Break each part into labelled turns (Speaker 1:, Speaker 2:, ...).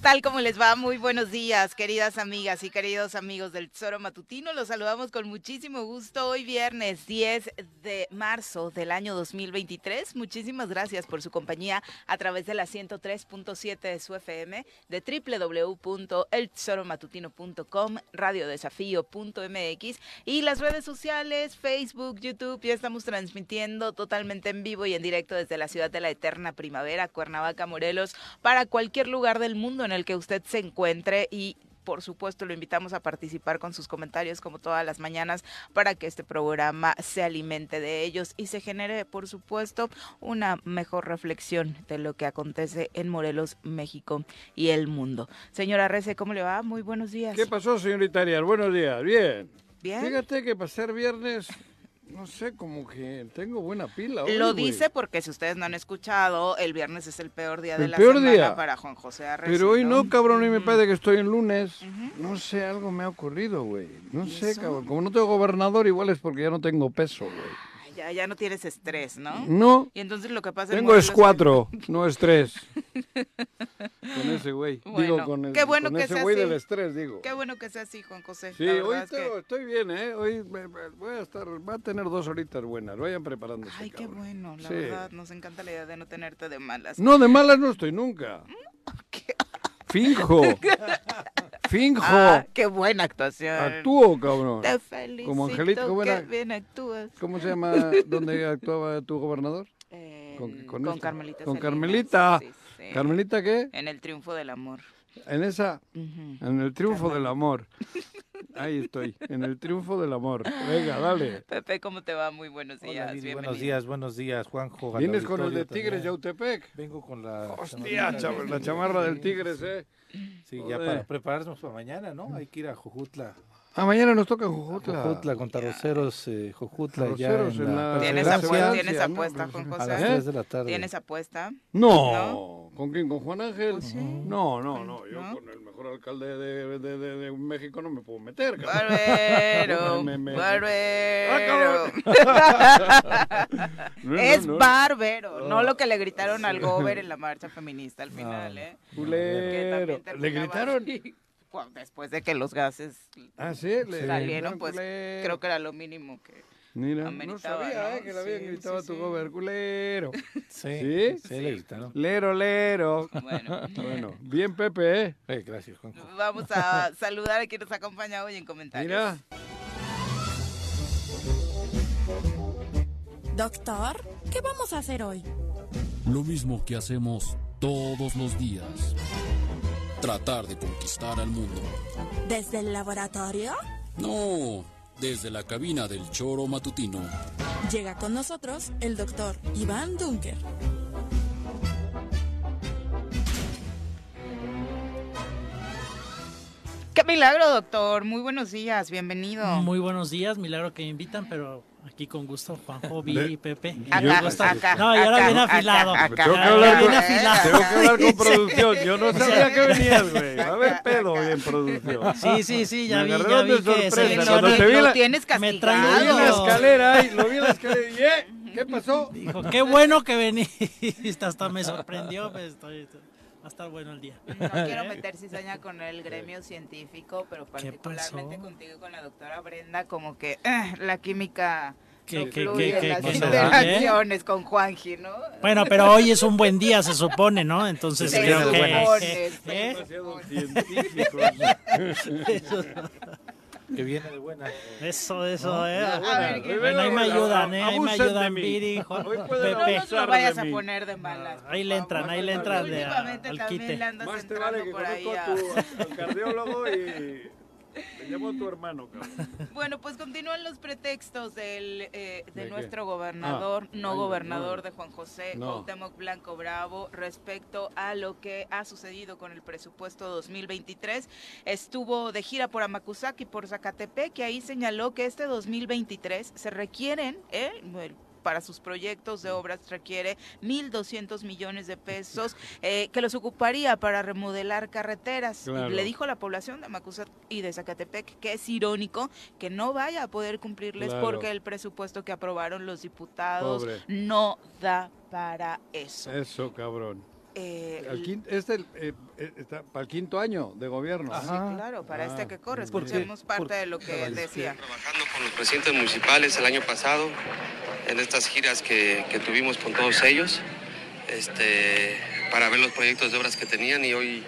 Speaker 1: Tal? ¿Cómo les va? Muy buenos días, queridas amigas y queridos amigos del Tesoro Matutino. Los saludamos con muchísimo gusto hoy viernes 10 de marzo del año 2023. Muchísimas gracias por su compañía a través de la 103.7 de su FM, de www.eltesoromatutino.com, radiodesafío.mx y las redes sociales, Facebook, YouTube. Ya estamos transmitiendo totalmente en vivo y en directo desde la ciudad de la eterna primavera, Cuernavaca, Morelos, para cualquier lugar del mundo en el que usted se encuentre y por supuesto lo invitamos a participar con sus comentarios como todas las mañanas para que este programa se alimente de ellos y se genere por supuesto una mejor reflexión de lo que acontece en Morelos, México y el mundo. Señora Rece, ¿cómo le va? Muy buenos días.
Speaker 2: ¿Qué pasó, señorita Arias? Buenos días, bien.
Speaker 1: Bien.
Speaker 2: Fíjate que para ser viernes, no sé, como que tengo buena pila hoy,
Speaker 1: Lo dice porque si ustedes no han escuchado, el viernes es el peor día de la
Speaker 2: peor
Speaker 1: semana
Speaker 2: día.
Speaker 1: para Juan José Arrece.
Speaker 2: Pero hoy no, cabrón, y me parece que estoy en lunes. No sé, algo me ha ocurrido, güey. No
Speaker 1: ¿Y
Speaker 2: sé,
Speaker 1: eso?
Speaker 2: cabrón. Como no tengo gobernador, igual es porque ya no tengo peso, güey.
Speaker 1: Ya, ya no tienes estrés, ¿no?
Speaker 2: No,
Speaker 1: Y entonces lo que pasa en
Speaker 2: tengo es cuatro, no estrés. Con ese güey. Digo, con, el,
Speaker 1: qué bueno
Speaker 2: con
Speaker 1: que
Speaker 2: ese güey del estrés, digo.
Speaker 1: Qué bueno que sea así, Juan José.
Speaker 2: Sí, hoy
Speaker 1: es que-
Speaker 2: estoy bien, ¿eh? Hoy me- me- voy a estar, va a tener dos horitas buenas. Vayan preparándose,
Speaker 1: Ay, qué
Speaker 2: cabrón.
Speaker 1: bueno, la
Speaker 2: Sí.
Speaker 1: verdad, nos encanta la idea de no tenerte de malas.
Speaker 2: No, de malas no estoy nunca.
Speaker 1: ¿Qué?
Speaker 2: Finjo. Finjo.
Speaker 1: Ah, qué buena actuación.
Speaker 2: Actúo, cabrón.
Speaker 1: Te felicito,
Speaker 2: Como Angelito, ¿cómo
Speaker 1: qué
Speaker 2: era?
Speaker 1: bien actúas.
Speaker 2: ¿Cómo se llama donde actuaba tu gobernador?
Speaker 1: Eh,
Speaker 2: Con-
Speaker 1: con,
Speaker 2: con
Speaker 1: Carmelita
Speaker 2: con
Speaker 1: Salinas,
Speaker 2: Carmelita.
Speaker 1: sí, sí.
Speaker 2: ¿Carmelita qué?
Speaker 1: En el triunfo del amor.
Speaker 2: En esa, en el triunfo
Speaker 1: Carmen.
Speaker 2: del amor. Ahí estoy, en el triunfo del amor. Venga, dale.
Speaker 1: Pepe, ¿cómo te va? Muy buenos días.
Speaker 3: Hola, buenos días, buenos días, Juanjo.
Speaker 2: ¿Vienes con el de Tigres
Speaker 3: también.
Speaker 2: Yautepec?
Speaker 3: Vengo con la...
Speaker 2: Hostia,
Speaker 3: de-
Speaker 2: la chamarra del Tigres, ¿eh?
Speaker 3: Sí, ya para prepararnos para mañana, ¿no? Hay que ir a Jojutla.
Speaker 2: Ah, mañana nos toca Jujutla.
Speaker 3: Jojutla con Tarroceros, eh, Jojutla ya en la...
Speaker 1: ¿Tienes, apuesta, ¿tienes
Speaker 2: ¿no?
Speaker 1: apuesta, Juan
Speaker 3: A las
Speaker 1: José?
Speaker 3: 3 de la tarde.
Speaker 1: ¿Tienes apuesta?
Speaker 2: No. ¿Con quién? ¿Con Juan Ángel?
Speaker 1: Pues sí.
Speaker 2: No, no, no. Yo
Speaker 1: ¿No?
Speaker 2: con el mejor alcalde de, de, de- de México no me puedo meter. cabrón.
Speaker 1: Barbero,
Speaker 2: Me- me- me-
Speaker 1: barbero.
Speaker 2: No, no,
Speaker 1: es
Speaker 2: no.
Speaker 1: barbero, no lo que le gritaron al gober en la marcha feminista al final,
Speaker 3: No.
Speaker 1: ¿eh?
Speaker 2: Culero. ¿Le gritaron?
Speaker 1: Bueno, Después de que los gases
Speaker 2: Ah, sí. Le
Speaker 1: salieron, pues
Speaker 2: culero.
Speaker 1: creo que era lo mínimo que...
Speaker 2: Mira, no
Speaker 1: ameritaba,
Speaker 2: sabía
Speaker 1: ¿no?
Speaker 2: eh, que le habían
Speaker 1: Sí,
Speaker 2: gritado
Speaker 1: sí,
Speaker 2: a tu
Speaker 1: sí.
Speaker 3: Sí,
Speaker 2: ¿Sí?
Speaker 3: sí, le gritaron.
Speaker 2: Lero, lero.
Speaker 1: Bueno,
Speaker 2: Bueno, bien Pepe, ¿eh?
Speaker 3: Eh, gracias, Juanjo.
Speaker 1: vamos a saludar a quien nos acompaña hoy en comentarios.
Speaker 2: Mira.
Speaker 4: Doctor, ¿qué vamos a hacer hoy?
Speaker 5: Lo mismo que hacemos todos los días. Tratar de conquistar al mundo.
Speaker 4: ¿Desde el laboratorio?
Speaker 5: No, desde la cabina del choro matutino.
Speaker 4: Llega con nosotros el doctor Iván Dunker.
Speaker 1: Qué milagro, doctor. Muy buenos días, bienvenido.
Speaker 6: Muy buenos días, milagro que me invitan, pero aquí con gusto, Juanjo, Viri, Pepe.
Speaker 1: Acá,
Speaker 6: Me gusta-
Speaker 1: acá,
Speaker 6: no, y ahora
Speaker 1: acá,
Speaker 6: viene
Speaker 1: acá,
Speaker 6: afilado.
Speaker 1: acá.
Speaker 2: Tengo que hablar
Speaker 6: viene
Speaker 2: con,
Speaker 6: afilado.
Speaker 2: tengo que hablar con producción. Yo no sabía que venías, güey. Va a haber pedo hoy en producción.
Speaker 6: Sí, sí, sí, ya
Speaker 2: Me
Speaker 6: vi, ya vi que se-
Speaker 1: Lo,
Speaker 2: Cuando te vi
Speaker 1: lo
Speaker 2: la-
Speaker 1: tienes
Speaker 6: me
Speaker 2: Lo vi en la
Speaker 1: castigado.
Speaker 2: escalera ahí, lo vi en la escalera y ¿eh? ¿Qué pasó?
Speaker 6: Dijo, qué bueno que veniste, hasta me sorprendió, pues, estoy- va a estar bueno el día.
Speaker 1: No quiero meter cizaña con el gremio científico, pero
Speaker 6: ¿Qué
Speaker 1: particularmente contigo y con la doctora Brenda, como que eh, la química
Speaker 6: ¿Qué-
Speaker 1: no
Speaker 6: qué-
Speaker 1: fluye
Speaker 6: qué-
Speaker 1: en
Speaker 6: qué-
Speaker 1: las
Speaker 6: qué-
Speaker 1: interacciones con Juanji, ¿no?
Speaker 6: Bueno, pero hoy es un buen día, se supone, ¿no? Entonces creo que...
Speaker 1: supone,
Speaker 6: ¿eh?
Speaker 3: Que viene de buena.
Speaker 6: Eso, eso, ¿eh?
Speaker 1: A ver, ¿qué-
Speaker 6: Bueno, ahí me ayudan, ¿eh? Ahí me ayudan,
Speaker 2: mí.
Speaker 6: Viri, Juan,
Speaker 2: pueden
Speaker 1: No
Speaker 6: Pepe.
Speaker 1: nos lo vayas a poner de malas.
Speaker 6: Ahí
Speaker 1: por
Speaker 6: le entran, ahí le entran de- al
Speaker 1: también
Speaker 6: quite.
Speaker 1: le andas
Speaker 2: Más te vale que
Speaker 1: por ahí
Speaker 2: conozco
Speaker 1: a-
Speaker 2: a tu, al cardiólogo y te llamo a tu hermano, cabrón.
Speaker 1: Bueno, pues continúan los pretextos del, eh, de,
Speaker 2: ¿De qué?
Speaker 1: nuestro gobernador,
Speaker 2: Ah,
Speaker 1: no
Speaker 2: ay,
Speaker 1: gobernador
Speaker 2: no.
Speaker 1: de Juan José,
Speaker 2: No.
Speaker 1: Cuauhtémoc Blanco Bravo, respecto a lo que ha sucedido con el presupuesto 2023. Estuvo de gira por Amacuzac y por Zacatepec, y ahí señaló que este 2023 se requieren, eh, el- para sus proyectos de obras requiere 1.200 millones de pesos eh, que los ocuparía para remodelar carreteras.
Speaker 2: Claro.
Speaker 1: Le dijo a la población de Macusac y de Zacatepec que es irónico que no vaya a poder cumplirles
Speaker 2: Claro.
Speaker 1: porque el presupuesto que aprobaron los diputados
Speaker 2: Pobre.
Speaker 1: no da para eso.
Speaker 2: Eso, cabrón.
Speaker 1: Eh,
Speaker 2: Al quin- este eh, eh, está para el quinto año de gobierno.
Speaker 1: sí, claro, para
Speaker 2: Ah,
Speaker 1: este que corre. Escuchemos parte
Speaker 3: ¿Por
Speaker 1: de lo que él decía.
Speaker 7: Trabajando con los presidentes municipales el año pasado, en estas giras que, que tuvimos con todos ellos, este, para ver los proyectos de obras que tenían y hoy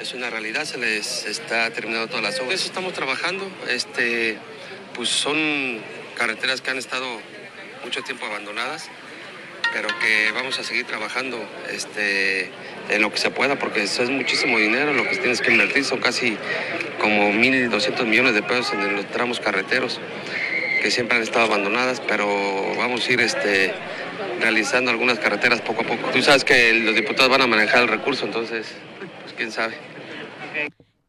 Speaker 7: es una realidad, se les está terminando todas las obras. Eso estamos trabajando, este, pues son carreteras que han estado mucho tiempo abandonadas, pero que vamos a seguir trabajando este, en lo que se pueda, porque eso es muchísimo dinero lo que tienes que invertir, son casi como 1.200 millones de pesos en los tramos carreteros que siempre han estado abandonadas, pero vamos a ir este, realizando algunas carreteras poco a poco. Tú sabes que los diputados van a manejar el recurso, entonces, pues quién sabe.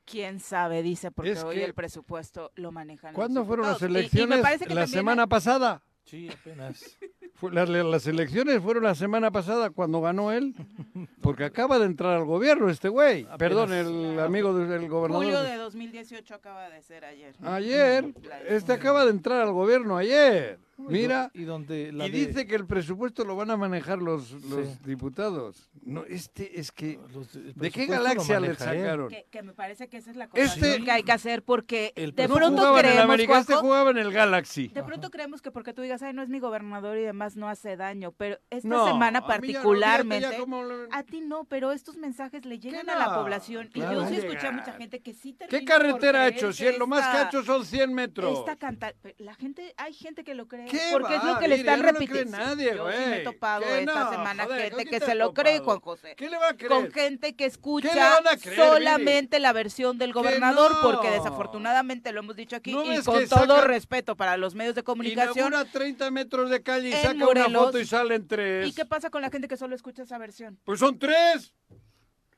Speaker 1: ¿Quién sabe? Dice, porque
Speaker 2: Es
Speaker 1: hoy
Speaker 2: que-
Speaker 1: el presupuesto lo manejan los
Speaker 2: ¿Cuándo fueron las
Speaker 1: diputados. Y- y me
Speaker 2: elecciones?
Speaker 1: parece que
Speaker 2: la
Speaker 1: también
Speaker 2: semana pasada.
Speaker 3: Sí, apenas.
Speaker 2: Las elecciones fueron la semana pasada cuando ganó él, porque acaba de entrar al gobierno este güey. Perdón, el amigo del gobernador.
Speaker 1: Julio de 2018 acaba de ser ayer.
Speaker 2: Ayer, este acaba de entrar al gobierno ayer. Mira,
Speaker 3: Y donde la
Speaker 2: y
Speaker 3: de-
Speaker 2: dice que el presupuesto lo van a manejar los, los
Speaker 3: Sí.
Speaker 2: diputados. No, este es que
Speaker 3: los-
Speaker 2: ¿de qué galaxia le
Speaker 3: él.
Speaker 2: sacaron?
Speaker 1: Que, que me parece que esa es la cosa
Speaker 2: Este-
Speaker 1: que hay que hacer porque
Speaker 3: El
Speaker 1: de
Speaker 2: No
Speaker 1: pronto
Speaker 2: jugaba en el
Speaker 1: creemos,
Speaker 2: América, este jugaba en el Galaxy.
Speaker 1: de pronto creemos que porque tú digas, ay, no es mi gobernador y demás no hace daño, pero esta
Speaker 2: No,
Speaker 1: semana particularmente,
Speaker 2: ya
Speaker 1: a ti no, pero estos mensajes le llegan
Speaker 2: ¿Qué
Speaker 1: a la población
Speaker 2: Claro.
Speaker 1: y yo sí escuché a mucha gente que sí
Speaker 2: ¿Qué
Speaker 1: termina por
Speaker 2: carretera ha hecho? Si lo más que ha
Speaker 1: esta-
Speaker 2: hecho son 100 metros.
Speaker 1: Esta canta la gente, hay gente que lo cree,
Speaker 2: ¿Qué
Speaker 1: porque es lo que le están
Speaker 2: no
Speaker 1: repitiendo.
Speaker 2: cree nadie,
Speaker 1: Yo sí me he topado
Speaker 2: ¿Qué
Speaker 1: esta
Speaker 2: no?
Speaker 1: semana
Speaker 2: Joder,
Speaker 1: gente
Speaker 2: ¿con
Speaker 1: que se lo cree? Juan José.
Speaker 2: ¿Qué le va a creer?
Speaker 1: Con gente que escucha
Speaker 2: creer,
Speaker 1: solamente la versión del gobernador,
Speaker 2: no?
Speaker 1: porque desafortunadamente lo hemos dicho aquí
Speaker 2: ¿No
Speaker 1: y con todo respeto para los medios de comunicación.
Speaker 2: Inaugura 30 metros de calle y saca
Speaker 1: Morelos.
Speaker 2: una foto y salen tres.
Speaker 1: ¿Y qué pasa con la gente que solo escucha esa versión?
Speaker 2: Pues son tres.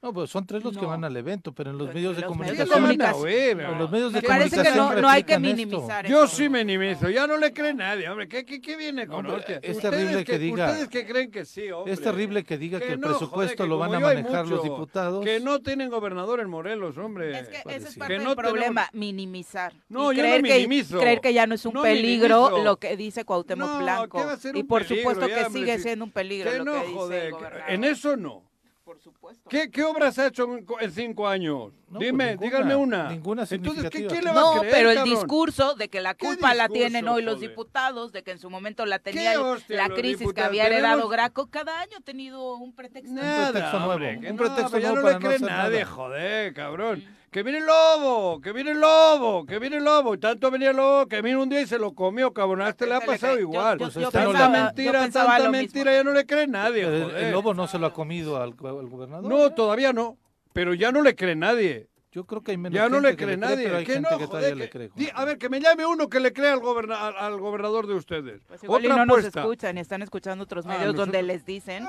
Speaker 3: No, pues son tres los que
Speaker 1: No.
Speaker 3: van al evento, pero en los
Speaker 1: Los-
Speaker 3: medios de
Speaker 1: los medios
Speaker 2: ¿Qué
Speaker 1: de
Speaker 3: comunicación.
Speaker 1: comunicación.
Speaker 2: oír?
Speaker 3: en los medios
Speaker 1: Me
Speaker 3: de
Speaker 1: parece que
Speaker 3: comunicación
Speaker 1: no, no hay que
Speaker 3: replican esto.
Speaker 1: minimizar
Speaker 2: Yo sí minimizo, ya no le cree nadie, hombre. ¿Qué, qué, qué viene con
Speaker 3: Hombre,
Speaker 2: hostia?
Speaker 3: es
Speaker 2: Ustedes
Speaker 3: terrible que diga-
Speaker 2: Ustedes que creen que sí, hombre.
Speaker 3: Es terrible que diga que, el
Speaker 2: no,
Speaker 3: presupuesto
Speaker 2: joder, que
Speaker 3: lo van a manejar los
Speaker 2: mucho,
Speaker 3: diputados.
Speaker 2: Que no tienen gobernador en Morelos, hombre.
Speaker 1: Es que ese es parte
Speaker 2: Que
Speaker 1: del
Speaker 2: no tenemos-
Speaker 1: problema, minimizar.
Speaker 2: No,
Speaker 1: y
Speaker 2: yo no
Speaker 1: creer
Speaker 2: minimizo.
Speaker 1: Que, creer que ya no es un
Speaker 2: No
Speaker 1: peligro
Speaker 2: minimizo.
Speaker 1: lo que dice Cuauhtémoc
Speaker 2: No,
Speaker 1: Blanco.
Speaker 2: ¿qué va a ser
Speaker 1: y por supuesto que sigue
Speaker 2: si-
Speaker 1: siendo un peligro
Speaker 2: Que
Speaker 1: lo
Speaker 2: no,
Speaker 1: que dice el.
Speaker 2: En eso no.
Speaker 1: Por supuesto.
Speaker 2: ¿Qué, qué obras ha hecho en, en cinco años?
Speaker 3: No,
Speaker 2: Dime,
Speaker 3: pues ninguna,
Speaker 2: díganme una.
Speaker 3: ninguna
Speaker 2: Entonces, ¿qué, qué le va a
Speaker 1: No,
Speaker 2: creer,
Speaker 1: pero el
Speaker 2: cabrón?
Speaker 1: discurso de que la
Speaker 2: ¿Qué
Speaker 1: culpa la tienen hoy los diputados, de que en su momento la tenía
Speaker 2: hostia,
Speaker 1: la crisis que había heredado
Speaker 2: Tenemos-
Speaker 1: Graco, cada año ha tenido un pretexto.
Speaker 2: Nada,
Speaker 3: pretexto nuevo,
Speaker 2: hombre, que
Speaker 3: un
Speaker 2: no,
Speaker 3: pretexto
Speaker 2: ya
Speaker 3: nuevo
Speaker 2: no
Speaker 3: para
Speaker 2: le
Speaker 3: no
Speaker 2: cree nadie,
Speaker 3: nada.
Speaker 2: joder, cabrón. Que viene el lobo, que viene el lobo, que viene el lobo. Y tanto venía el lobo que vino un día y se lo comió, cabrón. A este le ha pasado.
Speaker 1: Yo-
Speaker 2: igual.
Speaker 1: yo-
Speaker 3: Pues
Speaker 1: yo
Speaker 3: este no le-
Speaker 2: tanta
Speaker 1: pensaba- yo
Speaker 2: mentira, tanta mentira, ya no le cree nadie,
Speaker 3: el, lobo no se lo ha comido al, al gobernador.
Speaker 2: No, todavía no. Pero ya no le cree nadie.
Speaker 3: Yo creo que hay menos
Speaker 2: Ya no
Speaker 3: gente
Speaker 2: le
Speaker 3: que
Speaker 2: cree nadie.
Speaker 3: pero hay
Speaker 2: ¿Qué
Speaker 3: gente
Speaker 2: no,
Speaker 3: que
Speaker 2: joder,
Speaker 3: todavía le
Speaker 2: que-
Speaker 3: cree.
Speaker 2: di- a ver, que me llame uno que le crea al, goberna- al, al gobernador de ustedes.
Speaker 1: Pues igual y
Speaker 2: Otra
Speaker 1: no nos
Speaker 2: apuesta.
Speaker 1: escuchan y están escuchando otros
Speaker 2: Ah,
Speaker 1: medios donde les dicen,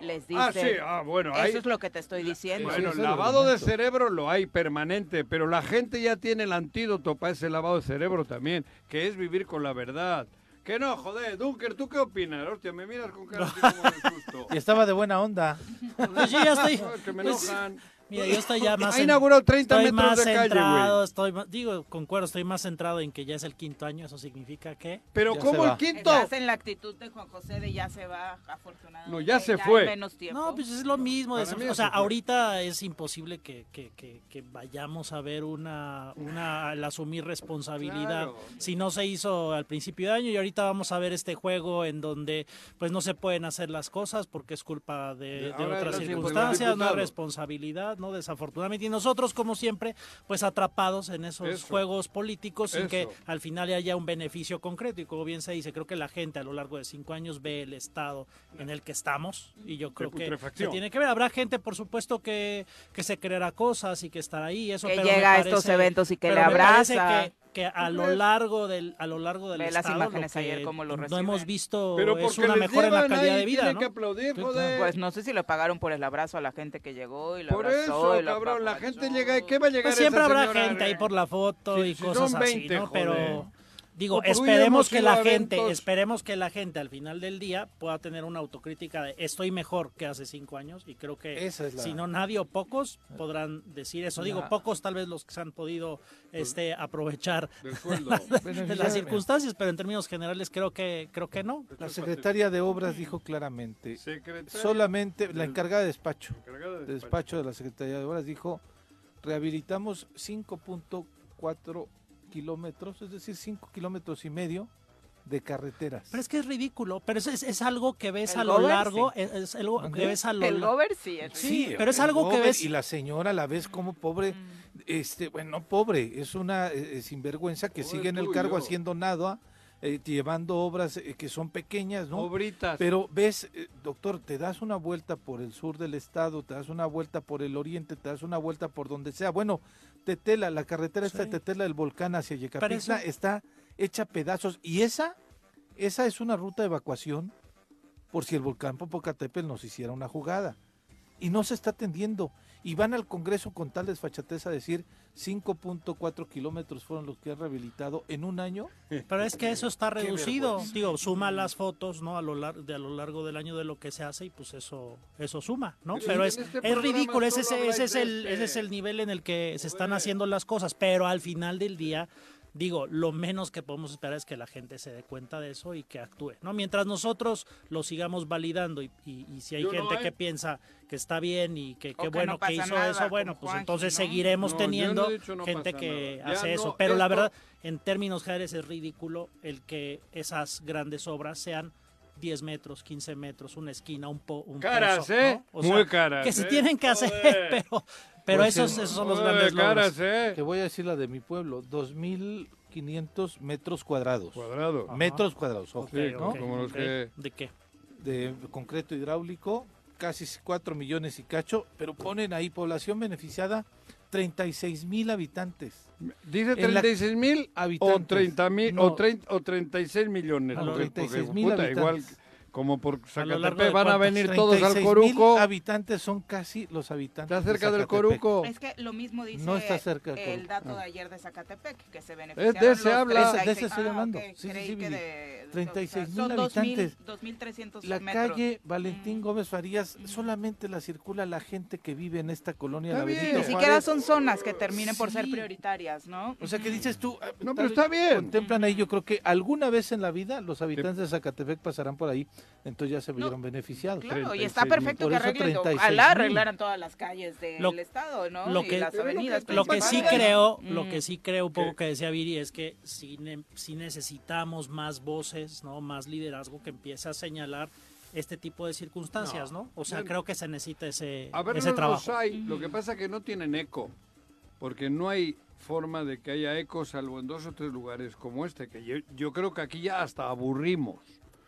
Speaker 1: les dicen,
Speaker 2: Ah, sí, ah, bueno.
Speaker 1: eso es lo que te estoy diciendo.
Speaker 2: Bueno, lavado de cerebro lo hay permanente, pero la gente ya tiene el antídoto para ese lavado de cerebro también, que es vivir con la verdad. Que no, joder, Dunker, ¿tú qué opinas? Hostia, me miras con cara así como de susto.
Speaker 3: Y estaba de buena onda.
Speaker 6: Pues yo ya estoy.
Speaker 2: Que me
Speaker 6: pues,
Speaker 2: enojan.
Speaker 6: Mira, yo estoy ya más.
Speaker 2: Ha inaugurado 30
Speaker 6: estoy
Speaker 2: metros
Speaker 6: más
Speaker 2: de
Speaker 6: centrado, estoy más- digo, concuerdo, estoy más centrado en que ya es el quinto año. Eso significa que.
Speaker 2: Pero
Speaker 6: Ya
Speaker 2: ¿cómo
Speaker 6: se
Speaker 2: el quinto?
Speaker 1: Estás en la actitud de Juan José de ya se va, afortunadamente.
Speaker 2: No, ya se fue.
Speaker 1: menos tiempo.
Speaker 6: No, pues es lo mismo. O sea, ahorita es imposible que, que- que- que vayamos a ver una, una al asumir responsabilidad
Speaker 2: Claro.
Speaker 6: si no se hizo al principio de año y ahorita vamos a ver este juego en donde pues no se pueden hacer las cosas porque es culpa de, otras circunstancias, no hay responsabilidad, no desafortunadamente y nosotros como siempre pues atrapados en esos
Speaker 2: Eso.
Speaker 6: juegos políticos sin que al final haya un beneficio concreto y como bien se dice creo que la gente a lo largo de cinco años ve el estado en el que estamos y yo creo que se
Speaker 2: putrefacción.
Speaker 6: tiene que ver habrá gente por supuesto que, que se creerá cosas y que estará ahí eso
Speaker 1: Que
Speaker 6: pero
Speaker 1: llega a estos eventos y que
Speaker 6: pero
Speaker 1: le
Speaker 6: me parece
Speaker 1: abraza.
Speaker 6: Que, a
Speaker 2: ¿Tú
Speaker 6: lo largo del a lo largo del
Speaker 1: Ve las
Speaker 6: estado, lo
Speaker 1: imágenes
Speaker 6: que
Speaker 1: ayer cómo lo
Speaker 6: no hemos visto
Speaker 2: Pero
Speaker 6: es una mejora en la calidad de vida ¿no?
Speaker 2: que aplaudir,
Speaker 6: Sí,
Speaker 2: joder.
Speaker 1: Pues no sé si le pagaron por el abrazo a la gente que llegó y lo
Speaker 2: Por
Speaker 1: abrazó
Speaker 2: eso,
Speaker 1: y lo
Speaker 2: cabrón, la gente llega, ¿qué va a llegar
Speaker 6: Pues siempre
Speaker 2: esa
Speaker 6: habrá
Speaker 2: señora?
Speaker 6: gente ahí por la foto
Speaker 2: Sí,
Speaker 6: y
Speaker 2: si
Speaker 6: cosas
Speaker 2: son 20,
Speaker 6: así, ¿no?
Speaker 2: joder.
Speaker 6: Pero digo, esperemos que la gente,
Speaker 2: eventos.
Speaker 6: esperemos que la gente al final del día pueda tener una autocrítica de estoy mejor que hace cinco años y creo que
Speaker 3: es la-
Speaker 6: si no nadie o pocos podrán decir eso. Digo,
Speaker 3: La-
Speaker 6: pocos tal vez los que se han podido este aprovechar de las circunstancias, pero en términos generales creo que creo que no.
Speaker 3: La secretaria de Obras dijo claramente,
Speaker 2: Secretaria
Speaker 3: solamente la encargada de despacho,
Speaker 2: encargada de
Speaker 3: de despacho de la Secretaría de Obras dijo, rehabilitamos 5.4 kilómetros, es decir, 5 kilómetros y medio de carreteras.
Speaker 6: Pero es que es ridículo, pero es, es, es algo que ves
Speaker 1: El
Speaker 6: a lo
Speaker 1: gober,
Speaker 6: largo,
Speaker 1: sí.
Speaker 6: es, es algo
Speaker 3: ¿Mande?
Speaker 6: que ves a lo
Speaker 1: El
Speaker 6: largo.
Speaker 1: gober sí.
Speaker 6: Sí, pero es
Speaker 3: el
Speaker 6: algo que ves-
Speaker 3: Y la señora la ves como pobre, este, bueno, no pobre, es una eh, eh, sinvergüenza que
Speaker 2: Pobre
Speaker 3: sigue en el cargo
Speaker 2: yo.
Speaker 3: haciendo nada, eh, llevando obras eh, que son pequeñas, ¿no?
Speaker 2: Obritas.
Speaker 3: Pero ves, eh, doctor, te das una vuelta por el sur del estado, te das una vuelta por el oriente, te das una vuelta por donde sea. Bueno, Tetela, la carretera esta de. Tetela del volcán hacia Yecapixtla está hecha pedazos. Y esa, esa es una ruta de evacuación por si el volcán Popocatépetl nos hiciera una jugada. Y no se está atendiendo. Y van al Congreso con tal desfachatez a decir 5.4 kilómetros fueron los que han rehabilitado en un año.
Speaker 6: Pero es que eso está reducido. Digo, suma las fotos, ¿no? A lo, lar- de, a lo largo del año de lo que se hace y pues eso eso suma, ¿no?
Speaker 2: Pero
Speaker 6: es,
Speaker 2: este
Speaker 6: es ridículo, ese, ese, es el, ese es el nivel en el que se están haciendo las cosas, pero al final del día, digo, lo menos que podemos esperar es que la gente se dé cuenta de eso y que actúe, ¿no? Mientras nosotros lo sigamos validando y, y- y si hay
Speaker 2: Yo no,
Speaker 6: gente
Speaker 2: ¿eh?
Speaker 6: que piensa que está bien y que qué
Speaker 1: que
Speaker 6: bueno
Speaker 1: no
Speaker 6: que hizo
Speaker 1: nada,
Speaker 6: eso, bueno, pues entonces
Speaker 1: ¿no?
Speaker 6: seguiremos teniendo
Speaker 2: dicho
Speaker 6: gente que
Speaker 2: nada. Ya
Speaker 6: hace
Speaker 2: no,
Speaker 6: eso, pero la verdad en términos generales es ridículo el que esas grandes obras sean 10 metros, 15 metros, una esquina, un, po, un
Speaker 2: Caras,
Speaker 6: pozo,
Speaker 2: ¿eh?
Speaker 6: ¿no? O
Speaker 2: Muy
Speaker 6: sea,
Speaker 2: caras,
Speaker 6: Que se
Speaker 2: ¿eh?
Speaker 6: tienen que hacer,
Speaker 2: Joder.
Speaker 6: pero, pero
Speaker 3: Pues
Speaker 6: esos, esos son los grandes logros.
Speaker 2: caras, ¿eh?
Speaker 3: Te voy a decir la de mi pueblo, 2.500 metros cuadrados. Metros cuadrados, ¿no?
Speaker 6: Ok,
Speaker 2: como los
Speaker 6: ok.
Speaker 2: que...
Speaker 6: ¿De qué?
Speaker 3: De concreto hidráulico, casi 4 millones y cacho, pero ponen ahí población beneficiada 36 mil habitantes.
Speaker 2: Dice
Speaker 3: En la-
Speaker 2: 36 mil o
Speaker 3: Habitantes.
Speaker 2: 30 mil
Speaker 3: No.
Speaker 2: o, 30 o 36 millones.
Speaker 3: No,
Speaker 2: porque-
Speaker 3: 36
Speaker 2: porque,
Speaker 3: mil
Speaker 2: puta, igual. Como por Zacatepec
Speaker 6: de
Speaker 2: van a venir todos al
Speaker 3: 36,000
Speaker 2: Coruco.
Speaker 3: habitantes son casi los habitantes.
Speaker 2: Está cerca
Speaker 3: de
Speaker 2: del. Coruco.
Speaker 1: Es que lo mismo dice
Speaker 3: No está cerca
Speaker 1: el
Speaker 3: Coruco.
Speaker 1: dato
Speaker 3: Ah.
Speaker 1: de ayer de Zacatepec, que se
Speaker 2: de
Speaker 1: beneficiaron
Speaker 2: ese
Speaker 1: los
Speaker 2: habla.
Speaker 1: 36
Speaker 3: De ese estoy
Speaker 1: ah,
Speaker 3: hablando. Sí, sí, sí,
Speaker 1: de-
Speaker 3: 36,000
Speaker 1: son 2,000,
Speaker 3: habitantes.
Speaker 1: 2.300
Speaker 3: La
Speaker 1: metros.
Speaker 3: calle Valentín Gómez Farías solamente la circula la gente que vive en esta colonia.
Speaker 2: Está
Speaker 3: la
Speaker 2: bien.
Speaker 1: Ni siquiera son zonas que terminen por ser prioritarias, ¿no?
Speaker 3: O sea, que dices tú... ah,
Speaker 2: No, pero está bien.
Speaker 3: Contemplan ahí, yo creo que alguna vez en la vida los habitantes de Zacatepec pasarán por ahí, entonces ya se vieron beneficiados.
Speaker 1: Claro, y
Speaker 2: 36,000.
Speaker 1: está perfecto
Speaker 3: Por
Speaker 1: que arreglen,
Speaker 3: 36,000.
Speaker 1: ojalá arreglaran todas las calles del
Speaker 6: Lo-
Speaker 1: estado, ¿no?
Speaker 6: lo
Speaker 1: y
Speaker 6: que-
Speaker 1: las avenidas
Speaker 6: Lo que sí creo,
Speaker 1: Mm.
Speaker 6: lo que sí creo un poco que decía Viri es que sí, ne- sí necesitamos más voces, ¿no? Más liderazgo que empiece a señalar este tipo de circunstancias, ¿no? O sea,
Speaker 2: Bueno.
Speaker 6: creo que se necesita ese,
Speaker 2: A ver,
Speaker 6: ese
Speaker 2: no
Speaker 6: trabajo.
Speaker 2: los hay. Lo que pasa es que no tienen eco. Porque no hay forma de que haya eco salvo en dos o tres lugares como este. Que yo, yo creo que aquí ya hasta aburrimos.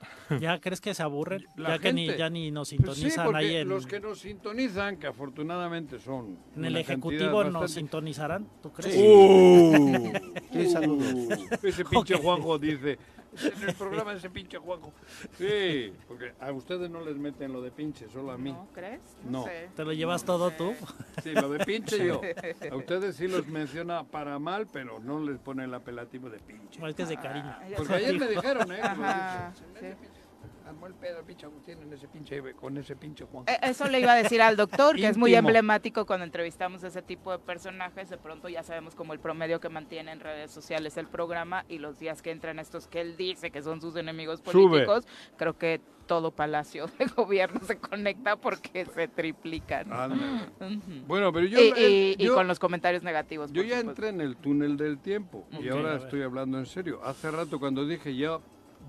Speaker 6: ¿Ya crees que se aburren?
Speaker 2: La
Speaker 6: ya que ni,
Speaker 2: gente-
Speaker 6: ya ni nos
Speaker 2: Pues sí,
Speaker 6: sintonizan ahí en,
Speaker 2: los que nos sintonizan, que afortunadamente son
Speaker 6: en el Ejecutivo,
Speaker 2: cantidad
Speaker 6: nos
Speaker 2: bastante-
Speaker 6: sintonizarán, ¿tú crees?
Speaker 2: ¡Uh!
Speaker 3: Sí, saludos.
Speaker 2: Uh, Ese pinche Juanjo dice. En el programa ese pinche Juanjo. Sí, porque a ustedes no les meten lo de pinche, solo a mí.
Speaker 1: ¿No crees?
Speaker 2: No.
Speaker 1: sé.
Speaker 6: ¿Te lo llevas todo tú?
Speaker 2: Sí, lo de pinche yo. A ustedes sí los menciona para mal, pero no les pone el apelativo de pinche.
Speaker 6: No, es que es de cariño.
Speaker 1: Ah, ya
Speaker 2: Porque ayer me dijeron, ¿eh?
Speaker 1: Ajá,
Speaker 2: pinche- Armó el pedo el pinche Agustín en ese pinche, con ese pinche Juan.
Speaker 1: Eh, Eso le iba a decir al doctor, que es muy emblemático cuando entrevistamos a ese tipo de personajes. De pronto ya sabemos como el promedio que mantiene en redes sociales el programa y los días que entran estos que él dice que son sus enemigos
Speaker 2: Sube.
Speaker 1: políticos, creo que todo palacio de gobierno se conecta porque se triplican.
Speaker 2: Bueno, pero yo,
Speaker 1: y,
Speaker 2: eh,
Speaker 1: y- y
Speaker 2: yo-
Speaker 1: con los comentarios negativos.
Speaker 2: Yo ya
Speaker 1: supuesto.
Speaker 2: entré en el túnel del tiempo y ahora estoy hablando en serio. Hace rato cuando dije ya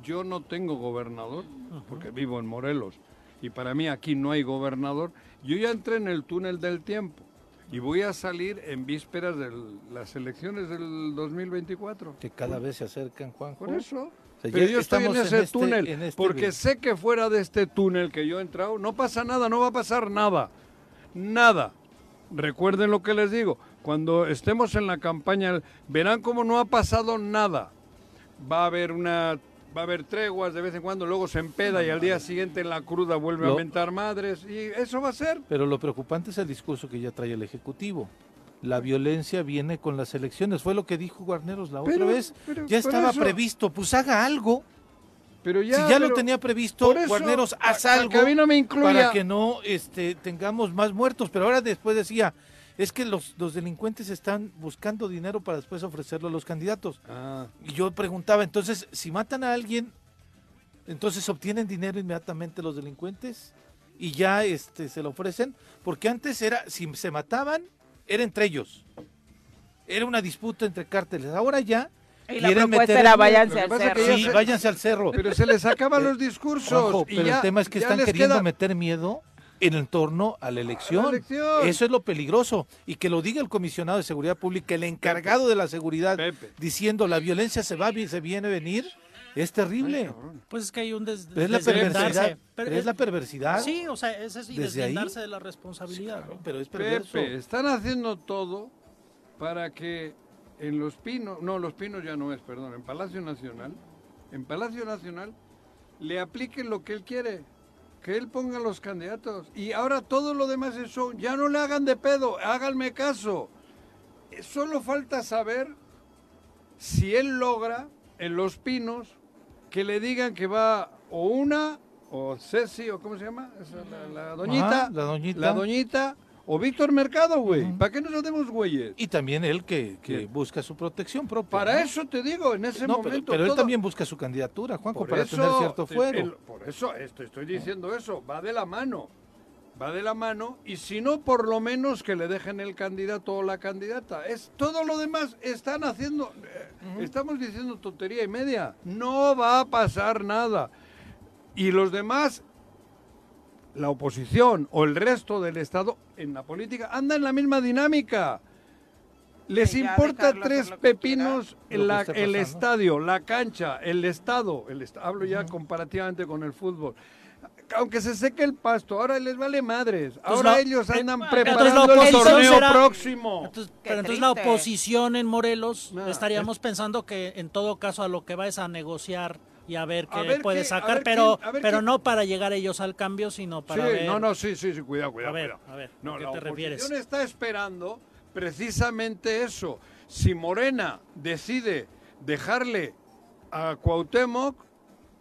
Speaker 2: yo no tengo gobernador porque vivo en Morelos y para mí aquí no hay gobernador, yo ya entré en el túnel del tiempo y voy a salir en vísperas de las elecciones del 2024.
Speaker 3: Que cada vez se acercan, Juanjo.
Speaker 2: Por eso.
Speaker 3: O sea,
Speaker 2: Pero yo estoy en ese
Speaker 3: este-
Speaker 2: túnel
Speaker 3: en este
Speaker 2: porque sé que fuera de este túnel que yo he entrado no pasa nada, no va a pasar nada. Nada. Recuerden lo que les digo. Cuando estemos en la campaña verán cómo no ha pasado nada. Va a haber una va a haber treguas de vez en cuando, luego se empeda y al día siguiente en la cruda vuelve a
Speaker 3: Lo-
Speaker 2: mentar madres y eso va a ser.
Speaker 3: Pero lo preocupante es el discurso que ya trae el Ejecutivo. La violencia viene con las elecciones. Fue lo que dijo Guarneros la otra
Speaker 2: Pero-
Speaker 3: vez.
Speaker 2: pero
Speaker 3: Ya estaba
Speaker 2: eso-
Speaker 3: previsto. Pues haga algo.
Speaker 2: Pero ya,
Speaker 3: si ya lo tenía previsto,
Speaker 2: eso,
Speaker 3: Guarneros, haz algo
Speaker 2: que a mí no me incluya.
Speaker 3: para que no este, tengamos más muertos. Pero ahora después decía, es que los, los delincuentes están buscando dinero para después ofrecerlo a los candidatos.
Speaker 2: Ah,
Speaker 3: Y yo preguntaba, entonces, si matan a alguien, entonces obtienen dinero inmediatamente los delincuentes y ya este, se lo ofrecen, porque antes era, si se mataban, era entre ellos. Era una disputa entre cárteles. Ahora ya
Speaker 1: Y la
Speaker 3: quieren
Speaker 1: propuesta
Speaker 3: meter
Speaker 1: era váyanse al cerro.
Speaker 3: Sí,
Speaker 2: se-
Speaker 3: váyanse al cerro.
Speaker 2: pero se les acaban los discursos y
Speaker 3: pero
Speaker 2: ya-
Speaker 3: el tema es que están queriendo
Speaker 2: queda-
Speaker 3: meter miedo en torno a la elección.
Speaker 2: elección.
Speaker 3: Eso es lo peligroso. Y que lo diga el comisionado de seguridad pública, el encargado de la seguridad,
Speaker 2: Pepe.
Speaker 3: diciendo la violencia se va, se viene a venir, es terrible.
Speaker 6: Pues es que hay un des-
Speaker 3: es la perversidad.
Speaker 6: Pero
Speaker 3: Pero es la perversidad.
Speaker 6: Sí, o sea, es así,
Speaker 3: Desde ahí.
Speaker 6: de la responsabilidad. ¿no?
Speaker 3: Pero es perverso.
Speaker 2: Pepe, están haciendo todo para que en Los Pinos, no, Los Pinos ya no es, perdón, en Palacio Nacional, en Palacio Nacional le apliquen lo que él quiere, que él ponga los candidatos. Y ahora todo lo demás es show, ya no le hagan de pedo, háganme caso. Solo falta saber si él logra en Los Pinos que le digan que va o una, o Ceci, o ¿cómo se llama? Esa, la, la doñita.
Speaker 3: La doñita.
Speaker 2: La doñita o Víctor Mercado, güey. ¿Para qué nos hacemos güeyes?
Speaker 3: Y también él que, que busca su protección propia.
Speaker 2: Para
Speaker 3: ¿no?
Speaker 2: eso te digo, en ese
Speaker 3: No,
Speaker 2: momento.
Speaker 3: pero él
Speaker 2: todo-
Speaker 3: también busca su candidatura, Juanjo,
Speaker 2: por
Speaker 3: para
Speaker 2: eso,
Speaker 3: tener cierto fuero.
Speaker 2: el- por eso esto, estoy diciendo eso, va de la mano. Va de la mano y si no, por lo menos que le dejen el candidato o la candidata. Es todo lo demás están haciendo, eh, estamos diciendo tontería y media. No va a pasar nada. Y los demás, la oposición o el resto del Estado en la política anda en la misma dinámica. Les importa tres pepinos la- el estadio, la cancha, el estado. El est- hablo ya comparativamente con el fútbol. Aunque se seque el pasto, ahora les vale madres. Ahora ellos
Speaker 6: eh,
Speaker 2: andan preparando el torneo
Speaker 6: será-
Speaker 2: próximo.
Speaker 6: Entonces, pero entonces la oposición en Morelos
Speaker 2: Nah,
Speaker 6: estaríamos pensando que en todo caso a lo que va es a negociar y a ver qué puede
Speaker 2: qué-
Speaker 6: sacar,
Speaker 2: ver
Speaker 6: pero pero no para llegar ellos al cambio, sino para
Speaker 2: sí,
Speaker 6: ver.
Speaker 2: no, no, sí, sí, sí, cuidado, cuidado.
Speaker 6: A ver,
Speaker 2: cuidado.
Speaker 6: a ver,
Speaker 2: No,
Speaker 6: ¿a qué
Speaker 2: la
Speaker 6: te refieres?
Speaker 2: está esperando precisamente eso. Si Morena decide dejarle a Cuauhtémoc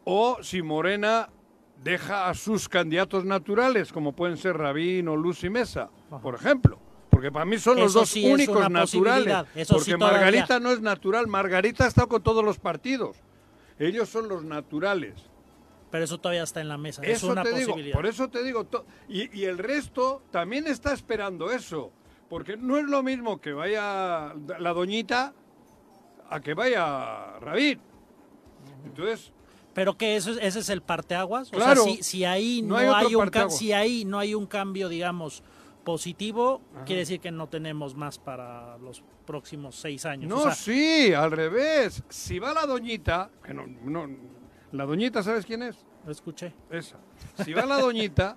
Speaker 2: o si Morena deja a sus candidatos naturales, como pueden ser Rabín o Luz y Mesa, por ejemplo. Porque para mí son los
Speaker 6: Eso
Speaker 2: dos
Speaker 6: sí
Speaker 2: únicos naturales.
Speaker 6: eso
Speaker 2: porque
Speaker 6: sí.
Speaker 2: Margarita no es natural. Margarita ha estado con todos los partidos. Ellos son los naturales.
Speaker 6: Pero eso todavía está en la mesa, es
Speaker 2: Eso
Speaker 6: una
Speaker 2: te digo,
Speaker 6: posibilidad.
Speaker 2: por eso te digo, y, y el resto también está esperando eso, porque no es lo mismo que vaya la doñita a que vaya Rabín. Entonces,
Speaker 6: Pero que eso es- ese es el parteaguas, o
Speaker 2: Claro.
Speaker 6: sea, si, si ahí
Speaker 2: No
Speaker 6: no,
Speaker 2: hay
Speaker 6: hay un si ahí no hay un cambio, digamos, positivo, quiere decir que no tenemos más para los próximos seis años.
Speaker 2: no,
Speaker 6: o sea,
Speaker 2: sí, al revés. Si va la doñita, que no, no- la doñita, ¿sabes quién es?
Speaker 6: Lo escuché.
Speaker 2: Esa. Si va la doñita,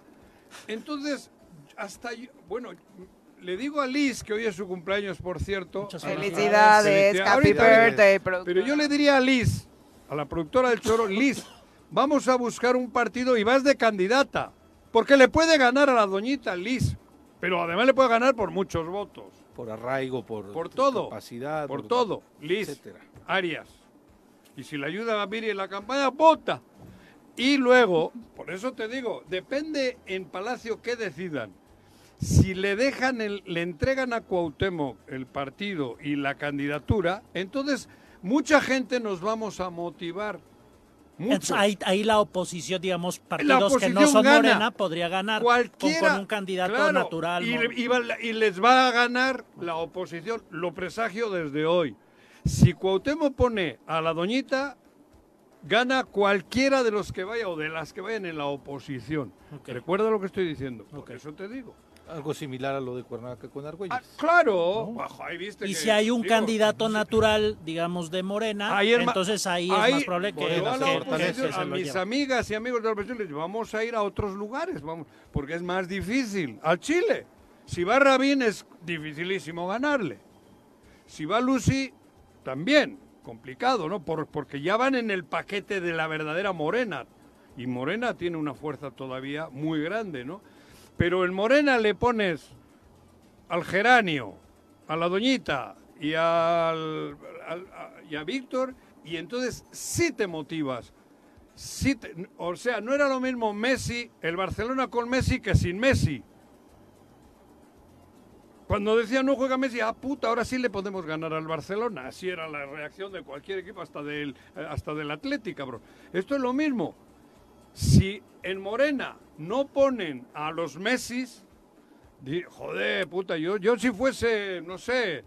Speaker 2: entonces, hasta yo, bueno, le digo a Liz, que hoy es su cumpleaños, por cierto.
Speaker 6: Muchas
Speaker 1: Felicidades,
Speaker 2: Felicidades.
Speaker 1: happy
Speaker 2: Ahorita,
Speaker 1: birthday,
Speaker 2: Pero
Speaker 1: productora.
Speaker 2: yo le diría a Liz, a la productora del Choro, Liz, vamos a buscar un partido y vas de candidata. Porque le puede ganar a la doñita Liz, pero además le puede ganar por muchos votos.
Speaker 3: Por arraigo, por,
Speaker 2: Por todo.
Speaker 3: capacidad.
Speaker 2: Por todo. Liz,
Speaker 3: etcétera.
Speaker 2: Arias. Y si le ayuda a Miri en la campaña, vota. Y luego, por eso te digo, depende en Palacio qué decidan. Si le dejan, el, le entregan a Cuauhtémoc el partido y la candidatura, entonces mucha gente nos vamos a motivar.
Speaker 6: Entonces, ahí, ahí la oposición, digamos, partidos que no son
Speaker 2: gana.
Speaker 6: Morena, podría ganar con,
Speaker 2: Cualquiera,
Speaker 6: con un candidato
Speaker 2: claro,
Speaker 6: natural.
Speaker 2: Y,
Speaker 6: ¿no?
Speaker 2: le- y va- y les va a ganar la oposición, lo presagio desde hoy. Si Cuauhtémoc pone a la doñita, gana cualquiera de los que vaya o de las que vayan en la oposición. Recuerda lo que estoy diciendo, por
Speaker 6: Ok.
Speaker 2: eso te digo.
Speaker 3: Algo similar a lo de Cuernavaca con Argüelles.
Speaker 2: Ah, claro, Bajo, ahí viste
Speaker 6: Y
Speaker 2: que-
Speaker 6: si hay un
Speaker 2: digo,
Speaker 6: candidato natural, digamos, de Morena,
Speaker 2: Ahí
Speaker 6: entonces ahí,
Speaker 2: ahí
Speaker 6: es más probable que, que-
Speaker 3: fortalece,
Speaker 6: que se
Speaker 2: a mis amigas y amigos de la oposición les digo, vamos a ir a otros lugares, vamos, porque es más difícil. Al Chile, si va Rabín es dificilísimo ganarle. Si va Lucy, también complicado, ¿no? Por- porque ya van en el paquete de la verdadera Morena. Y Morena tiene una fuerza todavía muy grande, ¿no? Pero en Morena le pones al geranio, a la doñita y, al, al- a, y a Víctor, y entonces sí te motivas. Sí o sea, no era lo mismo Messi, el Barcelona con Messi que sin Messi. Cuando decían no juega Messi, ah puta, ahora sí le podemos ganar al Barcelona. Así era la reacción de cualquier equipo, hasta del, eh, hasta del Atlético, cabrón. Esto es lo mismo. Si en Morena no ponen a los Messis, Joder, puta, yo, yo si fuese, no sé,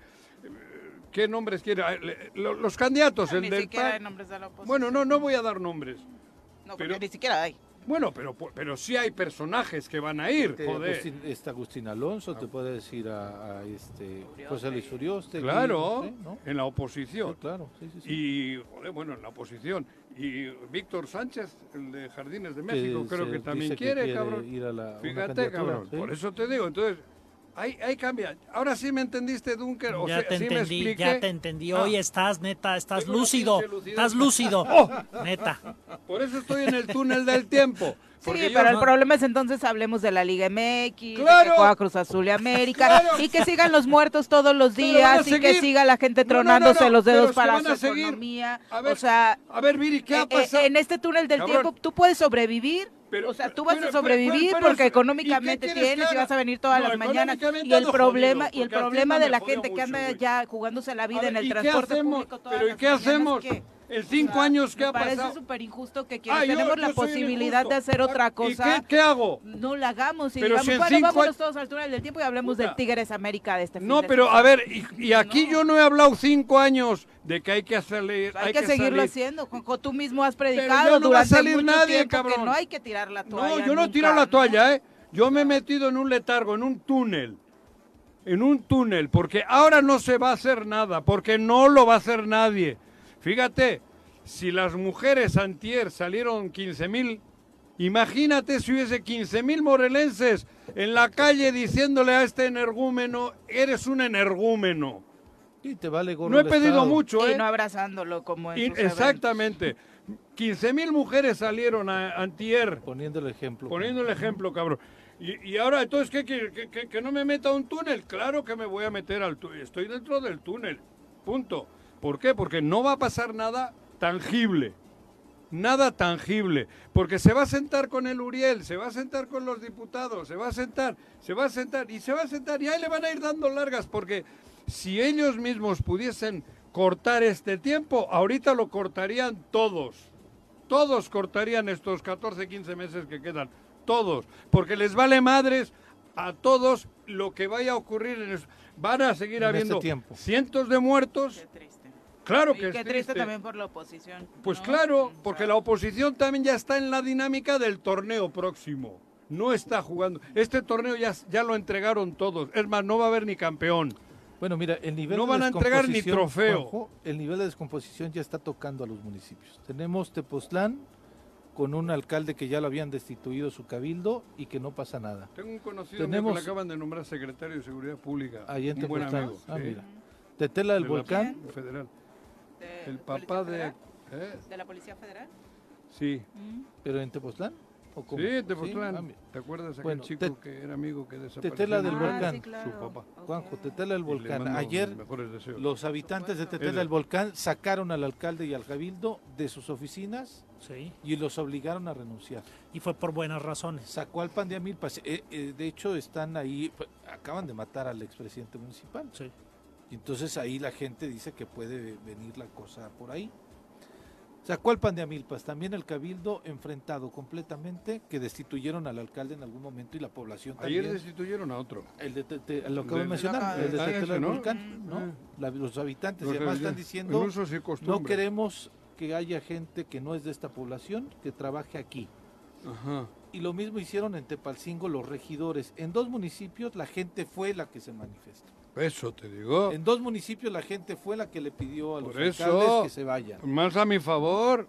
Speaker 2: ¿qué nombres quiere? Ah, Los candidatos, el
Speaker 1: Ni
Speaker 2: del
Speaker 1: siquiera hay nombres de la oposición.
Speaker 2: Bueno, no, no voy a dar nombres.
Speaker 1: No, porque
Speaker 2: pero-
Speaker 1: ni siquiera hay.
Speaker 2: Bueno, pero, pero sí hay personajes que van a ir,
Speaker 3: Este,
Speaker 2: joder.
Speaker 3: Agustín- está Agustín Alonso, te puede decir a, a este José Luis Urioste.
Speaker 2: Claro, en la oposición.
Speaker 3: Sí, claro, sí, sí, sí.
Speaker 2: Y, joder, bueno, en la oposición. Y Víctor Sánchez, el de Jardines de
Speaker 3: Que
Speaker 2: México, creo
Speaker 3: se
Speaker 2: que también
Speaker 3: dice que
Speaker 2: quiere,
Speaker 3: quiere
Speaker 2: cabrón.
Speaker 3: ir a la-
Speaker 2: Fíjate, cabrón.
Speaker 3: sí.
Speaker 2: Por eso te digo, entonces, ahí, ahí cambia. Ahora sí me entendiste, Dunker. O
Speaker 6: Ya
Speaker 2: sea,
Speaker 6: te
Speaker 2: sí
Speaker 6: entendí, ya te entendí.
Speaker 2: Ah.
Speaker 6: Hoy estás, neta, estás lúcido. Estás lúcido.
Speaker 2: ¡Oh!
Speaker 6: Neta.
Speaker 2: Por eso estoy en el túnel del tiempo. Porque
Speaker 1: sí, pero el problema es entonces hablemos de la Liga MX, de que juega Cruz Azul y América,
Speaker 2: ¡Claro!
Speaker 1: y que sigan los muertos todos los días, y que siga la gente
Speaker 2: No, no, no,
Speaker 1: tronándose
Speaker 2: no,
Speaker 1: los dedos para su
Speaker 2: seguir.
Speaker 1: economía.
Speaker 2: A ver,
Speaker 1: o sea,
Speaker 2: A ver, Viri, ¿qué ha
Speaker 1: eh, eh,
Speaker 2: pasado?
Speaker 1: en este túnel del
Speaker 2: Cabrón.
Speaker 1: tiempo tú puedes sobrevivir.
Speaker 2: Pero-
Speaker 1: o sea, tú vas
Speaker 2: pero-
Speaker 1: a sobrevivir
Speaker 2: pero- pero-
Speaker 1: porque
Speaker 2: ¿y
Speaker 1: económicamente
Speaker 2: que
Speaker 1: tienes y vas a venir todas
Speaker 2: No,
Speaker 1: las mañanas. Y el problema
Speaker 2: jodido,
Speaker 1: y el problema de la gente que
Speaker 2: mucho,
Speaker 1: anda
Speaker 2: güey.
Speaker 1: ya jugándose la vida
Speaker 2: ver,
Speaker 1: en el
Speaker 2: ¿y
Speaker 1: transporte público todas
Speaker 2: Pero ¿y qué hacemos?
Speaker 1: ¿qué?
Speaker 2: En cinco
Speaker 1: O sea,
Speaker 2: años, ¿qué
Speaker 1: me
Speaker 2: ha
Speaker 1: parece
Speaker 2: pasado?
Speaker 1: súper injusto que quienes
Speaker 2: Ah, yo-
Speaker 1: tenemos
Speaker 2: yo
Speaker 1: la
Speaker 2: soy el
Speaker 1: posibilidad de hacer otra
Speaker 2: ¿Y
Speaker 1: cosa.
Speaker 2: qué, qué hago?
Speaker 1: No la hagamos y
Speaker 2: Pero
Speaker 1: digamos,
Speaker 2: si en
Speaker 1: bueno,
Speaker 2: cinco
Speaker 1: vámonos todos al túnel del tiempo y hablemos
Speaker 2: Puta.
Speaker 1: del Tigres América de este fin
Speaker 2: No,
Speaker 1: de
Speaker 2: pero
Speaker 1: semana.
Speaker 2: a ver, y, y aquí yo no he hablado cinco años de que hay que hacerle.
Speaker 1: Hay, que, seguirlo
Speaker 2: salir.
Speaker 1: haciendo. Juanjo, tú mismo has predicado
Speaker 2: no va a salir
Speaker 1: mucho
Speaker 2: nadie,
Speaker 1: tiempo
Speaker 2: cabrón.
Speaker 1: que no hay que tirar la toalla.
Speaker 2: No, yo no
Speaker 1: nunca,
Speaker 2: tirado la toalla, ¿eh? Yo me he metido en un letargo, en un túnel. En un túnel, porque ahora no se va a hacer nada, porque no lo va a hacer nadie. Fíjate, si las mujeres antier salieron 15 mil, imagínate si hubiese 15 mil morelenses en la calle diciéndole a este energúmeno, eres un energúmeno.
Speaker 3: Y te vale gorro
Speaker 2: No he
Speaker 3: el
Speaker 2: pedido
Speaker 3: Estado.
Speaker 2: mucho,
Speaker 1: Y
Speaker 2: ¿eh?
Speaker 1: no abrazándolo como en
Speaker 2: Y-
Speaker 1: sus eventos.
Speaker 2: exactamente. 15 mil mujeres salieron a, antier.
Speaker 3: Poniendo el ejemplo.
Speaker 2: Poniendo el ejemplo, cabrón. Y, y ahora, entonces, ¿qué, quiere? ¿Que, que, que no me meta a un túnel? Claro que me voy a meter al túnel. Estoy dentro del túnel. Punto. ¿Por qué? Porque no va a pasar nada tangible. Nada tangible. Porque se va a sentar con el Uriel, se va a sentar con los diputados, se va a sentar, se va a sentar y se va a sentar. Y ahí le van a ir dando largas. Porque si ellos mismos pudiesen cortar este tiempo, ahorita lo cortarían todos. Todos cortarían estos 14, 15 meses que quedan. Todos. Porque les vale madres a todos lo que vaya a ocurrir. En es- Van a seguir
Speaker 3: En este
Speaker 2: habiendo
Speaker 3: tiempo.
Speaker 2: cientos de muertos.
Speaker 1: Qué triste.
Speaker 2: Claro
Speaker 1: Y
Speaker 2: que es
Speaker 1: qué triste
Speaker 2: triste.
Speaker 1: también por la oposición.
Speaker 2: Pues
Speaker 1: ¿no?
Speaker 2: claro, porque la oposición también ya está en la dinámica del torneo próximo. No está jugando. Este torneo ya, ya lo entregaron todos. Es más, no va a haber ni campeón.
Speaker 3: Bueno, mira, el nivel
Speaker 2: No
Speaker 3: de
Speaker 2: van a entregar ni
Speaker 3: descomposición,
Speaker 2: trofeo.
Speaker 3: Juanjo, el nivel de descomposición ya está tocando a los municipios. Tenemos Tepoztlán con un alcalde que ya lo habían destituido su cabildo y que no pasa nada.
Speaker 2: Tengo un conocido
Speaker 3: Tenemos-
Speaker 2: que le acaban de nombrar secretario de Seguridad Pública.
Speaker 3: Ahí en
Speaker 2: un buen
Speaker 3: Tepoztlán.
Speaker 2: amigo.
Speaker 3: Ah,
Speaker 2: sí,
Speaker 3: mira. Tetela del
Speaker 2: de la
Speaker 3: Volcán,
Speaker 2: Federal.
Speaker 1: ¿De
Speaker 2: El papá de... ¿eh?
Speaker 1: ¿De la Policía Federal?
Speaker 2: Sí.
Speaker 3: pero en Tepoztlán. ¿O cómo?
Speaker 2: Sí, Tepoztlán.
Speaker 3: Mira.
Speaker 2: ¿Te acuerdas aquel
Speaker 3: Bueno,
Speaker 2: chico
Speaker 3: Te-
Speaker 2: que era amigo que desapareció?
Speaker 3: Tetela del
Speaker 1: Ah,
Speaker 3: Volcán.
Speaker 1: sí, claro.
Speaker 2: Su papá.
Speaker 3: Juanjo, Tetela del Volcán. Ayer los habitantes de Tetela del Volcán sacaron al alcalde y al cabildo de sus oficinas
Speaker 6: Sí,
Speaker 3: y los obligaron a renunciar.
Speaker 6: y fue por buenas razones.
Speaker 3: Sacó al pan de Amilpas. Eh, eh, de hecho, están ahí, pues, acaban de matar al expresidente municipal.
Speaker 6: Sí.
Speaker 3: Y entonces ahí la gente dice que puede venir la cosa por ahí. Sacó al pan de Amilpas, también el cabildo enfrentado completamente, que destituyeron al alcalde en algún momento y la población
Speaker 2: Ayer
Speaker 3: también.
Speaker 2: destituyeron a otro.
Speaker 3: El de, Te- Te- lo acabo de mencionar,
Speaker 1: Ah,
Speaker 3: el de
Speaker 2: ah.
Speaker 3: Volcán, ¿no? La- los habitantes,
Speaker 2: Los
Speaker 3: y además están
Speaker 2: en
Speaker 3: diciendo, no queremos que haya gente que no es de esta población que trabaje aquí.
Speaker 2: Ajá.
Speaker 3: Y lo mismo hicieron en Tepalcingo los regidores. En dos municipios la gente fue la que se manifestó.
Speaker 2: Eso te digo.
Speaker 3: En dos municipios la gente fue la que le pidió a los
Speaker 2: Por eso.
Speaker 3: alcaldes que se vayan.
Speaker 2: Más a mi favor.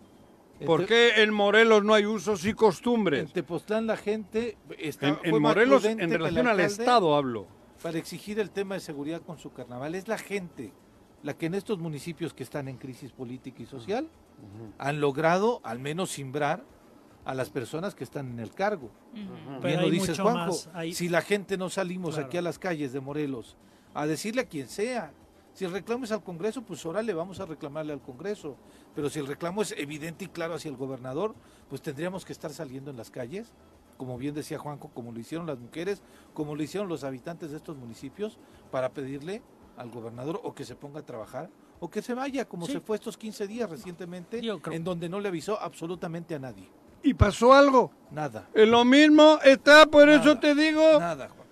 Speaker 2: ¿Por
Speaker 3: En
Speaker 2: qué en Morelos no hay usos y
Speaker 3: En
Speaker 2: costumbres?
Speaker 3: Tepoztlán la gente está,
Speaker 2: En, en Morelos, en relación al Estado hablo.
Speaker 3: Para exigir el tema de seguridad con su carnaval. Es la gente la que en estos municipios que están en crisis política y social han logrado al menos simbrar a las personas que están en el cargo.
Speaker 6: Pero
Speaker 3: Bien lo dices, Juanjo.
Speaker 6: más, hay-
Speaker 3: Si la gente no salimos
Speaker 6: Claro.
Speaker 3: aquí a las calles de Morelos a decirle a quien sea, si el reclamo es al Congreso, pues ahora le vamos a reclamarle al Congreso. Pero si el reclamo es evidente y claro hacia el gobernador, pues tendríamos que estar saliendo en las calles, como bien decía Juanjo, como lo hicieron las mujeres, como lo hicieron los habitantes de estos municipios, para pedirle al gobernador o que se ponga a trabajar o que se vaya, como
Speaker 6: Sí.
Speaker 3: se fue estos 15 días recientemente,
Speaker 6: Yo creo-
Speaker 3: en donde no le avisó absolutamente a nadie.
Speaker 2: ¿Y pasó algo?
Speaker 3: Nada.
Speaker 2: En lo mismo está, por eso te digo.
Speaker 3: Nada, Juanjo.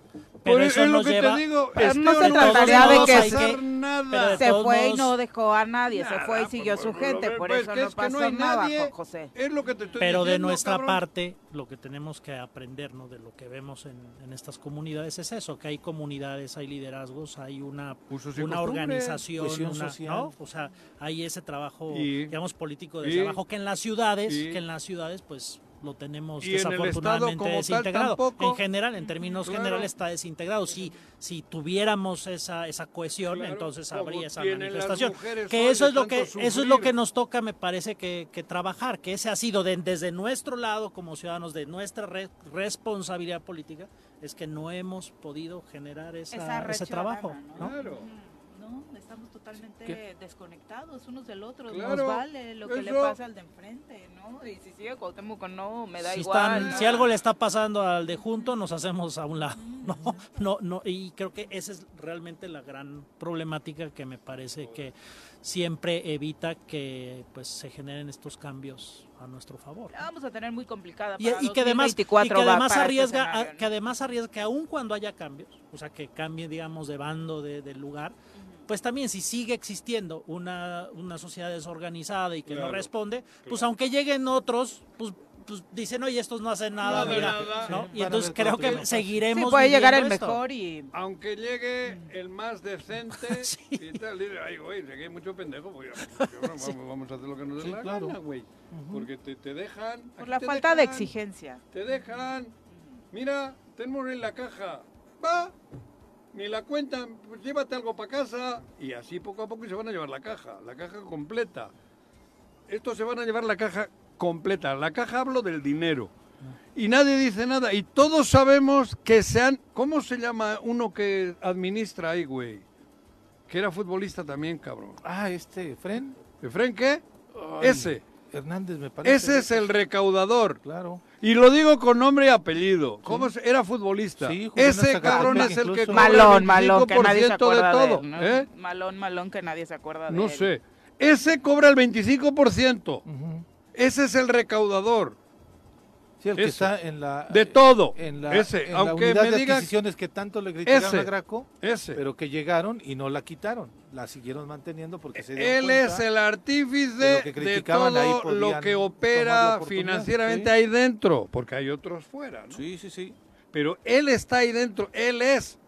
Speaker 6: Pero
Speaker 2: por
Speaker 6: eso
Speaker 2: es lo que
Speaker 6: lleva-
Speaker 2: te digo.
Speaker 1: No se
Speaker 2: no
Speaker 1: trataría de que
Speaker 6: pero
Speaker 2: nada.
Speaker 6: de
Speaker 1: Se fue y no dejó a nadie, se fue y siguió
Speaker 2: por-
Speaker 1: su
Speaker 2: por-
Speaker 1: gente,
Speaker 2: por-
Speaker 1: por
Speaker 2: pues
Speaker 1: eso
Speaker 2: que
Speaker 1: no
Speaker 2: es que
Speaker 1: pasó
Speaker 2: no hay
Speaker 1: nada, José.
Speaker 2: Es lo que te estoy
Speaker 6: Pero de nuestra
Speaker 2: cabrón.
Speaker 6: parte, lo que tenemos que aprender ¿no? de lo que vemos en, en estas comunidades es eso, que hay comunidades, hay liderazgos, hay una,
Speaker 2: Usos y
Speaker 6: una organización, una-
Speaker 3: social.
Speaker 6: ¿no? o sea, hay ese trabajo,
Speaker 2: Y-
Speaker 6: digamos, político
Speaker 2: y-
Speaker 6: de trabajo que en las ciudades,
Speaker 2: y-
Speaker 6: que en las ciudades, pues lo tenemos
Speaker 2: Y en el Estado
Speaker 6: desafortunadamente desintegrado.
Speaker 2: tampoco.
Speaker 6: En general, en términos
Speaker 2: Claro.
Speaker 6: generales, está desintegrado. Si, si tuviéramos esa, esa cohesión,
Speaker 2: Claro,
Speaker 6: entonces habría esa manifestación. Que eso es lo que eso es lo que nos toca, me parece que, que trabajar, que ese ha sido de- desde nuestro lado como ciudadanos de nuestra re- responsabilidad política, es que no hemos podido generar esa-
Speaker 1: Esa red
Speaker 6: ese trabajo.
Speaker 2: Claro.
Speaker 1: No, estamos totalmente
Speaker 3: ¿Qué?
Speaker 1: desconectados unos del otro.
Speaker 2: Claro,
Speaker 1: Nos vale lo que le pasa al de enfrente, ¿no? Y si sigue Cuauhtémoc o no, me da
Speaker 6: Si,
Speaker 1: igual.
Speaker 6: están- si algo le está pasando al de junto, nos hacemos a un lado. No, no, no, y creo que esa es realmente la gran problemática que me parece que siempre evita que pues se generen estos cambios a nuestro favor.
Speaker 1: La vamos a tener muy complicada
Speaker 6: Y,
Speaker 1: para
Speaker 6: y que además, y
Speaker 1: 2024
Speaker 6: que además
Speaker 1: este
Speaker 6: arriesga, a-
Speaker 1: escenario, ¿no?
Speaker 6: que además arriesga que aun cuando haya cambios, o sea, que cambie, digamos, de bando, de, de lugar, pues también si sigue existiendo una, una sociedad desorganizada y que no
Speaker 2: Claro,
Speaker 6: responde, pues
Speaker 2: claro.
Speaker 6: aunque lleguen otros, pues, pues dicen, oye, estos no hacen nada,
Speaker 2: Nada,
Speaker 6: mira,
Speaker 2: nada.
Speaker 6: ¿no?
Speaker 3: Sí,
Speaker 6: Y entonces creo
Speaker 3: que
Speaker 6: seguiremos
Speaker 1: Sí, puede llegar el
Speaker 6: esto.
Speaker 1: mejor y...
Speaker 2: Aunque llegue el más decente
Speaker 6: Sí.
Speaker 2: y tal, dice, ay, güey, hay mucho pendejo, pues, cabrón, vamos, vamos a hacer lo que nos dé la
Speaker 3: claro.
Speaker 2: gana, güey. Porque te, te dejan...
Speaker 1: Por la falta de
Speaker 2: dejan,
Speaker 1: exigencia.
Speaker 2: Te dejan, mira, tenemos en la caja, va, ni la cuentan, pues llévate algo para casa y así poco a poco se van a llevar la caja, la caja completa. Estos se van a llevar la caja completa, la caja hablo del dinero. Y nadie dice nada. Y todos sabemos que se han... ¿Cómo se llama uno que administra ahí, güey? Que era futbolista también, cabrón.
Speaker 3: Ah, este, Fren.
Speaker 2: ¿Efren qué?
Speaker 3: Ay,
Speaker 2: Ese.
Speaker 3: Hernández me parece.
Speaker 2: Ese es el recaudador.
Speaker 3: Claro.
Speaker 2: Y lo digo con nombre y apellido. ¿Cómo se- era futbolista?
Speaker 3: Sí, jugó en
Speaker 2: Ese
Speaker 3: Zacatepec
Speaker 2: cabrón es el que
Speaker 3: incluso.
Speaker 2: cobra el
Speaker 1: Malón, malón, que nadie se
Speaker 2: 25%
Speaker 1: acuerda
Speaker 2: de
Speaker 1: de,
Speaker 2: todo.
Speaker 1: él, ¿no?
Speaker 2: ¿eh?
Speaker 1: Malón, malón, que nadie se acuerda de
Speaker 2: No
Speaker 1: él.
Speaker 2: sé. Ese cobra el 25%.
Speaker 3: Ujú.
Speaker 2: Ese es el recaudador.
Speaker 3: Sí, el que
Speaker 2: Ese.
Speaker 3: está en la...
Speaker 2: De todo.
Speaker 3: En la,
Speaker 2: Ese.
Speaker 3: en la
Speaker 2: Aunque
Speaker 3: unidad
Speaker 2: me
Speaker 3: de adquisiciones que tanto le criticaron
Speaker 2: Ese.
Speaker 3: a Graco,
Speaker 2: Ese.
Speaker 3: pero que llegaron y no la quitaron. La siguieron manteniendo porque se dieron
Speaker 2: Él es el artífice
Speaker 3: de
Speaker 2: todo lo que opera financieramente
Speaker 3: sí.
Speaker 2: ahí dentro, porque hay otros fuera, ¿no?
Speaker 3: Sí, sí, sí.
Speaker 2: Pero él está ahí dentro, él es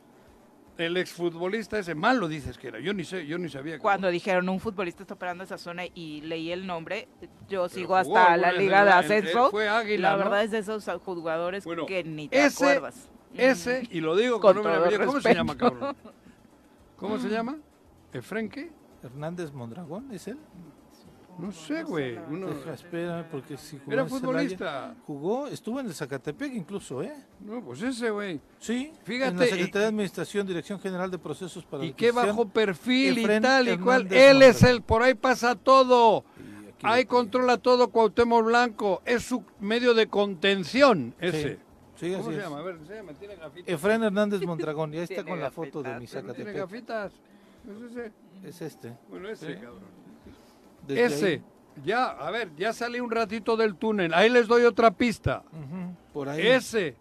Speaker 2: El exfutbolista ese, mal lo dices que era. Yo ni sé, yo ni sabía. que-
Speaker 1: Cuando dijeron un futbolista está operando esa zona y leí el nombre, yo sigo hasta la liga de ascenso.
Speaker 2: fue Águila,
Speaker 1: la
Speaker 2: ¿no?
Speaker 1: verdad es de esos jugadores
Speaker 2: Bueno,
Speaker 1: que ni te
Speaker 2: ese-
Speaker 1: acuerdas.
Speaker 2: Ese, y lo digo
Speaker 1: Con
Speaker 2: con nombre ¿Cómo se
Speaker 1: respeto.
Speaker 2: llama, cabrón? ¿Cómo se llama? ¿Efren qué?
Speaker 3: Hernández Mondragón, ¿es él?
Speaker 2: No sé, güey. Uno...
Speaker 3: Deja, espera, porque si jugó
Speaker 2: Era
Speaker 3: en Celaya-
Speaker 2: futbolista.
Speaker 3: Jugó, estuvo en el Zacatepec incluso, ¿eh?
Speaker 2: No, pues ese, güey.
Speaker 3: Sí,
Speaker 2: Fíjate,
Speaker 3: en la
Speaker 2: y-
Speaker 3: Secretaría de Administración, Dirección General de Procesos para
Speaker 2: Y qué bajo perfil y tal y cual. Él es el, por ahí pasa todo.
Speaker 3: Y aquí
Speaker 2: Ahí controla todo Cuauhtémoc Blanco. Es su medio de contención, ese.
Speaker 3: Sí,
Speaker 2: ¿Cómo
Speaker 3: así
Speaker 2: se
Speaker 3: es.
Speaker 2: llama? A ver, enséñame, tiene gafitas.
Speaker 3: Efren Hernández Mondragón, y ahí está
Speaker 1: Tiene
Speaker 3: con la foto de
Speaker 1: gafitas.
Speaker 3: mi
Speaker 2: Tiene
Speaker 3: Zacatepec.
Speaker 2: gafitas. Es ese.
Speaker 3: Es este.
Speaker 2: Bueno, ese,
Speaker 3: Sí.
Speaker 2: cabrón.
Speaker 3: Desde
Speaker 2: Ese.
Speaker 3: ahí.
Speaker 2: Ya, a ver, ya salí un ratito del túnel. Ahí les doy otra pista.
Speaker 3: Ujú, Por ahí.
Speaker 2: Ese.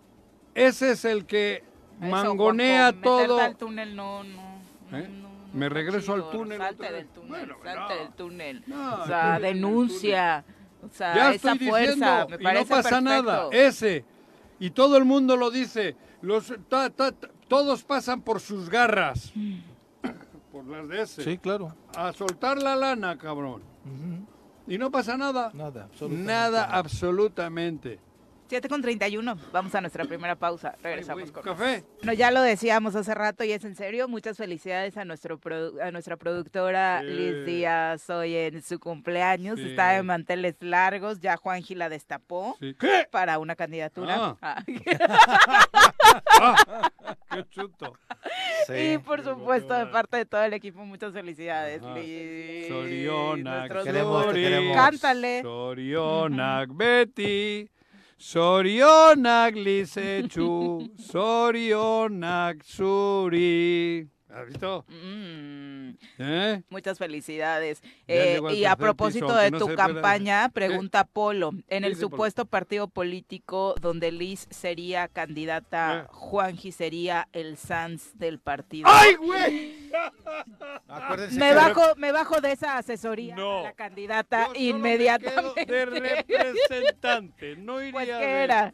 Speaker 2: Ese es el que
Speaker 1: Eso,
Speaker 2: mangonea
Speaker 1: Juanjo,
Speaker 2: todo.
Speaker 1: al túnel no, no. no,
Speaker 2: ¿Eh?
Speaker 1: no,
Speaker 2: Me regreso al túnel
Speaker 1: Salte del túnel,
Speaker 2: Bueno,
Speaker 1: salte
Speaker 2: no.
Speaker 1: del túnel.
Speaker 2: No,
Speaker 1: o sea, denuncia. O sea,
Speaker 2: Ya
Speaker 1: esa
Speaker 2: estoy
Speaker 1: fuerza,
Speaker 2: diciendo,
Speaker 1: me
Speaker 2: y
Speaker 1: parece
Speaker 2: no pasa nada. Ese. Y todo el mundo lo dice. Los, ta- ta- ta- todos pasan por sus garras. por las de ese.
Speaker 3: Sí, claro.
Speaker 2: A soltar la lana, cabrón. Y no pasa nada.
Speaker 3: Nada, absolutamente
Speaker 2: Nada,
Speaker 3: nada.
Speaker 2: absolutamente.
Speaker 1: 7 con 31. Vamos a nuestra primera pausa. Regresamos con
Speaker 2: Café.
Speaker 1: Bueno, ya lo decíamos hace rato y es en serio. Muchas felicidades a, nuestro produ- a nuestra productora
Speaker 2: Sí.
Speaker 1: Liz Díaz hoy en su cumpleaños.
Speaker 2: Sí.
Speaker 1: Está de manteles largos. Ya Juanji la destapó
Speaker 2: Sí. ¿Qué?
Speaker 1: para una candidatura.
Speaker 2: Ah.
Speaker 1: Ah.
Speaker 2: Qué chuto.
Speaker 1: y por supuesto, de parte de todo el equipo, muchas felicidades,
Speaker 2: Ajá.
Speaker 1: Liz. Nuestros
Speaker 3: Queremos, te
Speaker 1: Luri.
Speaker 3: queremos.
Speaker 1: Cántale.
Speaker 2: Sorionak Betty, Sorionak lizetxu, sorionak zuri. ¿Has visto?
Speaker 1: Mm,
Speaker 2: ¿Eh?
Speaker 1: muchas felicidades.
Speaker 2: Ya
Speaker 1: Eh, y a propósito
Speaker 2: piso,
Speaker 1: de
Speaker 2: no
Speaker 1: tu campaña, pregunta Polo, en el
Speaker 2: Polo.
Speaker 1: supuesto partido político donde Liz sería candidata,
Speaker 2: Eh.
Speaker 1: Juanji sería el Sans del partido.
Speaker 2: ¡Ay, güey!
Speaker 3: Acuérdense
Speaker 1: Me
Speaker 3: que-
Speaker 1: bajo, me bajo de esa asesoría
Speaker 2: No.
Speaker 1: a la candidata
Speaker 2: Yo solo me
Speaker 1: inmediatamente.
Speaker 2: quedo de representante, no iría
Speaker 1: Pues,
Speaker 2: de-
Speaker 1: ¿qué era?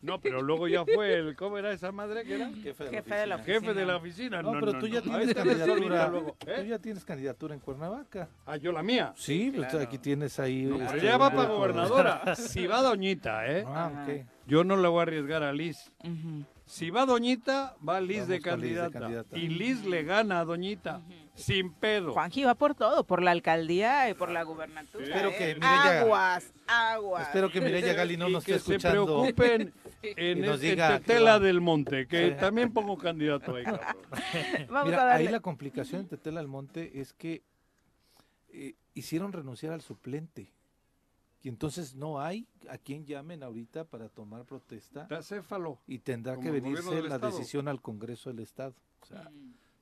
Speaker 2: No, pero luego ya fue el... ¿Cómo era esa madre que era?
Speaker 3: Jefe de la
Speaker 1: Jefe de la
Speaker 3: oficina.
Speaker 2: Jefe de la oficina.
Speaker 3: No, pero tú ya tienes candidatura.
Speaker 2: luego.
Speaker 3: Tú
Speaker 2: ¿Eh?
Speaker 3: ya tienes candidatura en Cuernavaca.
Speaker 2: Ah, yo la mía.
Speaker 3: Sí, pues
Speaker 1: claro.
Speaker 3: aquí tienes ahí.
Speaker 2: No, pero
Speaker 3: este,
Speaker 2: ella va para gobernadora. Si va Doñita, ¿eh?
Speaker 3: Ah, ok.
Speaker 2: Yo no le voy a arriesgar a Liz. Si va Doñita, va Liz,
Speaker 3: Vamos
Speaker 2: de
Speaker 3: con Liz de
Speaker 2: candidata. Y Liz le gana a Doñita. Sin pedo.
Speaker 1: Juanji va por todo, por la alcaldía y por la gubernatura.
Speaker 3: Espero
Speaker 1: ¿eh?
Speaker 3: que Mireya-
Speaker 1: Aguas, aguas.
Speaker 3: Espero que Mireya Gali no nos esté
Speaker 2: se
Speaker 3: escuchando.
Speaker 2: preocupen en,
Speaker 3: Y nos
Speaker 2: este-
Speaker 3: diga
Speaker 2: Tetela
Speaker 3: va.
Speaker 2: del Monte, que
Speaker 3: Sí.
Speaker 2: también pongo candidato ahí.
Speaker 1: Vamos
Speaker 3: Mira,
Speaker 1: a darle.
Speaker 3: ahí la complicación en Tetela del Monte es que eh, hicieron renunciar al suplente. Y entonces no hay a quien llamen ahorita para tomar protesta
Speaker 2: Está céfalo.
Speaker 3: y tendrá
Speaker 2: Como
Speaker 3: que venirse la
Speaker 2: Estado.
Speaker 3: decisión al Congreso del Estado. O sea,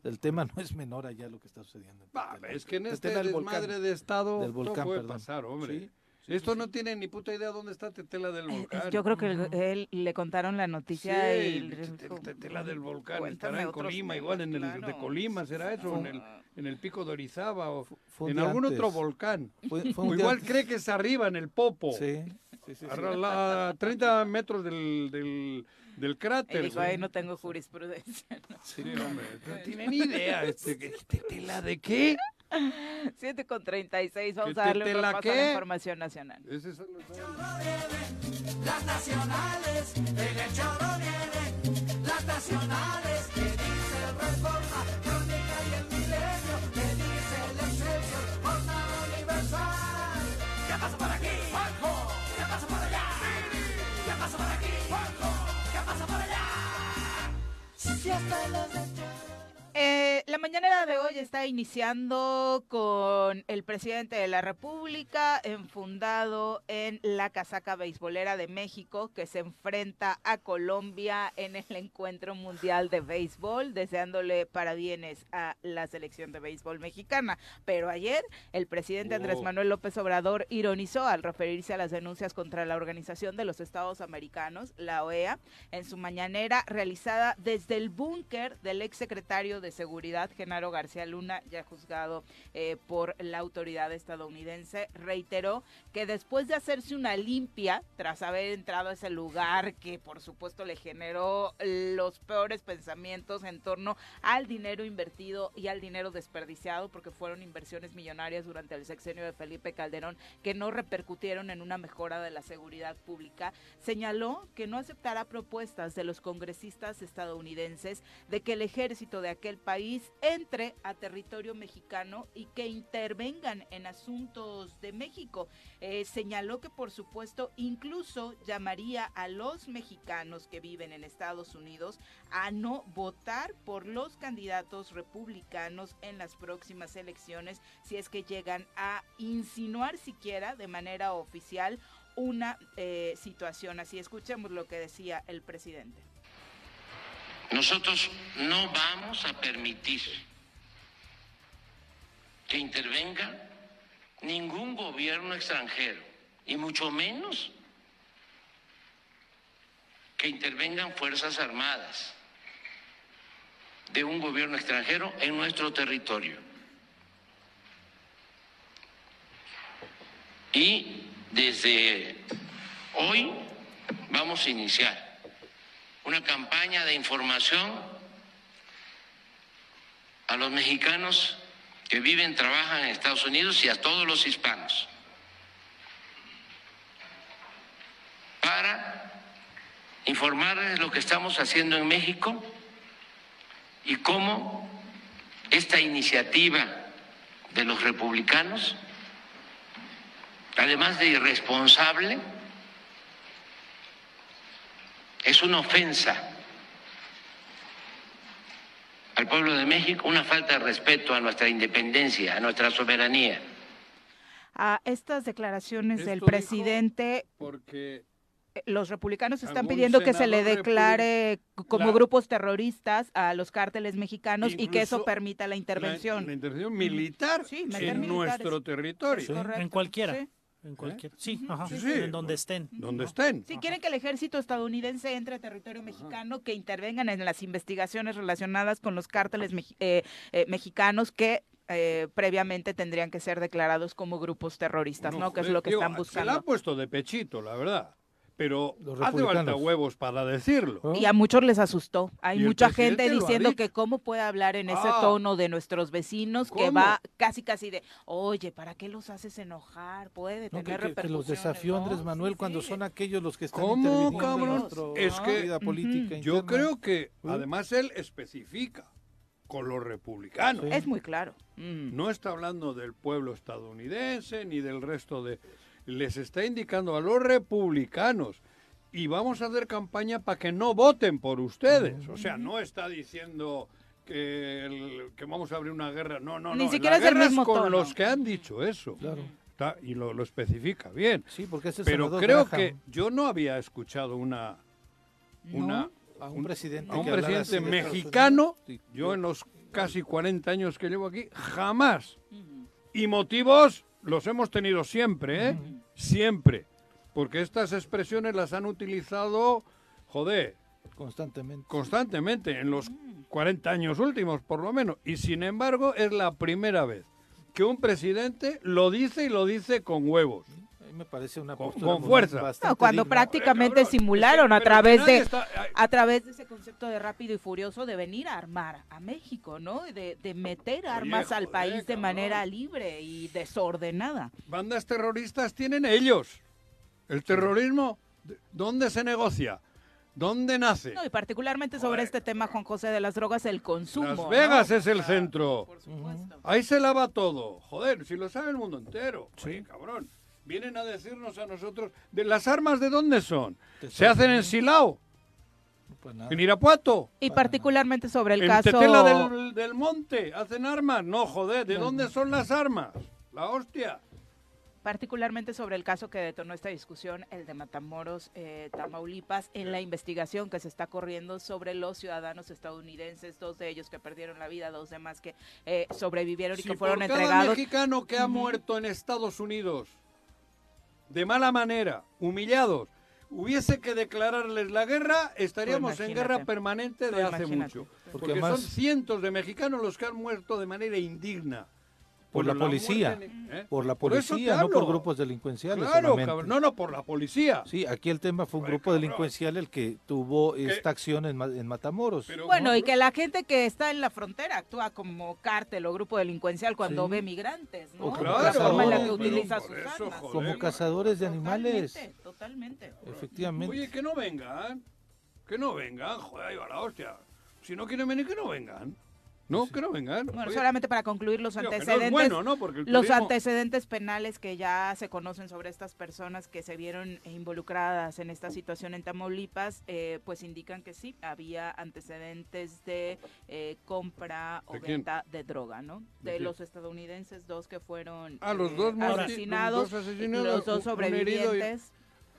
Speaker 3: el tema no es menor allá lo que está sucediendo. en
Speaker 2: Ah,
Speaker 3: Tetela.
Speaker 2: es que en este
Speaker 3: del volcán.
Speaker 2: desmadre de estado
Speaker 3: Del volcán,
Speaker 2: no puede
Speaker 3: perdón.
Speaker 2: pasar, hombre.
Speaker 3: Sí,
Speaker 2: Esto no tiene ni puta idea dónde está Tetela del volcán.
Speaker 1: Yo creo que el- él le contaron la noticia
Speaker 2: Sí,
Speaker 1: y
Speaker 2: te- Tetela del volcán
Speaker 1: "Cuéntame
Speaker 2: estará en Colima,
Speaker 1: temas",
Speaker 2: igual en el de. Colima será eso, en el, en el pico de Orizaba o en algún otro volcán.
Speaker 3: Fue, fue
Speaker 2: O igual
Speaker 3: antes.
Speaker 2: cree que es arriba en el Popo,
Speaker 3: Sí, sí, sí, sí.
Speaker 2: a la- a 30 metros del, del, del cráter.
Speaker 1: dijo, "Ay, no tengo jurisprudencia.
Speaker 2: Sí, hombre, no tiene ni idea. Este, ¿Tetela de qué?
Speaker 1: 7 con 36, vamos
Speaker 2: ¿Que
Speaker 1: a darle un repaso a la información nacional.
Speaker 2: Es el-
Speaker 8: Las nacionales, en el choro vienen. Las nacionales, que dice el Reforma, Crónica y el Milenio, que dice el Excelsior, Jornada Universal. ¿Qué pasa por aquí? Juanjo. ¿Qué pasa por allá? ¿Qué pasa por aquí? Juanjo. ¿Qué pasa por allá? Si hasta los hechos.
Speaker 1: Eh, la mañanera de hoy está iniciando con el presidente de la República, enfundado en la casaca beisbolera de México, que se enfrenta a Colombia en el encuentro mundial de béisbol, deseándole parabienes a la selección de béisbol mexicana. Pero ayer el presidente Andrés
Speaker 2: Oh.
Speaker 1: Manuel López Obrador ironizó al referirse a las denuncias contra la Organización de los Estados Americanos, la OEA, en su mañanera realizada desde el búnker del exsecretario de Seguridad Genaro García Luna, ya juzgado eh, por la autoridad estadounidense, reiteró que después de hacerse una limpia, tras haber entrado a ese lugar que por supuesto le generó los peores pensamientos en torno al dinero invertido y al dinero desperdiciado, porque fueron inversiones millonarias durante el sexenio de Felipe Calderón que no repercutieron en una mejora de la seguridad pública, señaló que no aceptará propuestas de los congresistas estadounidenses de que el ejército de aquel país entre a territorio mexicano y que intervengan en asuntos de México. Eh, señaló que por supuesto incluso llamaría a los mexicanos que viven en Estados Unidos a no votar por los candidatos republicanos en las próximas elecciones si es que llegan a insinuar siquiera de manera oficial una eh, situación así. Escuchemos lo que decía el presidente.
Speaker 9: Nosotros no vamos a permitir que intervenga ningún gobierno extranjero, y mucho menos que intervengan Fuerzas Armadas de un gobierno extranjero en nuestro territorio. Y desde hoy vamos a iniciar una campaña de información a los mexicanos que viven, trabajan en Estados Unidos y a todos los hispanos. Para informarles lo que estamos haciendo en México y cómo esta iniciativa de los republicanos, además de irresponsable, es una ofensa al pueblo de México, una falta de respeto a nuestra independencia, a nuestra soberanía.
Speaker 1: A estas declaraciones del
Speaker 2: Esto
Speaker 1: presidente,
Speaker 2: Porque
Speaker 1: los republicanos están pidiendo que se le declare como
Speaker 2: La-
Speaker 1: grupos terroristas a los cárteles mexicanos y que eso permita la intervención.
Speaker 2: la intervención militar
Speaker 1: Sí,
Speaker 2: en
Speaker 1: militares.
Speaker 2: nuestro territorio,
Speaker 6: Sí, en cualquiera.
Speaker 1: sí.
Speaker 6: En cualquier, sí, ajá,
Speaker 2: Sí, sí.
Speaker 6: en donde estén.
Speaker 2: donde estén.
Speaker 1: Si quieren que el ejército estadounidense entre a territorio mexicano, que intervengan en las investigaciones relacionadas con los cárteles meji- eh, eh, mexicanos que eh, previamente tendrían que ser declarados como grupos terroristas, ¿no? Que es lo que
Speaker 2: digo,
Speaker 1: están
Speaker 2: Se la ha
Speaker 1: buscando.
Speaker 2: puesto de pechito, la verdad. Pero hace falta huevos para decirlo.
Speaker 3: ¿no?
Speaker 1: Y a muchos les asustó. Hay mucha gente diciendo que cómo puede hablar en ese
Speaker 2: Ah.
Speaker 1: tono de nuestros vecinos que va casi casi de, oye, ¿para qué los haces enojar? Puede
Speaker 3: No,
Speaker 1: tener
Speaker 3: que, que- que los
Speaker 1: repercusiones.
Speaker 3: desafió
Speaker 1: ¿no?
Speaker 3: Andrés Manuel
Speaker 1: Sí,
Speaker 3: cuando
Speaker 1: sí.
Speaker 3: son aquellos los que están
Speaker 2: ¿Cómo,
Speaker 3: en
Speaker 2: cabrón?
Speaker 3: nuestro-
Speaker 2: Es que-
Speaker 3: vida política
Speaker 2: Yo
Speaker 3: interna.
Speaker 2: creo que además él especifica con los republicanos.
Speaker 1: Es muy claro. Mm.
Speaker 2: No está hablando del pueblo estadounidense ni del resto de... Les está indicando a los republicanos y vamos a hacer campaña para que no voten por ustedes. O sea, no está diciendo que, el- que vamos a abrir una guerra. No, no,
Speaker 1: Ni
Speaker 2: no.
Speaker 1: siquiera
Speaker 2: la
Speaker 1: es el mismo
Speaker 2: con
Speaker 1: tono.
Speaker 2: los que han dicho eso.
Speaker 3: Claro.
Speaker 2: Está- y lo, lo especifica bien.
Speaker 3: Sí, porque ese
Speaker 2: Pero creo
Speaker 3: Graham,
Speaker 2: que yo no había escuchado una... una
Speaker 3: a un presidente,
Speaker 2: a un presidente mexicano,
Speaker 3: sí.
Speaker 2: yo en los casi 40 años que llevo aquí, jamás. Y motivos los hemos tenido siempre, ¿eh? Siempre. Porque estas expresiones las han utilizado, joder,
Speaker 3: constantemente.
Speaker 2: constantemente, en los 40 años últimos, por lo menos. Y sin embargo, es la primera vez que un presidente lo dice y lo dice con huevos.
Speaker 3: Me parece una
Speaker 2: Con-
Speaker 3: postura
Speaker 2: con fuerza.
Speaker 1: No, cuando
Speaker 3: digna.
Speaker 1: prácticamente
Speaker 2: cabrón,
Speaker 1: simularon
Speaker 2: es que-
Speaker 1: a través de
Speaker 2: está-
Speaker 1: a través de ese concepto de rápido y furioso de venir a armar a México, ¿no? De, de meter armas al
Speaker 2: joder,
Speaker 1: país de
Speaker 2: cabrón.
Speaker 1: manera libre y desordenada.
Speaker 2: bandas terroristas tienen ellos. El terrorismo, ¿de- ¿dónde se negocia? ¿Dónde nace?
Speaker 1: No, y particularmente sobre este tema, Juan José, de las drogas, el consumo.
Speaker 2: Las
Speaker 1: ¿no?
Speaker 2: Vegas es el centro.
Speaker 1: Por supuesto.
Speaker 2: Ahí se lava todo. Joder, si lo sabe el mundo entero. Oye, cabrón. Vienen a decirnos a nosotros, ¿de las armas de dónde son? ¿Se hacen en. Silao?
Speaker 3: Pues nada.
Speaker 2: ¿En Irapuato?
Speaker 1: Y particularmente sobre el
Speaker 2: ¿En
Speaker 1: caso...
Speaker 2: Tetela del, del Monte? ¿Hacen armas? No, joder, ¿de dónde son las armas? La hostia.
Speaker 1: particularmente sobre el caso que detonó esta discusión, el de Matamoros, eh, Tamaulipas, en la investigación que se está corriendo sobre los ciudadanos estadounidenses, dos de ellos que perdieron la vida, dos demás que eh, sobrevivieron y
Speaker 2: Si
Speaker 1: que fueron
Speaker 2: por cada
Speaker 1: entregados.
Speaker 2: mexicano que ha muerto en Estados Unidos de mala manera, humillados, hubiese que declararles la guerra, estaríamos en guerra permanente de hace
Speaker 1: imagínate.
Speaker 2: mucho.
Speaker 3: Porque
Speaker 2: Porque,
Speaker 3: además-
Speaker 2: son cientos de mexicanos los que han muerto de manera indigna.
Speaker 3: Por la policía.
Speaker 2: ¿eh?
Speaker 3: Por la
Speaker 2: Por
Speaker 3: policía, no por grupos delincuenciales.
Speaker 2: Claro,
Speaker 3: solamente.
Speaker 2: cabrón. No, no, por la policía.
Speaker 3: Sí, aquí el tema fue un
Speaker 2: Oye,
Speaker 3: grupo
Speaker 2: cabrón.
Speaker 3: delincuencial el que tuvo esta acción en, Ma- en Matamoros.
Speaker 2: Pero,
Speaker 1: Bueno,
Speaker 2: ¿cómo?
Speaker 1: y que la gente que está en la frontera actúa como cártel o grupo delincuencial cuando
Speaker 3: Sí.
Speaker 1: ve migrantes, ¿no?
Speaker 3: O claro,
Speaker 1: la forma en la que utiliza sus
Speaker 2: eso,
Speaker 1: armas.
Speaker 2: joder.
Speaker 3: como cazadores de animales.
Speaker 1: Totalmente, totalmente.
Speaker 3: Efectivamente.
Speaker 2: Oye, que no vengan. Que no vengan, joder, ahí va la hostia. Si no quieren venir, que no vengan. No, que no vengan.
Speaker 1: Bueno,
Speaker 2: Oye,
Speaker 1: solamente para concluir los
Speaker 2: no
Speaker 1: antecedentes,
Speaker 2: bueno, ¿no? Porque el
Speaker 1: los antecedentes penales que ya se conocen sobre estas personas que se vieron involucradas en esta situación en Tamaulipas, eh, pues indican que sí, había antecedentes de eh, compra o
Speaker 2: ¿De quién?
Speaker 1: venta de droga, ¿no?
Speaker 2: ¿De
Speaker 1: los estadounidenses, dos que fueron
Speaker 2: Ah, los
Speaker 1: eh,
Speaker 2: dos
Speaker 1: asesinados,
Speaker 2: los dos asesinados,
Speaker 1: los dos
Speaker 2: y-
Speaker 1: sobrevivientes.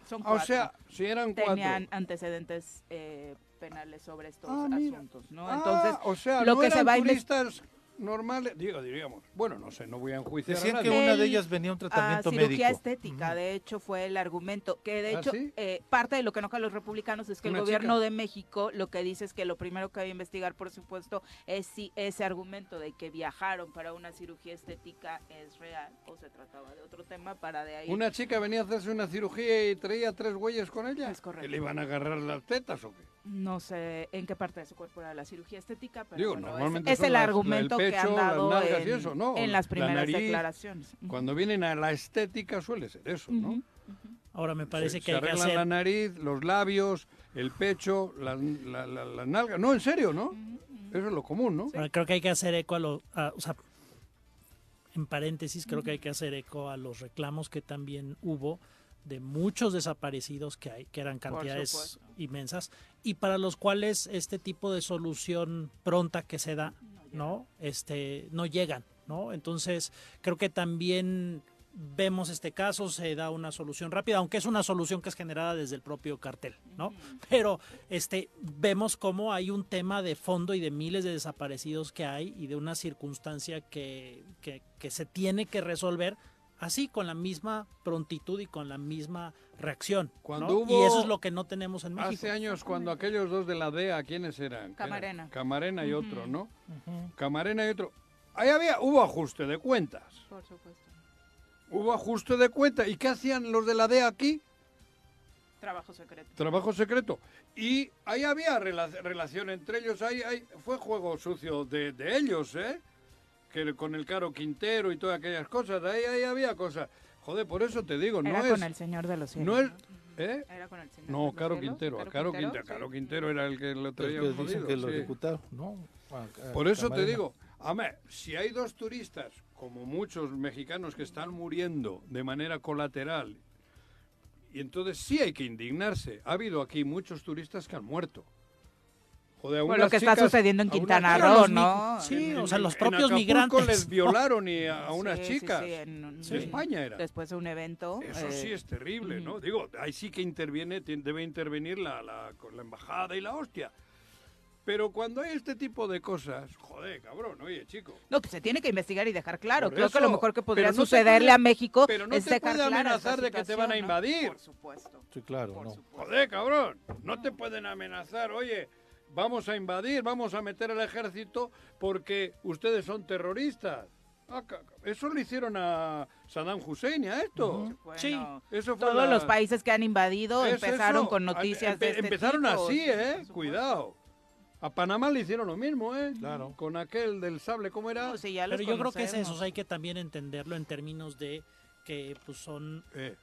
Speaker 1: Son
Speaker 2: Ah, o
Speaker 1: cuatro.
Speaker 2: sea, si eran cuatro.
Speaker 1: tenían antecedentes eh, penales sobre estos
Speaker 2: Ah,
Speaker 1: asuntos, ¿no?
Speaker 2: Ah,
Speaker 1: Entonces,
Speaker 2: o sea,
Speaker 1: lo
Speaker 2: no
Speaker 1: que se
Speaker 2: eran
Speaker 1: va a investigar
Speaker 2: turistas normales, digo, diríamos. Bueno, no sé, no voy a enjuiciar
Speaker 3: Decían
Speaker 2: a
Speaker 3: que una de
Speaker 1: El-
Speaker 3: ellas venía a un tratamiento
Speaker 1: cirugía
Speaker 3: médico.
Speaker 1: estética, de hecho, fue el argumento. Que de
Speaker 2: ¿Ah,
Speaker 1: hecho,
Speaker 2: sí?
Speaker 1: eh, parte de lo que enoja a los republicanos es que el gobierno
Speaker 2: chica.
Speaker 1: de México lo que dice es que lo primero que hay que investigar, por supuesto, es si ese argumento de que viajaron para una cirugía estética es real o se trataba de otro tema para de ahí.
Speaker 2: Una chica venía a hacerse una cirugía y traía tres güeyes con ella.
Speaker 1: Es correcto.
Speaker 2: ¿Que le iban a agarrar las tetas o qué?
Speaker 1: No sé en qué parte de su cuerpo era la cirugía estética, pero
Speaker 2: Digo,
Speaker 1: bueno, es-
Speaker 2: normalmente
Speaker 1: es,
Speaker 2: son
Speaker 1: el
Speaker 2: las- la- el
Speaker 1: argumento que han
Speaker 2: las
Speaker 1: dado en,
Speaker 2: y eso, ¿no?
Speaker 1: en las
Speaker 2: La
Speaker 1: primeras
Speaker 2: nariz.
Speaker 1: declaraciones.
Speaker 2: Cuando vienen a la estética suele ser eso, ¿no?
Speaker 6: Ahora me parece
Speaker 2: se,
Speaker 6: que
Speaker 2: se
Speaker 6: hay que hacer
Speaker 2: la nariz, los labios, el pecho, las la, la- las nalgas. No, en serio, ¿no? Eso es lo común, ¿no?
Speaker 6: Ahora, creo que hay que hacer eco a los, o sea, en paréntesis, creo que hay que hacer eco a los reclamos que también hubo de muchos desaparecidos que hay, que eran cantidades inmensas, y para los cuales este tipo de solución pronta que se da, ¿no? Este, no llegan, ¿no? Entonces, creo que también vemos este caso, se da una solución rápida, aunque es una solución que es generada desde el propio cartel, ¿no? Pero este vemos cómo hay un tema de fondo y de miles de desaparecidos que hay y de una circunstancia que, que, que se tiene que resolver así con la misma prontitud y con la misma reacción. ¿no?
Speaker 2: Cuando
Speaker 6: y
Speaker 2: hubo-
Speaker 6: eso es lo que no tenemos en México.
Speaker 2: Hace años, cuando aquellos dos de la DEA, ¿quiénes eran?
Speaker 1: Camarena.
Speaker 2: Camarena y otro, ¿no? Camarena y otro. Ahí había, hubo ajuste de cuentas.
Speaker 1: Por supuesto.
Speaker 2: Hubo ajuste de cuentas. ¿Y qué hacían los de la DEA aquí?
Speaker 1: Trabajo secreto.
Speaker 2: Trabajo secreto. Y ahí había rela- relación entre ellos. Ahí, ahí fue juego sucio de, de ellos, ¿eh? Que con el Caro Quintero y todas aquellas cosas. Ahí, ahí había cosas. Joder, por eso te digo, no
Speaker 1: Era
Speaker 2: es...
Speaker 1: con el señor de los cielos.
Speaker 2: No es... ¿Eh?
Speaker 1: Era con el señor
Speaker 2: No,
Speaker 1: de los
Speaker 2: Caro
Speaker 1: cielos.
Speaker 2: Quintero, a
Speaker 1: Caro
Speaker 2: Caro
Speaker 1: Quintero,
Speaker 2: Quintero,
Speaker 1: sí.
Speaker 2: Caro Quintero era el que lo
Speaker 3: Es
Speaker 2: traía
Speaker 3: que dicen que lo
Speaker 2: sí.
Speaker 3: ejecutaron, ¿no? A- a
Speaker 2: Por eso te digo, a ver, si hay dos turistas, como muchos mexicanos que están muriendo de manera colateral, y entonces sí hay que indignarse. Ha habido aquí muchos turistas que han muerto. Joder, a
Speaker 1: Por
Speaker 2: unas
Speaker 1: lo que está
Speaker 2: chicas-
Speaker 1: sucediendo en Quintana Roo, ¿no?
Speaker 6: Sí,
Speaker 2: en-
Speaker 6: o sea,
Speaker 2: en-
Speaker 6: los
Speaker 2: en
Speaker 6: propios
Speaker 2: Acapulco
Speaker 6: migrantes.
Speaker 2: les violaron y a, a unas
Speaker 1: Sí, sí,
Speaker 2: chicas.
Speaker 1: sí, en, un-
Speaker 2: En España era.
Speaker 1: Después de un evento.
Speaker 2: Eso
Speaker 1: eh,
Speaker 2: sí es terrible, ¿no? Digo, ahí sí que interviene, debe intervenir la, la, con la embajada y la hostia. Pero cuando hay este tipo de cosas, joder, cabrón, oye, chico.
Speaker 1: No, que se tiene que investigar y dejar claro.
Speaker 2: Por
Speaker 1: Creo que lo
Speaker 2: eso,
Speaker 1: mejor que podría
Speaker 2: no
Speaker 1: sucederle
Speaker 2: puede-
Speaker 1: a México
Speaker 2: pero no
Speaker 1: es
Speaker 2: te
Speaker 1: dejar
Speaker 2: puede amenazar de que te van a
Speaker 1: situación, ¿no?
Speaker 2: invadir.
Speaker 1: Por supuesto.
Speaker 3: Sí, claro,
Speaker 1: Por
Speaker 3: no.
Speaker 1: supuesto.
Speaker 2: Joder, cabrón, no te pueden amenazar, oye, vamos a invadir, vamos a meter al ejército porque ustedes son terroristas. Ah, Eso le hicieron a Saddam Hussein, y a esto.
Speaker 1: Bueno,
Speaker 6: Sí,
Speaker 2: Eso fue
Speaker 1: Todos
Speaker 2: la-
Speaker 1: los países que han invadido
Speaker 2: Es
Speaker 1: empezaron
Speaker 2: eso.
Speaker 1: con
Speaker 2: A-
Speaker 1: noticias
Speaker 2: empe-
Speaker 1: de este
Speaker 2: Empezaron
Speaker 1: tipo.
Speaker 2: así,
Speaker 1: Sí,
Speaker 2: ¿eh? Cuidado. A Panamá le hicieron lo mismo, ¿eh?
Speaker 3: Claro.
Speaker 2: Con aquel del sable, ¿cómo era?
Speaker 1: No, sí, ya los
Speaker 6: Pero yo creo que es eso, o sea, hay que también entenderlo en términos de que pues son
Speaker 2: Eh,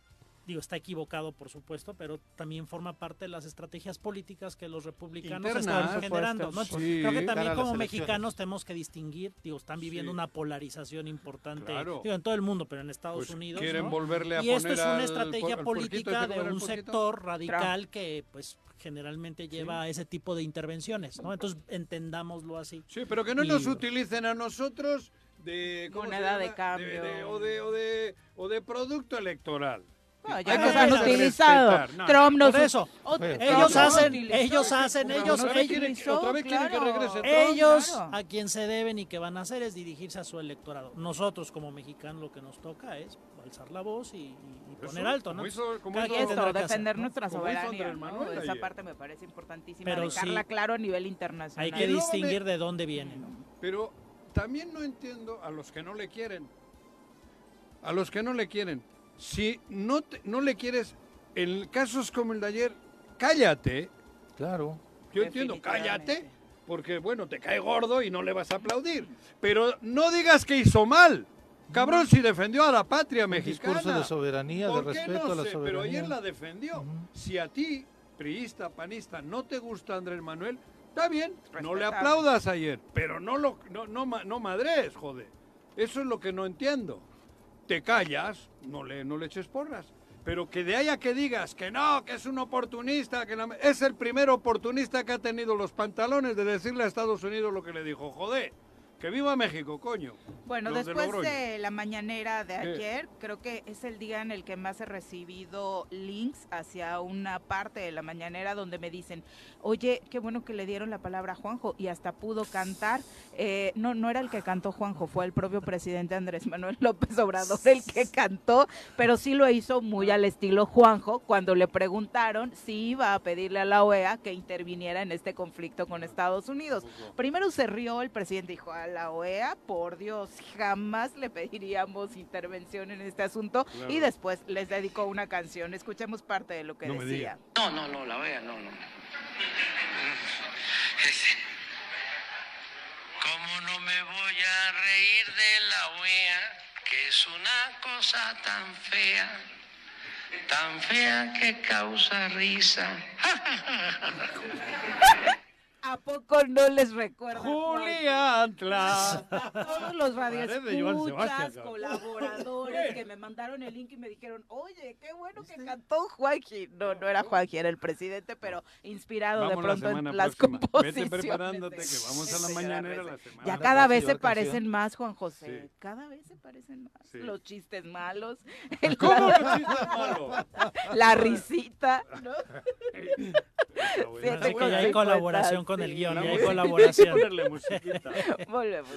Speaker 6: digo, está equivocado, por supuesto, pero también forma parte de las estrategias políticas que los republicanos están generando. Creo que también como mexicanos tenemos que distinguir, digo, están viviendo
Speaker 2: Sí.
Speaker 6: una polarización importante,
Speaker 2: Claro.
Speaker 6: digo, en todo el mundo, pero en Estados
Speaker 2: pues
Speaker 6: Unidos.
Speaker 2: quieren
Speaker 6: ¿no?
Speaker 2: volverle a
Speaker 6: y esto
Speaker 2: poner
Speaker 6: es una estrategia
Speaker 2: al
Speaker 6: política de
Speaker 2: ¿cómo era el
Speaker 6: un sector radical que pues generalmente lleva a ese tipo de intervenciones, ¿no? Entonces entendámoslo así.
Speaker 2: Sí, pero que no
Speaker 6: Y-
Speaker 2: nos utilicen a nosotros de ¿cómo se
Speaker 1: Moneda de cambio.
Speaker 2: o, de, o, de, o de producto electoral.
Speaker 1: No, ya han
Speaker 2: saberse
Speaker 1: utilizado.
Speaker 2: No,
Speaker 1: Trump nos
Speaker 6: Por eso, ellos hacen, ellos hacen, ellos, ellos, a quien se deben y que van a hacer es dirigirse a su electorado. Nosotros como mexicanos lo que nos toca es alzar la voz y, poner
Speaker 2: Eso,
Speaker 6: alto,
Speaker 2: como
Speaker 6: ¿no?
Speaker 2: hizo- como
Speaker 1: Esto, defender
Speaker 6: ¿no?
Speaker 1: nuestra soberanía, ¿no? Esa
Speaker 2: ayer.
Speaker 1: parte me parece importantísima,
Speaker 6: Pero
Speaker 1: dejarla
Speaker 6: sí.
Speaker 1: claro a nivel internacional.
Speaker 6: Hay que distinguir de dónde viene, ¿no?
Speaker 2: Pero también no entiendo a los que no le quieren. A los que no le quieren. Si no, te- no le quieres, en casos como el de ayer, cállate.
Speaker 3: Claro.
Speaker 2: Yo entiendo, cállate, porque bueno, te cae gordo y no le vas a aplaudir. Pero no digas que hizo mal. Cabrón, si defendió a la patria
Speaker 3: Un
Speaker 2: mexicana.
Speaker 3: discurso de soberanía, de
Speaker 2: ¿Por qué
Speaker 3: respeto
Speaker 2: no
Speaker 3: a la
Speaker 2: sé?
Speaker 3: soberanía.
Speaker 2: Pero ayer la defendió. Si a ti, priista, panista, no te gusta Andrés Manuel, está bien, no le
Speaker 1: Respetable.
Speaker 2: aplaudas ayer, pero no lo no, no, ma- no madres, joder. Eso es lo que no entiendo. Te callas, no le, no eches porras. Pero que de ahí a que digas que no, que es un oportunista, que la- es el primer oportunista que ha tenido los pantalones de decirle a Estados Unidos lo que le dijo. Joder, que viva México, coño.
Speaker 1: Bueno,
Speaker 2: Los
Speaker 1: después de la mañanera de ayer, creo que es el día en el que más he recibido links hacia una parte de la mañanera donde me dicen, oye, qué bueno que le dieron la palabra a Juanjo y hasta pudo cantar. Eh, no, no era el que cantó Juanjo, fue el propio presidente Andrés Manuel López Obrador el que cantó, pero sí lo hizo muy al estilo Juanjo cuando le preguntaron si iba a pedirle a la OEA que interviniera en este conflicto con Estados Unidos. Primero se rió el presidente, dijo la OEA, por Dios, jamás le pediríamos intervención en este asunto.
Speaker 2: Claro.
Speaker 1: Y después les dedicó una canción. Escuchemos parte de lo que
Speaker 2: No
Speaker 1: decía.
Speaker 9: No, no, no, la OEA, no, no. ¿Cómo no me voy a reír de la OEA? Que es una cosa tan fea, tan fea que causa risa.
Speaker 1: ¿A poco no les recuerda?
Speaker 2: Julián Tla.
Speaker 1: A todos los radioescuchas, colaboradores que me mandaron el link y me dijeron, oye, qué bueno que cantó Juanji. No, no era Juanji, era el presidente, pero inspirado
Speaker 2: Vamos
Speaker 1: de
Speaker 2: la
Speaker 1: pronto en las
Speaker 2: próxima. Vete
Speaker 1: composiciones.
Speaker 2: preparándote que vamos a la mañanera la semana.
Speaker 1: Ya cada vez se parecen más, Juan José.
Speaker 2: Sí.
Speaker 1: Cada vez se parecen más.
Speaker 2: Sí.
Speaker 1: Los chistes malos,
Speaker 2: ¿Cómo que chiste malo?
Speaker 1: la risita, ¿no?
Speaker 2: Bueno,
Speaker 6: Así que ya hay colaboración con el
Speaker 2: guion,
Speaker 6: ya hay colaboración.
Speaker 2: Ponerle musiquita.
Speaker 1: Volvemos.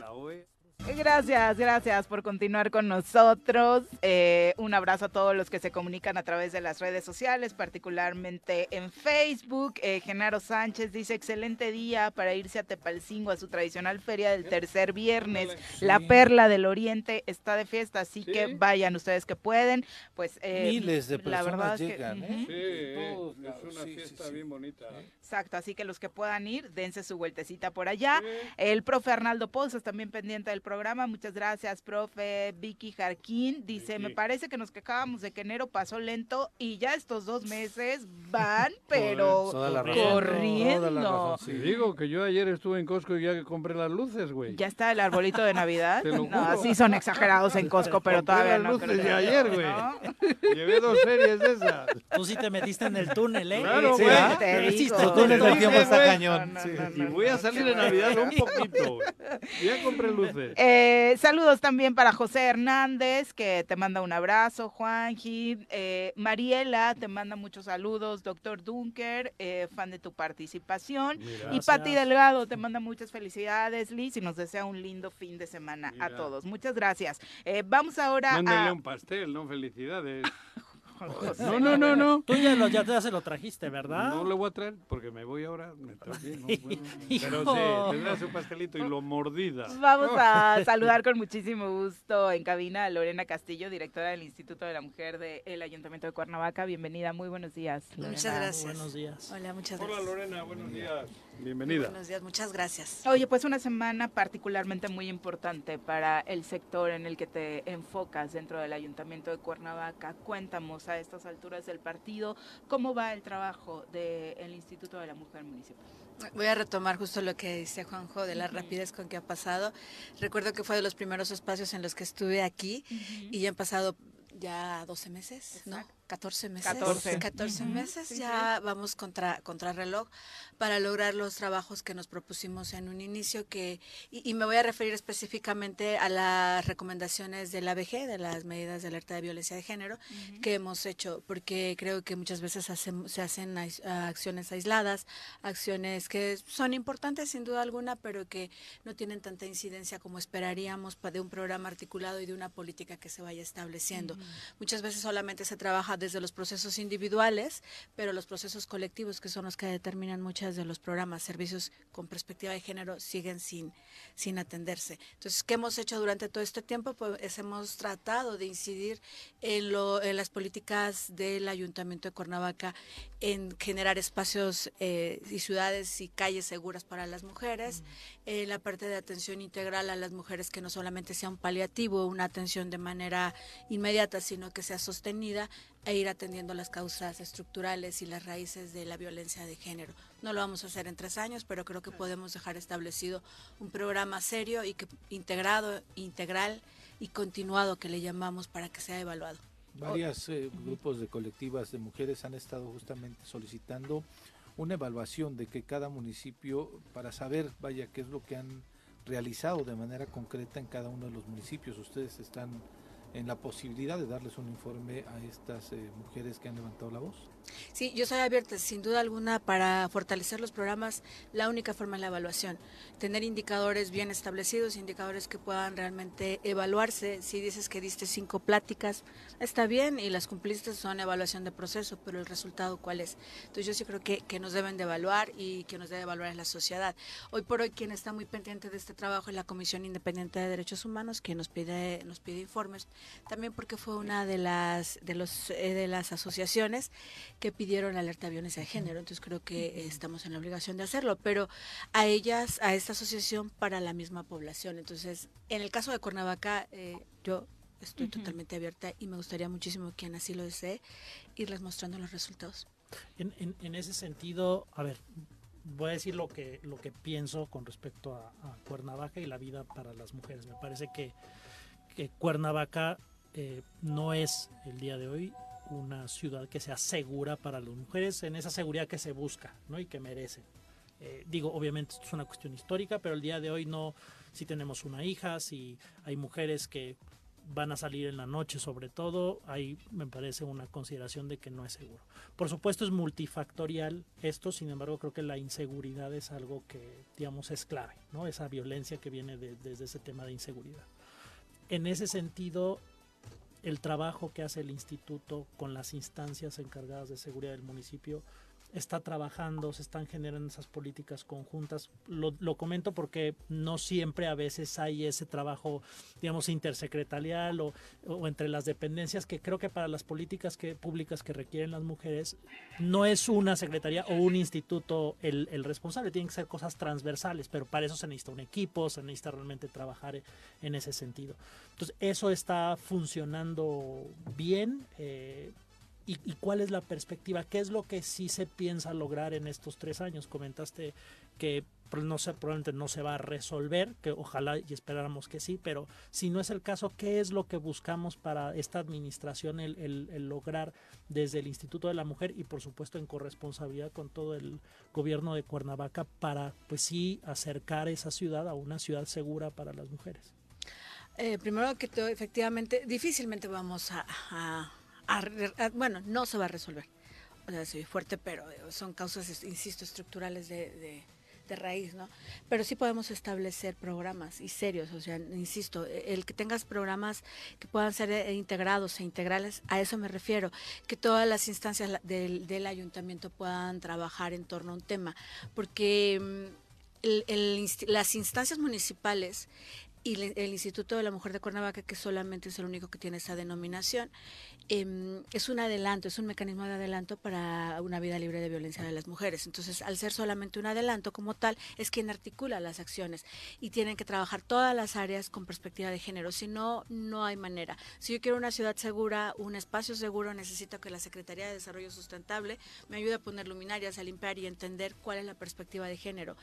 Speaker 2: La.
Speaker 1: Gracias, gracias por continuar con nosotros. Eh, un abrazo a todos los que se comunican a través de las redes sociales, particularmente en Facebook. Eh, Genaro Sánchez dice, excelente día para irse a Tepalcingo a su tradicional feria del tercer viernes. La. Perla del Oriente está de fiesta, así
Speaker 2: Sí.
Speaker 1: que vayan ustedes que pueden. Pues eh,
Speaker 3: Miles de
Speaker 1: la verdad
Speaker 3: personas
Speaker 1: es que-
Speaker 3: llegan. ¿eh?
Speaker 2: Sí,
Speaker 3: Todos
Speaker 2: es una fiesta
Speaker 3: sí.
Speaker 2: bien bonita.
Speaker 1: Exacto, así que los que puedan ir, dense su vueltecita por allá.
Speaker 2: Sí.
Speaker 1: El profe Arnaldo Pozos también pendiente del programa. Muchas gracias, profe. Vicky Jarquín dice,
Speaker 2: Vicky.
Speaker 1: me parece que nos quejábamos de que enero pasó lento y ya estos dos meses van, pero
Speaker 3: Toda
Speaker 1: corriendo.
Speaker 3: Toda sí.
Speaker 2: digo que yo ayer estuve en Costco y ya que compré las luces, güey.
Speaker 1: ya está el arbolito de Navidad.
Speaker 2: Te lo
Speaker 1: No, sí son exagerados en Costco, pero
Speaker 2: Compré
Speaker 1: todavía
Speaker 2: las
Speaker 1: no.
Speaker 2: luces
Speaker 1: creo
Speaker 2: de ayer, güey.
Speaker 1: ¿no?
Speaker 2: Llevé dos series de esas.
Speaker 6: Tú sí te metiste en el túnel, ¿eh?
Speaker 2: Claro,
Speaker 3: Sí,
Speaker 2: güey.
Speaker 1: Te
Speaker 6: sí,
Speaker 1: digo.
Speaker 6: tú
Speaker 3: El túnel del tiempo está cañón.
Speaker 1: No,
Speaker 3: sí.
Speaker 1: no,
Speaker 2: Y
Speaker 1: no,
Speaker 2: voy a salir en Navidad un poquito, güey. Ya compré luces.
Speaker 1: Eh, saludos también para José Hernández, que te manda un abrazo, Juanji. Eh, Mariela, te manda muchos saludos. Doctor Dunker, eh, fan de tu participación. Y. Pati Delgado, te manda muchas felicidades, Liz, y nos desea un lindo fin de semana a todos. Muchas gracias. Eh, vamos ahora a...
Speaker 2: un pastel, ¿no? Felicidades.
Speaker 1: José.
Speaker 2: No, no, no, no.
Speaker 6: Tú ya, lo, ya te- ya se lo trajiste, ¿verdad?
Speaker 2: No le voy a traer porque me voy ahora. Me traje, ¿no? Bueno, pero sí, tendrá su pastelito y lo mordida.
Speaker 1: Vamos a saludar con muchísimo gusto en cabina a Lorena Castillo, directora del Instituto de la Mujer del Ayuntamiento de Cuernavaca. Bienvenida, muy buenos días. Lorena.
Speaker 10: Muchas gracias.
Speaker 6: Buenos días.
Speaker 10: Hola, muchas
Speaker 2: Hola
Speaker 10: gracias.
Speaker 2: Lorena, buenos días. Bienvenida.
Speaker 10: Buenos días, muchas gracias.
Speaker 1: Oye, pues una semana particularmente muy importante para el sector en el que te enfocas dentro del Ayuntamiento de Cuernavaca. Cuéntanos a estas alturas del partido cómo va el trabajo del Instituto de la Mujer Municipal.
Speaker 10: Voy a retomar justo lo que dice Juanjo de la rapidez con que ha pasado. Recuerdo que fue de los primeros espacios en los que estuve aquí y ya han pasado ya 12 meses, ¿no?
Speaker 1: Exacto.
Speaker 10: 14 meses.
Speaker 1: 14.
Speaker 10: 14
Speaker 1: Ujú.
Speaker 10: meses ya vamos contra, contra reloj para lograr los trabajos que nos propusimos en un inicio que y, y me voy a referir específicamente a las recomendaciones de la ABG, de las medidas de alerta de violencia de género que hemos hecho, porque creo que muchas veces se hacen acciones aisladas, acciones que son importantes sin duda alguna, pero que no tienen tanta incidencia como esperaríamos de un programa articulado y de una política que se vaya estableciendo. Muchas veces solamente se trabaja desde los procesos individuales, pero los procesos colectivos, que son los que determinan muchos de los programas, servicios con perspectiva de género, siguen sin, sin atenderse. Entonces, ¿qué hemos hecho durante todo este tiempo? Pues hemos tratado de incidir en las políticas del Ayuntamiento de Cuernavaca en generar espacios eh, y ciudades y calles seguras para las mujeres, en la parte de atención integral a las mujeres que no solamente sea un paliativo, una atención de manera inmediata, sino que sea sostenida e ir atendiendo las causas estructurales y las raíces de la violencia de género. No lo vamos a hacer en tres años, pero creo que podemos dejar establecido un programa serio y que integrado, integral y continuado que le llamamos para que sea evaluado.
Speaker 3: Varios eh, grupos de colectivas de mujeres han estado justamente solicitando una evaluación de que cada municipio, para saber, vaya, qué es lo que han realizado de manera concreta en cada uno de los municipios. Ustedes están en la posibilidad de darles un informe a estas eh, mujeres que han levantado la voz.
Speaker 10: Sí, yo soy abierta, sin duda alguna, para fortalecer los programas. La única forma es la evaluación. Tener indicadores bien establecidos, indicadores que puedan realmente evaluarse. Si dices que diste cinco pláticas, está bien y las cumpliste, son evaluación de proceso, pero el resultado, ¿cuál es? Entonces, yo sí creo que, que nos deben de evaluar y que nos debe evaluar es la sociedad. Hoy por hoy, quien está muy pendiente de este trabajo es la Comisión Independiente de Derechos Humanos, que nos pide, nos pide informes. También porque fue una de las, de los, eh, de las asociaciones que pidieron alerta de violencia de género. Entonces creo que estamos en la obligación de hacerlo, pero a ellas, a esta asociación para la misma población. Entonces, en el caso de Cuernavaca, eh, yo estoy totalmente abierta y me gustaría muchísimo quien así lo desee irles mostrando los resultados.
Speaker 6: En, en- en ese sentido, a ver, voy a decir lo que, lo que pienso con respecto a, a Cuernavaca y la vida para las mujeres. Me parece que, que Cuernavaca eh, no es el día de hoy una ciudad que sea segura para las mujeres en esa seguridad que se busca ¿no? y que merecen. Eh, digo, obviamente esto es una cuestión histórica, pero el día de hoy no, si tenemos una hija, si hay mujeres que van a salir en la noche sobre todo, ahí me parece una consideración de que no es seguro. Por supuesto es multifactorial esto, sin embargo creo que la inseguridad es algo que digamos es clave, ¿no? Esa violencia que viene de- desde ese tema de inseguridad. En ese sentido, el trabajo que hace el instituto con las instancias encargadas de seguridad del municipio está trabajando, se están generando esas políticas conjuntas. Lo, lo comento porque no siempre a veces hay ese trabajo, digamos, intersecretarial o, o entre las dependencias que creo que para las políticas que, públicas que requieren las mujeres no es una secretaría o un instituto el, el responsable, tienen que ser cosas transversales, pero para eso se necesita un equipo, se necesita realmente trabajar en ese sentido. Entonces, eso está funcionando bien. eh, ¿Y, cuál es la perspectiva? ¿Qué es lo que sí se piensa lograr en estos tres años? Comentaste que pro- no sé, probablemente no se va a resolver, que ojalá y esperáramos que sí, pero si no es el caso, ¿qué es lo que buscamos para esta administración el, lograr desde el Instituto de la Mujer y por supuesto en corresponsabilidad con todo el gobierno de Cuernavaca para pues sí acercar esa ciudad a una ciudad segura para las mujeres?
Speaker 10: Eh, primero que todo, efectivamente, difícilmente vamos a- bueno, no se va a resolver. O sea, soy fuerte, pero eh, son causas, insisto, estructurales de, de- raíz, ¿no? Pero sí podemos establecer programas y serios, o sea, insisto, eh, el que tengas programas que puedan ser eh, integrados e integrales, a eso me refiero, que todas las instancias del, ayuntamiento puedan trabajar en torno a un tema, porque mm, las instancias municipales y le- el Instituto de la Mujer de Cuernavaca, que solamente es el único que tiene esa denominación, em, es un adelanto, es un mecanismo de adelanto para una vida libre de violencia de las mujeres. Entonces, al ser solamente un adelanto como tal, es quien articula las acciones y tienen que trabajar todas las áreas con perspectiva de género. Si no, no hay manera. Si yo quiero una ciudad segura, un espacio seguro, necesito que la Secretaría de Desarrollo Sustentable me ayude a poner luminarias, a limpiar y entender cuál es la perspectiva de género.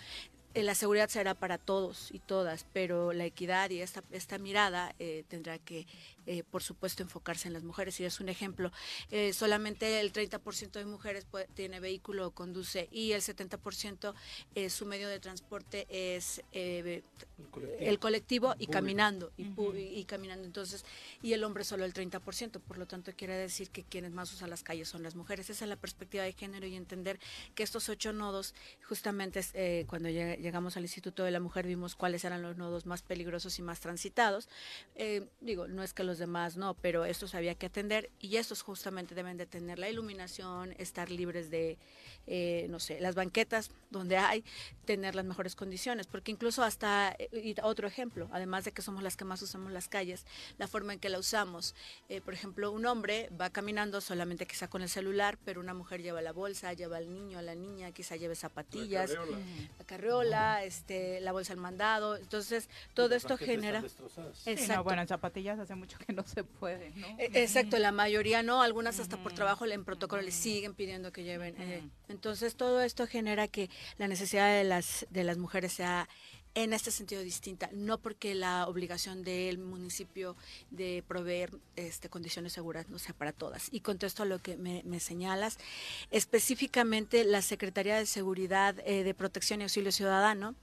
Speaker 10: Eh, La seguridad será para todos y todas, pero la equidad y esta, esta mirada eh, tendrá que eh, por supuesto, enfocarse en las mujeres. Y es un ejemplo, eh, solamente el 30% de mujeres puede- tiene vehículo o conduce y el 70% eh, su medio de transporte es eh, el colectivo. y caminando y, pu- y- y caminando. Entonces y el hombre solo el 30% por lo tanto quiere decir que quienes más usan las calles son las mujeres. Esa es la perspectiva de género y entender que estos ocho nodos justamente eh, cuando lleg- llegamos al Instituto de la Mujer vimos cuáles eran los nodos más peligrosos y más transitados. Eh, digo no es que los demás no pero estos había que atender y estos justamente deben de tener la iluminación estar libres de eh, no sé las banquetas donde hay tener las mejores condiciones porque incluso hasta eh, y otro ejemplo además de que somos las que más usamos las calles la forma en que la usamos Eh, por ejemplo un hombre va caminando solamente quizá con el celular pero una mujer lleva la bolsa lleva al niño a la niña quizá lleve zapatillas
Speaker 2: carriola.
Speaker 10: la carriola este la bolsa al mandado entonces todo esto genera
Speaker 1: Sí, no, bueno, en zapatillas hace mucho que no se puede, ¿no?
Speaker 10: eh, Exacto, la mayoría no, algunas hasta por trabajo en protocolo les siguen pidiendo que lleven. eh, entonces todo esto genera que la necesidad de las de las mujeres sea en este sentido distinta, no porque la obligación del municipio de proveer este, condiciones seguras no sea para todas. Y contesto a lo que me, me señalas, específicamente la Secretaría de Seguridad eh, de Protección y Auxilio Ciudadano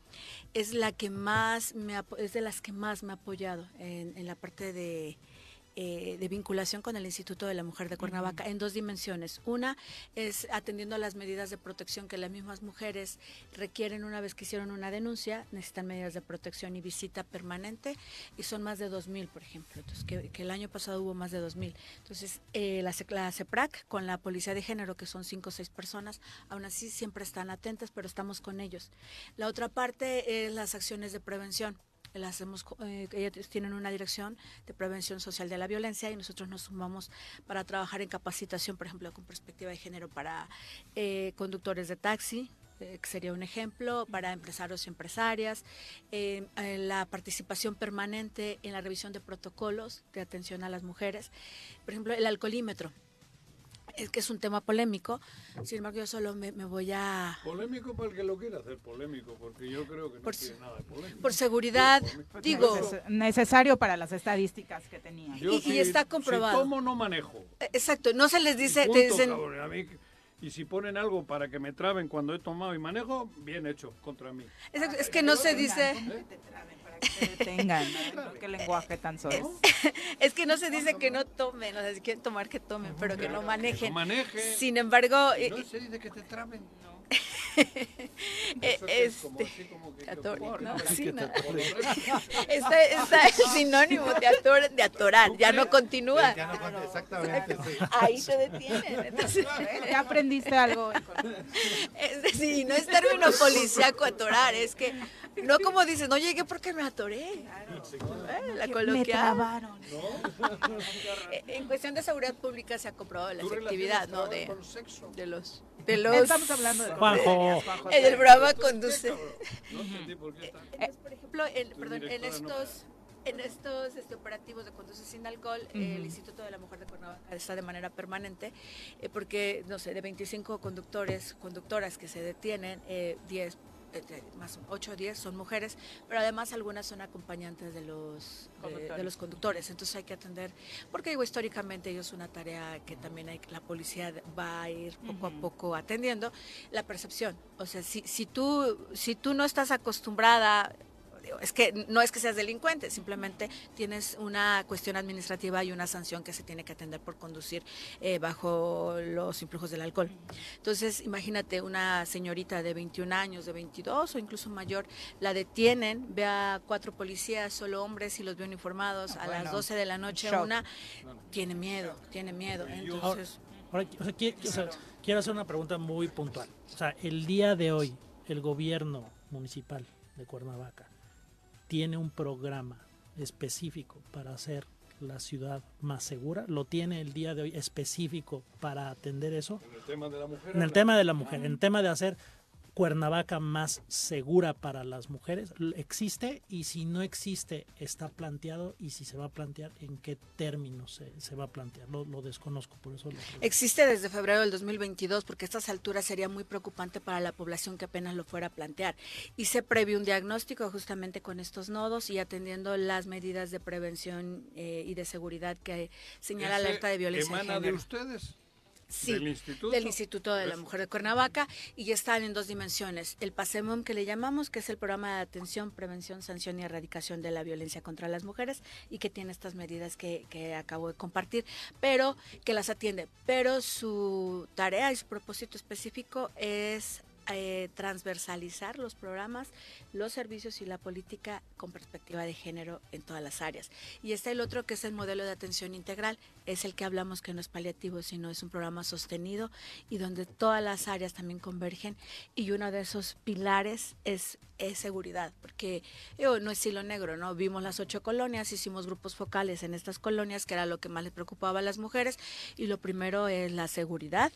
Speaker 10: es la que más me es de las que más me ha apoyado en la parte de eh, de vinculación con el Instituto de la Mujer de Cuernavaca en dos dimensiones. Una es atendiendo a las medidas de protección que las mismas mujeres requieren una vez que hicieron una denuncia, necesitan medidas de protección y visita permanente y son más de 2.000, por ejemplo. Entonces, que, que el año pasado hubo más de 2.000. Entonces, eh, la, la CEPRAC con la Policía de Género, que son cinco o seis personas, aún así siempre están atentas, pero estamos con ellos. La otra parte es las acciones de prevención co- eh, ellos tienen una dirección de prevención social de la violencia y nosotros nos sumamos para trabajar en capacitación, por ejemplo, con perspectiva de género para eh, conductores de taxi, eh, que sería un ejemplo, para empresarios y empresarias, eh, eh, la participación permanente en la revisión de protocolos de atención a las mujeres, por ejemplo, el alcoholímetro. Es que es un tema polémico, sin embargo yo solo me, me voy a...
Speaker 2: Polémico para el que lo quiera hacer polémico, porque yo creo que no
Speaker 10: Por
Speaker 2: tiene nada de polémico.
Speaker 10: Por seguridad, digo...
Speaker 1: Neces- necesario para las estadísticas que tenía.
Speaker 10: Y- y está comprobado.
Speaker 2: Si tomo, no manejo.
Speaker 10: Eh, Exacto, no se les dice,
Speaker 2: Punto,
Speaker 10: te dicen,
Speaker 2: cabrón. A mí- y si ponen algo para que me traben cuando he tomado y manejo, bien hecho, contra mí.
Speaker 10: Exacto, es que no se dice,
Speaker 1: Tengan, qué lenguaje tan solo.
Speaker 10: es que no se dice que no tomen, o sea, si quieren tomar que tomen, pero que no manejen.
Speaker 2: no manejen.
Speaker 10: Sin embargo, eh,
Speaker 2: no se dice que te traben.
Speaker 10: eh,
Speaker 2: que es que-
Speaker 10: ¿no? Está, está el sinónimo de, ator- de atorar, ya no continúa.
Speaker 3: Ya no cuenta, exactamente, sí.
Speaker 10: Ahí se detienen. Entonces,
Speaker 1: Ya aprendiste algo.
Speaker 10: es decir, no es término policíaco atorar, es que no como dices, no llegué porque me atoré. Eh, La
Speaker 1: Me
Speaker 10: coloquial.
Speaker 1: trabaron.
Speaker 10: Eh, En cuestión de seguridad pública se ha comprobado la
Speaker 2: ¿Tú
Speaker 10: efectividad, ¿no? De,
Speaker 2: con sexo?
Speaker 10: de los de los
Speaker 1: Estamos hablando de
Speaker 6: Juanjo.
Speaker 10: en el programa conduce.
Speaker 2: No entendí por qué está.
Speaker 10: Entonces, por ejemplo, en,
Speaker 2: Tu
Speaker 10: perdón, en estos en estos este, operativos de conducir sin alcohol, eh, el Instituto de la Mujer de Cuernavaca está de manera permanente, eh, porque, no sé, de 25 conductores, conductoras que se detienen, eh, 10, eh, de- más 8 o 10 son mujeres, pero además algunas son acompañantes de los, de- los conductores. Entonces hay que atender, porque digo, históricamente ellos es una tarea que también hay, la policía va a ir poco a poco atendiendo, la percepción. O sea, si, si, tú, si tú no estás acostumbrada es que no es que seas delincuente, simplemente tienes una cuestión administrativa y una sanción que se tiene que atender por conducir eh, bajo los influjos del alcohol. Entonces, imagínate una señorita de 21 años, de 22 o incluso mayor, la detienen, ve a cuatro policías, solo hombres y los ve uniformados a las
Speaker 1: bueno,
Speaker 10: 12 de la noche,
Speaker 1: shock.
Speaker 10: una, tiene miedo, tiene miedo. Entonces,
Speaker 6: Ahora, o sea, qui- o sea, quiero hacer una pregunta muy puntual. O sea, el día de hoy, el gobierno municipal de Cuernavaca tiene un programa específico para hacer la ciudad más segura. ¿Lo tiene el día de hoy específico para atender eso?
Speaker 2: En el tema de la mujer.
Speaker 6: En el tema de la mujer, en el tema de hacer Cuernavaca más segura para las mujeres? ¿Existe? Y si no existe, ¿está planteado? Y si se va a plantear, ¿en qué términos se, se va a plantear? Lo, lo desconozco, por eso lo pregunto.
Speaker 10: Existe desde febrero del 2022 porque a estas alturas sería muy preocupante para la población que apenas lo fuera a plantear. Y se prevé un diagnóstico justamente con estos nodos y atendiendo las medidas de prevención eh, y de seguridad que señala
Speaker 2: ¿Ese
Speaker 10: alerta de violencia
Speaker 2: emana de ustedes?
Speaker 10: Sí,
Speaker 2: ¿Del instituto?
Speaker 10: del Instituto de la. Mujer de Cuernavaca y están en dos dimensiones. El PASEMOM que le llamamos, que es el programa de atención, prevención, sanción y erradicación de la violencia contra las mujeres y que tiene estas medidas que, que acabo de compartir, pero que las atiende. Pero su tarea y su propósito específico es eh, transversalizar los programas, los servicios y la política con perspectiva de género en todas las áreas. Y está el otro que es el modelo de atención integral, es el que hablamos que no es paliativo, sino es un programa sostenido y donde todas las áreas también convergen y uno de esos pilares es, seguridad, porque digo, no es hilo negro, ¿no? Vimos las ocho colonias, hicimos grupos focales en estas colonias, que era lo que más les preocupaba a las mujeres, y lo primero es la seguridad,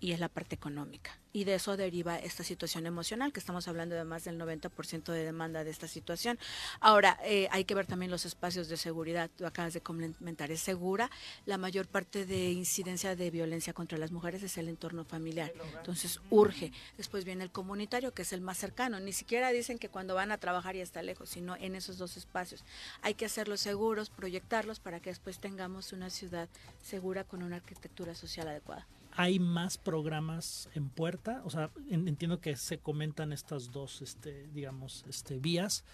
Speaker 10: y es la parte económica. Y de eso deriva esta situación emocional, que estamos hablando de más del 90% de demanda de esta situación. Ahora, eh, hay que ver también los espacios de seguridad. Tú acabas de comentar, es segura. La mayor parte de incidencia de violencia contra las mujeres es el entorno familiar. Entonces, urge. Después viene el comunitario, que es el más cercano. Ni siquiera dicen que cuando van a trabajar ya está lejos, sino en esos dos espacios. Hay que hacerlos seguros, proyectarlos para que después tengamos una ciudad segura con una arquitectura social adecuada.
Speaker 6: ¿Hay más programas en puerta? O sea, en- entiendo que se comentan estas dos, este, digamos, este, vías.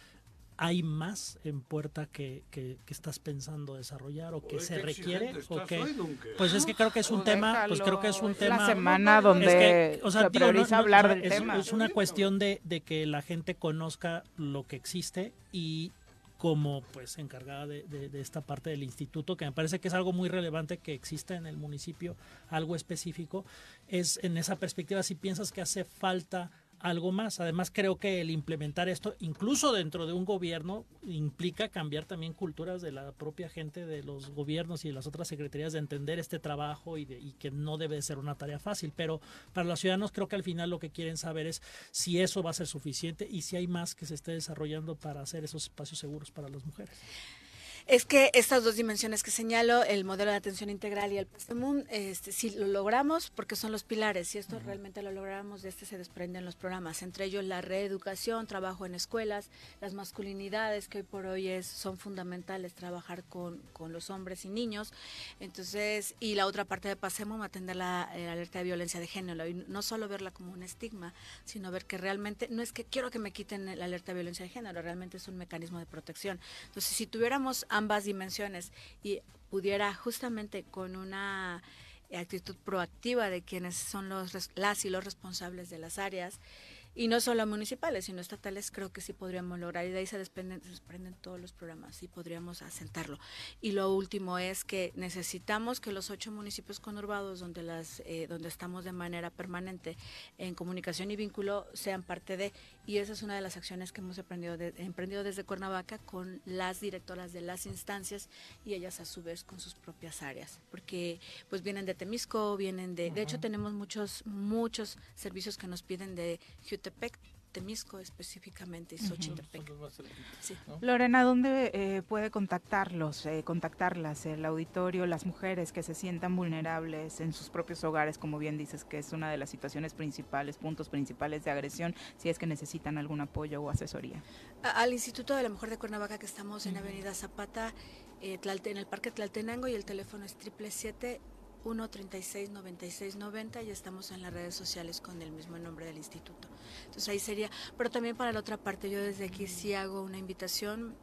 Speaker 6: ¿Hay más en puerta que, que- que estás pensando desarrollar o que se
Speaker 2: qué
Speaker 6: requiere? o que-
Speaker 2: hoy,
Speaker 6: pues es que creo que es un tema, pues creo que es un
Speaker 1: déjalo, es la
Speaker 6: tema.
Speaker 1: semana donde se prioriza hablar del
Speaker 6: es,
Speaker 1: tema.
Speaker 6: Es una cuestión de, de que la gente conozca lo que existe y como pues encargada de, de- esta parte del instituto, que me parece que es algo muy relevante que exista en el municipio, algo específico, es en esa perspectiva si piensas que hace falta algo más. Además creo que el implementar esto, incluso dentro de un gobierno, implica cambiar también culturas de la propia gente de los gobiernos y de las otras secretarías de entender este trabajo y, de- y que no debe ser una tarea fácil. Pero para los ciudadanos creo que al final lo que quieren saber es si eso va a ser suficiente y si hay más que se esté desarrollando para hacer esos espacios seguros para las mujeres.
Speaker 10: Es que estas dos dimensiones que señalo, el modelo de atención integral y el PASEMUN, este, si lo logramos, porque son los pilares, si esto realmente lo logramos, de este se desprenden los programas, entre ellos la reeducación, trabajo en escuelas, las masculinidades que hoy por hoy es, son fundamentales, trabajar con, con los hombres y niños, entonces, y la otra parte de PASEMUN, atender la, eh, alerta de violencia de género, y no solo verla como un estigma, sino ver que realmente, no es que quiero que me quiten la alerta de violencia de género, realmente es un mecanismo de protección. Entonces, si tuviéramos ambas dimensiones y pudiera justamente con una actitud proactiva de quienes son los las y los responsables de las áreas y no solo municipales sino estatales creo que sí podríamos lograr. Y de ahí se desprenden, se desprenden todos los programas y podríamos asentarlo. Y lo último es que necesitamos que los ocho municipios conurbados donde las eh, donde estamos de manera permanente en comunicación y vínculo sean parte de. Y esa es una de las acciones que hemos emprendido, de- emprendido desde Cuernavaca con las directoras de las instancias y ellas a su vez con sus propias áreas, porque pues vienen de Temisco, vienen de, de hecho tenemos muchos, muchos servicios que nos piden de Jutepec, Temisco específicamente y Xochitepec. Sí.
Speaker 1: Lorena, ¿dónde eh, puede contactarlos, eh, contactarlas, el auditorio, las mujeres que se sientan vulnerables en sus propios hogares, como bien dices, que es una de las situaciones principales, puntos principales de agresión, si es que necesitan algún apoyo o asesoría?
Speaker 10: A- Al Instituto de la Mujer de Cuernavaca que estamos en Avenida Zapata, eh, en el Parque Tlaltenango y el teléfono es 777 136 96 90 y estamos en las redes sociales con el mismo nombre del instituto. Entonces ahí sería, pero también para la otra parte yo desde aquí sí hago una invitación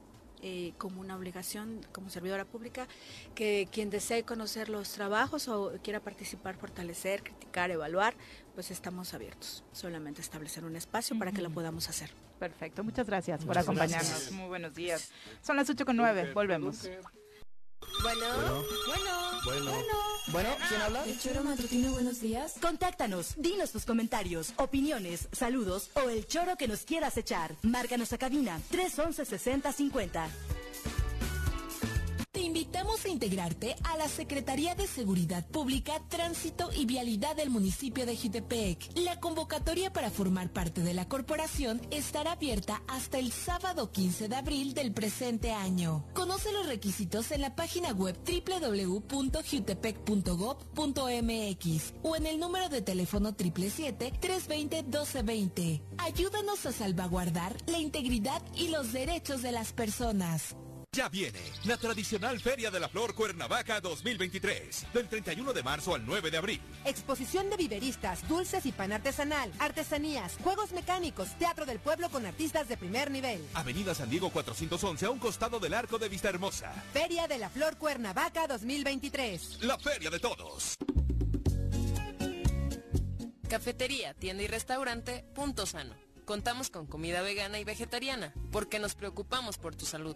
Speaker 10: eh, como una obligación como servidora pública que quien desee conocer los trabajos o quiera participar, fortalecer, criticar, evaluar, pues estamos abiertos. Solamente establecer un espacio para que lo podamos hacer.
Speaker 1: Perfecto, muchas gracias por acompañarnos.
Speaker 10: gracias.
Speaker 1: Muy buenos días. Son las 8 con 9, volvemos.
Speaker 11: Bueno, bueno,
Speaker 12: Bueno. Bueno, ¿quién habla?
Speaker 11: El choro matutino, buenos días.
Speaker 13: Contáctanos, dinos tus comentarios, opiniones, saludos o el choro que nos quieras echar. Márcanos a cabina 311 6050.
Speaker 14: Invitamos a integrarte a la Secretaría de Seguridad Pública, Tránsito y Vialidad del municipio de Jutepec. La convocatoria para formar parte de la corporación estará abierta hasta el sábado 15 de abril del presente año. Conoce los requisitos en la página web www.jutepec.gov.mx o en el número de teléfono 777-320-1220. Ayúdanos a salvaguardar la integridad y los derechos de las personas.
Speaker 15: Ya viene la tradicional Feria de la Flor Cuernavaca 2023, del 31 de marzo al 9 de abril.
Speaker 16: Exposición de viveristas, dulces y pan artesanal, artesanías, juegos mecánicos, teatro del pueblo con artistas de primer nivel.
Speaker 15: Avenida San Diego 411 a un costado del Arco de Vista Hermosa.
Speaker 16: Feria de la Flor Cuernavaca 2023.
Speaker 15: La feria de todos.
Speaker 17: Cafetería, tienda y restaurante Punto Sano. Contamos con comida vegana y vegetariana porque nos preocupamos por tu salud.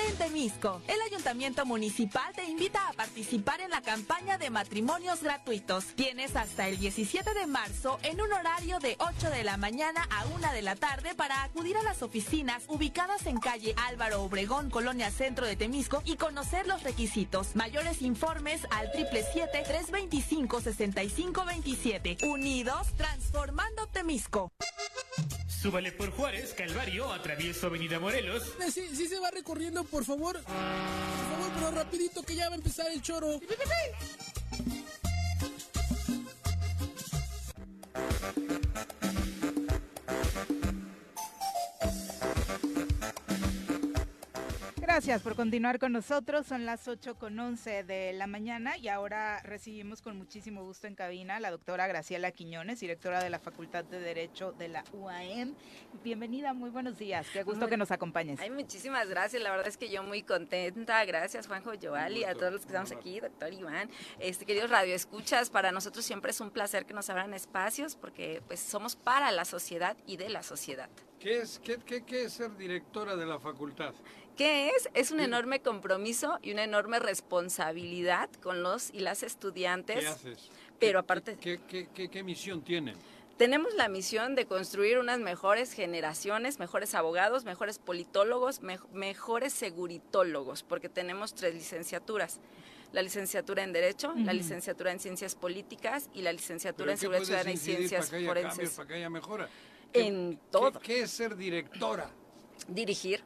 Speaker 18: cásate en Temisco. El Ayuntamiento Municipal te invita a participar en la campaña de matrimonios gratuitos. Tienes hasta el 17 de marzo en un horario de 8 de la mañana a 1 de la tarde para acudir a las oficinas ubicadas en calle Álvaro Obregón, Colonia Centro de Temisco y conocer los requisitos. Mayores informes al 777-325-6527. Unidos, transformando Temisco.
Speaker 19: Súbale por Juárez, Calvario, atravieso Avenida Morelos.
Speaker 20: Sí, sí se va recorriendo, por favor. Por favor, pero rapidito que ya va a empezar el choro.
Speaker 1: Gracias por continuar con nosotros. Son las 8 con 11 de la mañana y ahora recibimos con muchísimo gusto en cabina a la doctora Graciela Quiñones, directora de la Facultad de Derecho de la UAM. Bienvenida, muy buenos días. Qué gusto
Speaker 21: Muy-
Speaker 1: que nos acompañes.
Speaker 21: Ay, muchísimas gracias. La verdad es que yo muy contenta. Gracias, Juanjo Joali, a todos los que estamos aquí, doctor Iván. Este, queridos radioescuchas, para nosotros siempre es un placer que nos abran espacios porque pues somos para la sociedad y de la sociedad.
Speaker 2: ¿Qué es, qué, qué- qué es ser directora de la facultad?
Speaker 21: ¿Qué es? Es un enorme compromiso y una enorme responsabilidad con los y las estudiantes.
Speaker 2: ¿Qué haces?
Speaker 21: Pero aparte,
Speaker 2: ¿Qué, qué, qué- qué misión tienen?
Speaker 21: tenemos la misión de construir unas mejores generaciones, mejores abogados, mejores politólogos, mej- mejores seguritólogos, porque tenemos tres licenciaturas. La licenciatura en Derecho, la licenciatura en Ciencias Políticas y la licenciatura
Speaker 2: ¿Pero
Speaker 21: en Seguridad Ciudadana y Ciencias
Speaker 2: para que haya cambios,
Speaker 21: Forenses.
Speaker 2: para que haya mejora?
Speaker 21: En todo.
Speaker 2: ¿Qué, qué es ser directora?
Speaker 21: Dirigir.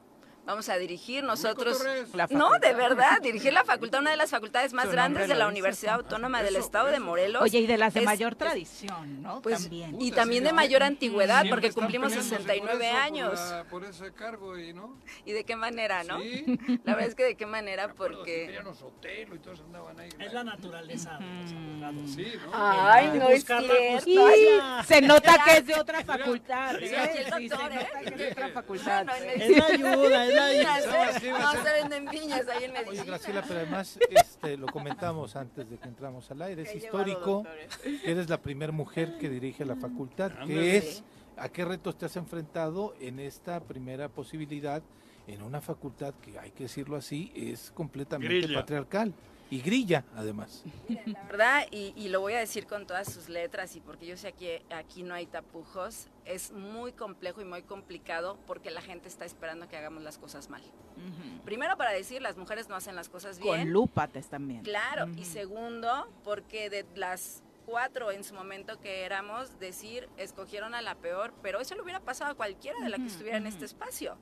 Speaker 21: Vamos a dirigir nosotros. No, de verdad, dirigir la facultad, una de las facultades más grandes de la Universidad
Speaker 1: ¿no?
Speaker 21: Autónoma del
Speaker 1: Eso,
Speaker 21: Estado de. Morelos.
Speaker 1: Oye, y de las de
Speaker 21: Es-
Speaker 1: mayor
Speaker 21: es-
Speaker 1: tradición, ¿no?
Speaker 21: Pues,
Speaker 1: También.
Speaker 21: y también de mayor antigüedad, porque cumplimos
Speaker 2: peleándose
Speaker 21: 69
Speaker 2: por eso, por
Speaker 21: años.
Speaker 2: la- Por, ese cargo y no.
Speaker 21: ¿Y de qué manera, no?
Speaker 2: Sí.
Speaker 21: La verdad es que de qué manera, porque...
Speaker 2: Cipriano Sotelo y todos andaban ahí.
Speaker 6: Es la naturaleza de los abogados.
Speaker 2: Sí, ¿no?
Speaker 21: Ay, no es cierto.
Speaker 1: Se nota que es de otra facultad. Es de otra facultad.
Speaker 6: Es la ayuda, es la ayuda.
Speaker 21: Piñas, ¿eh? No se venden piñas ahí en
Speaker 3: Oye,
Speaker 21: Medellín.
Speaker 3: Graciela, pero además este, lo comentamos antes de que entramos al aire, es
Speaker 21: Qué
Speaker 3: histórico, que eres la primera mujer que dirige la facultad, que es. ¿a qué retos te has enfrentado en esta primera posibilidad en una facultad que, hay que decirlo así, es completamente
Speaker 2: Grilla.
Speaker 3: patriarcal? Y grilla, además.
Speaker 21: La verdad, y, y lo voy a decir con todas sus letras, y porque yo sé que aquí no hay tapujos, es muy complejo y muy complicado porque la gente está esperando que hagamos las cosas mal. Primero para decir, las mujeres no hacen las cosas bien.
Speaker 1: Con lúpates también.
Speaker 21: Claro, y segundo, porque de las cuatro en su momento que éramos, decir, escogieron a la peor, pero eso le hubiera pasado a cualquiera de la que estuviera en este espacio.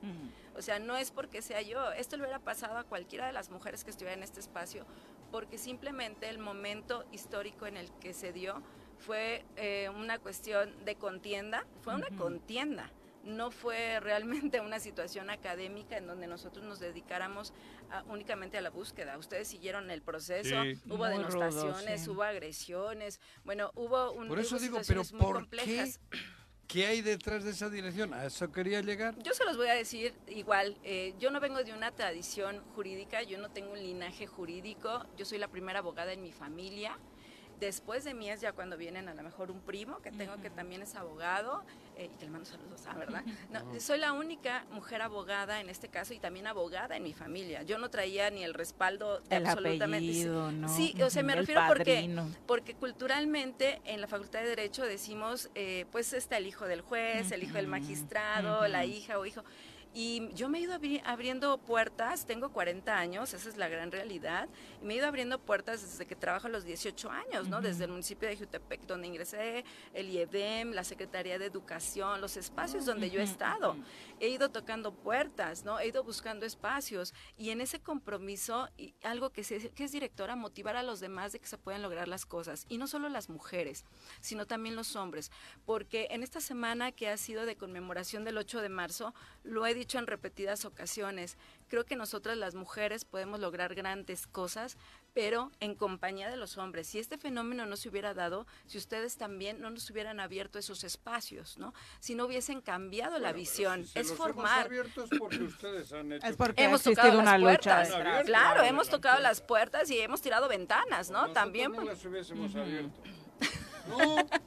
Speaker 21: O sea, no es porque sea yo, esto le hubiera pasado a cualquiera de las mujeres que estuviera en este espacio, porque simplemente el momento histórico en el que se dio fue eh, una cuestión de contienda, fue una contienda. No fue realmente una situación académica en donde nosotros nos dedicáramos a- únicamente a la búsqueda. Ustedes siguieron el proceso,
Speaker 2: Sí.
Speaker 21: hubo
Speaker 1: Muy rudo,
Speaker 21: denostaciones,
Speaker 1: sí.
Speaker 21: hubo agresiones, bueno, hubo, un,
Speaker 2: Por eso digo, pero ¿por
Speaker 21: complejas.
Speaker 2: qué? ¿Qué hay detrás de esa dirección? ¿A eso quería llegar?
Speaker 21: Yo se los voy a decir igual, eh, yo no vengo de una tradición jurídica, yo no tengo un linaje jurídico, yo soy la primera abogada en mi familia. Después de mí es ya cuando vienen a lo mejor un primo que tengo que también es abogado. Eh, y que le mando saludos, ah, ¿verdad? No, soy la única mujer abogada en este caso y también abogada en mi familia. Yo no traía ni el respaldo de
Speaker 1: El
Speaker 21: absolutamente.
Speaker 1: apellido, ¿no?
Speaker 21: Sí, o sea, me
Speaker 1: el
Speaker 21: refiero porque,
Speaker 1: padrino.
Speaker 21: porque culturalmente en la Facultad de Derecho decimos, eh, pues está el hijo del juez, el hijo del magistrado, la hija o hijo. Y yo me he ido abri- abriendo puertas, tengo 40 años, esa es la gran realidad, y me he ido abriendo puertas desde que trabajo a los 18 años, ¿no?
Speaker 1: Ujú.
Speaker 21: Desde el municipio de Jutepec, donde ingresé, el IEDEM, la Secretaría de Educación, los espacios donde yo he estado. He ido tocando puertas, ¿no? He ido buscando espacios, y en ese compromiso, y algo que, se- que es directora, motivar a los demás de que se puedan lograr las cosas, y no solo las mujeres, sino también los hombres, porque en esta semana que ha sido de conmemoración del 8 de marzo, lo he dicho en repetidas ocasiones, creo que nosotras las mujeres podemos lograr grandes cosas, pero en compañía de los hombres. Si este fenómeno no se hubiera dado, si ustedes también no nos hubieran abierto esos espacios, ¿no? Si no hubiesen cambiado la visión,
Speaker 2: Se
Speaker 21: es
Speaker 2: los
Speaker 21: formar.
Speaker 2: hemos abiertos porque ustedes han hecho.
Speaker 1: Es porque
Speaker 21: hemos tocado
Speaker 1: una
Speaker 21: las
Speaker 1: lucha
Speaker 21: puertas,
Speaker 2: detrás.
Speaker 21: claro, hemos tocado las puertas y hemos tirado ventanas, ¿no? También
Speaker 2: no
Speaker 21: por-
Speaker 2: las hubiésemos abierto.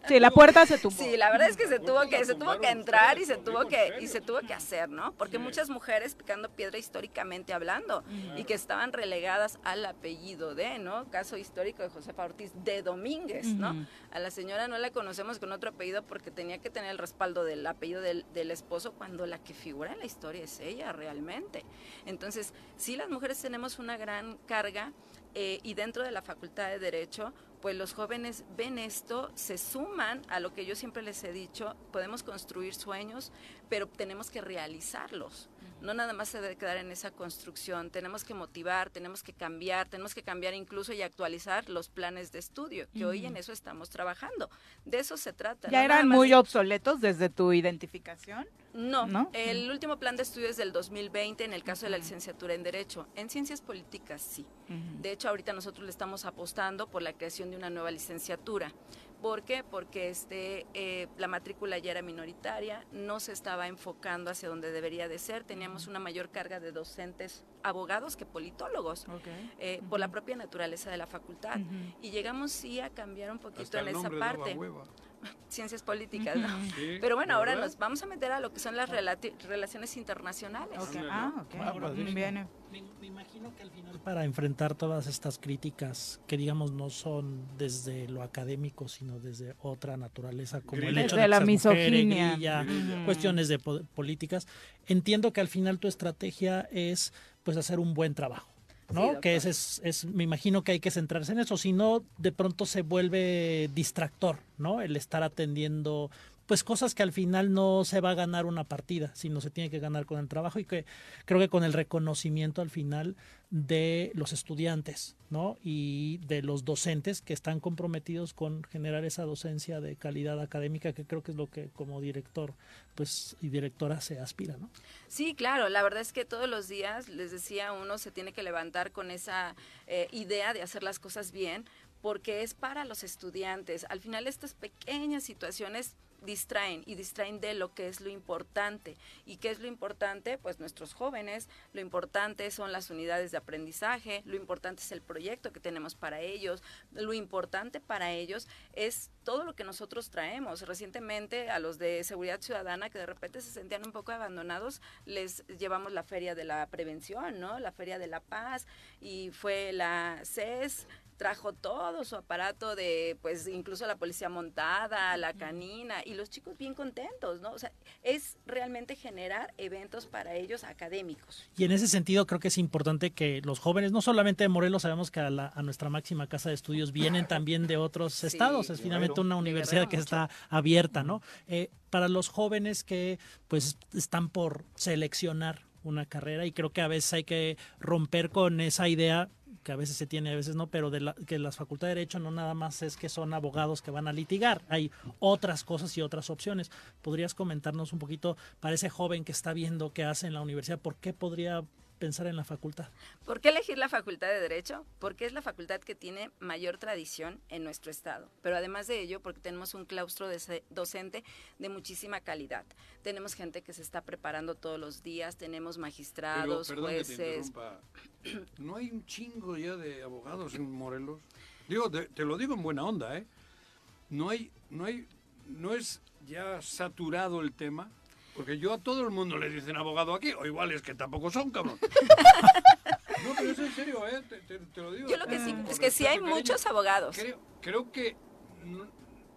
Speaker 1: Sí, la puerta se tumbó.
Speaker 21: Sí, la verdad es que se tuvo que se tuvo que entrar y se tuvo que y se tuvo que hacer, ¿no? Porque muchas mujeres picando piedra históricamente hablando y que estaban relegadas al apellido de, ¿no? Caso histórico de Josefa Ortiz de Domínguez, ¿no? A la señora no la conocemos con otro apellido porque tenía que tener el respaldo del apellido del, del esposo cuando la que figura en la historia es ella realmente. Entonces, sí las mujeres tenemos una gran carga eh, y dentro de la Facultad de Derecho, pues los jóvenes ven esto, se suman a lo que yo siempre les he dicho, podemos construir sueños, pero tenemos que realizarlos. No nada más se debe quedar en esa construcción, tenemos que motivar, tenemos que cambiar, tenemos que cambiar incluso y actualizar los planes de estudio, que hoy en eso estamos trabajando. De eso se trata.
Speaker 1: ¿Ya
Speaker 21: no
Speaker 1: eran muy obsoletos desde tu identificación?
Speaker 21: No,
Speaker 1: ¿No?
Speaker 21: el último plan de estudio es del 2020 en el caso de la licenciatura en Derecho. En Ciencias Políticas sí. De hecho, ahorita nosotros le estamos apostando por la creación de una nueva licenciatura. ¿Por qué? Porque este, eh, la matrícula ya era minoritaria, no se estaba enfocando hacia donde debería de ser, teníamos una mayor carga de docentes abogados que politólogos, eh, por la propia naturaleza de la facultad. Y llegamos sí a cambiar un poquito
Speaker 2: Hasta
Speaker 21: en
Speaker 2: el
Speaker 21: esa
Speaker 2: daba
Speaker 21: parte.
Speaker 2: hueva.
Speaker 21: Ciencias políticas, ¿no?
Speaker 2: Sí,
Speaker 21: Pero bueno, ahora
Speaker 2: ¿verdad?
Speaker 21: nos vamos a meter a lo que son las relaciones internacionales.
Speaker 1: Ah, ok.
Speaker 3: Ah.
Speaker 1: Viene.
Speaker 6: Me, me imagino que al final para enfrentar todas estas críticas que digamos no son desde lo académico sino desde otra naturaleza como el hecho
Speaker 1: Desde
Speaker 6: de
Speaker 1: la misoginia.
Speaker 6: grilla, cuestiones de po- políticas entiendo que al final tu estrategia es pues hacer un buen trabajo ¿no? que ese es, es, me imagino que hay que centrarse en eso, si no, de pronto se vuelve distractor, ¿no? El estar atendiendo, pues cosas que al final no se va a ganar una partida, sino se tiene que ganar con el trabajo y que creo que con el reconocimiento al final de los estudiantes, ¿no? Y de los docentes que están comprometidos con generar esa docencia de calidad académica, que creo que es lo que como director, pues, y directora se aspira, ¿no?
Speaker 21: Sí, claro, la verdad es que todos los días, les decía, uno se tiene que levantar con esa eh, idea de hacer las cosas bien, porque es para los estudiantes. Al final estas pequeñas situaciones distraen y distraen de lo que es lo importante. ¿Y qué es lo importante? Pues nuestros jóvenes, lo importante son las unidades de aprendizaje, lo importante es el proyecto que tenemos para ellos, lo importante para ellos es todo lo que nosotros traemos. Recientemente a los de Seguridad Ciudadana que de repente se sentían un poco abandonados, les llevamos la Feria de la Prevención, ¿no? La Feria de la Paz y fue la CES trajo todo su aparato de, pues incluso la policía montada, la canina, y los chicos bien contentos, ¿no? O sea, es realmente generar eventos para ellos académicos.
Speaker 6: Y en ese sentido creo que es importante que los jóvenes, no solamente de Morelos, sabemos que a, la- a nuestra máxima casa de estudios vienen también de otros estados, es finalmente una universidad que
Speaker 21: mucho.
Speaker 6: está abierta, ¿no? Eh, para los jóvenes que pues están por seleccionar una carrera y creo que a veces hay que romper con esa idea que a veces se tiene, a veces no, pero de la, que las facultades de Derecho no nada más es que son abogados que van a litigar, hay otras cosas y otras opciones. ¿Podrías comentarnos un poquito para ese joven que está viendo qué hace en la universidad, por qué podría pensar en la facultad?
Speaker 21: ¿Por qué elegir la Facultad de Derecho? Porque es la facultad que tiene mayor tradición en nuestro estado. Pero además de ello, porque tenemos un claustro de- docente de muchísima calidad. Tenemos gente que se está preparando todos los días, tenemos
Speaker 2: Pero,
Speaker 21: magistrados,
Speaker 2: perdón que te
Speaker 21: jueces.
Speaker 2: interrumpa. ¿No hay un chingo ya de abogados en Morelos? Digo, te, te lo digo en buena onda, ¿eh? No hay, no hay, no es ya saturado el tema? Porque yo a todo el mundo le dicen abogado aquí, o igual es que tampoco son, cabrón. no, pero es en serio, ¿eh? Te, te- te lo digo.
Speaker 21: Yo lo que sí, es que sí hay
Speaker 2: cariño.
Speaker 21: muchos abogados,
Speaker 2: Creo, creo que... no-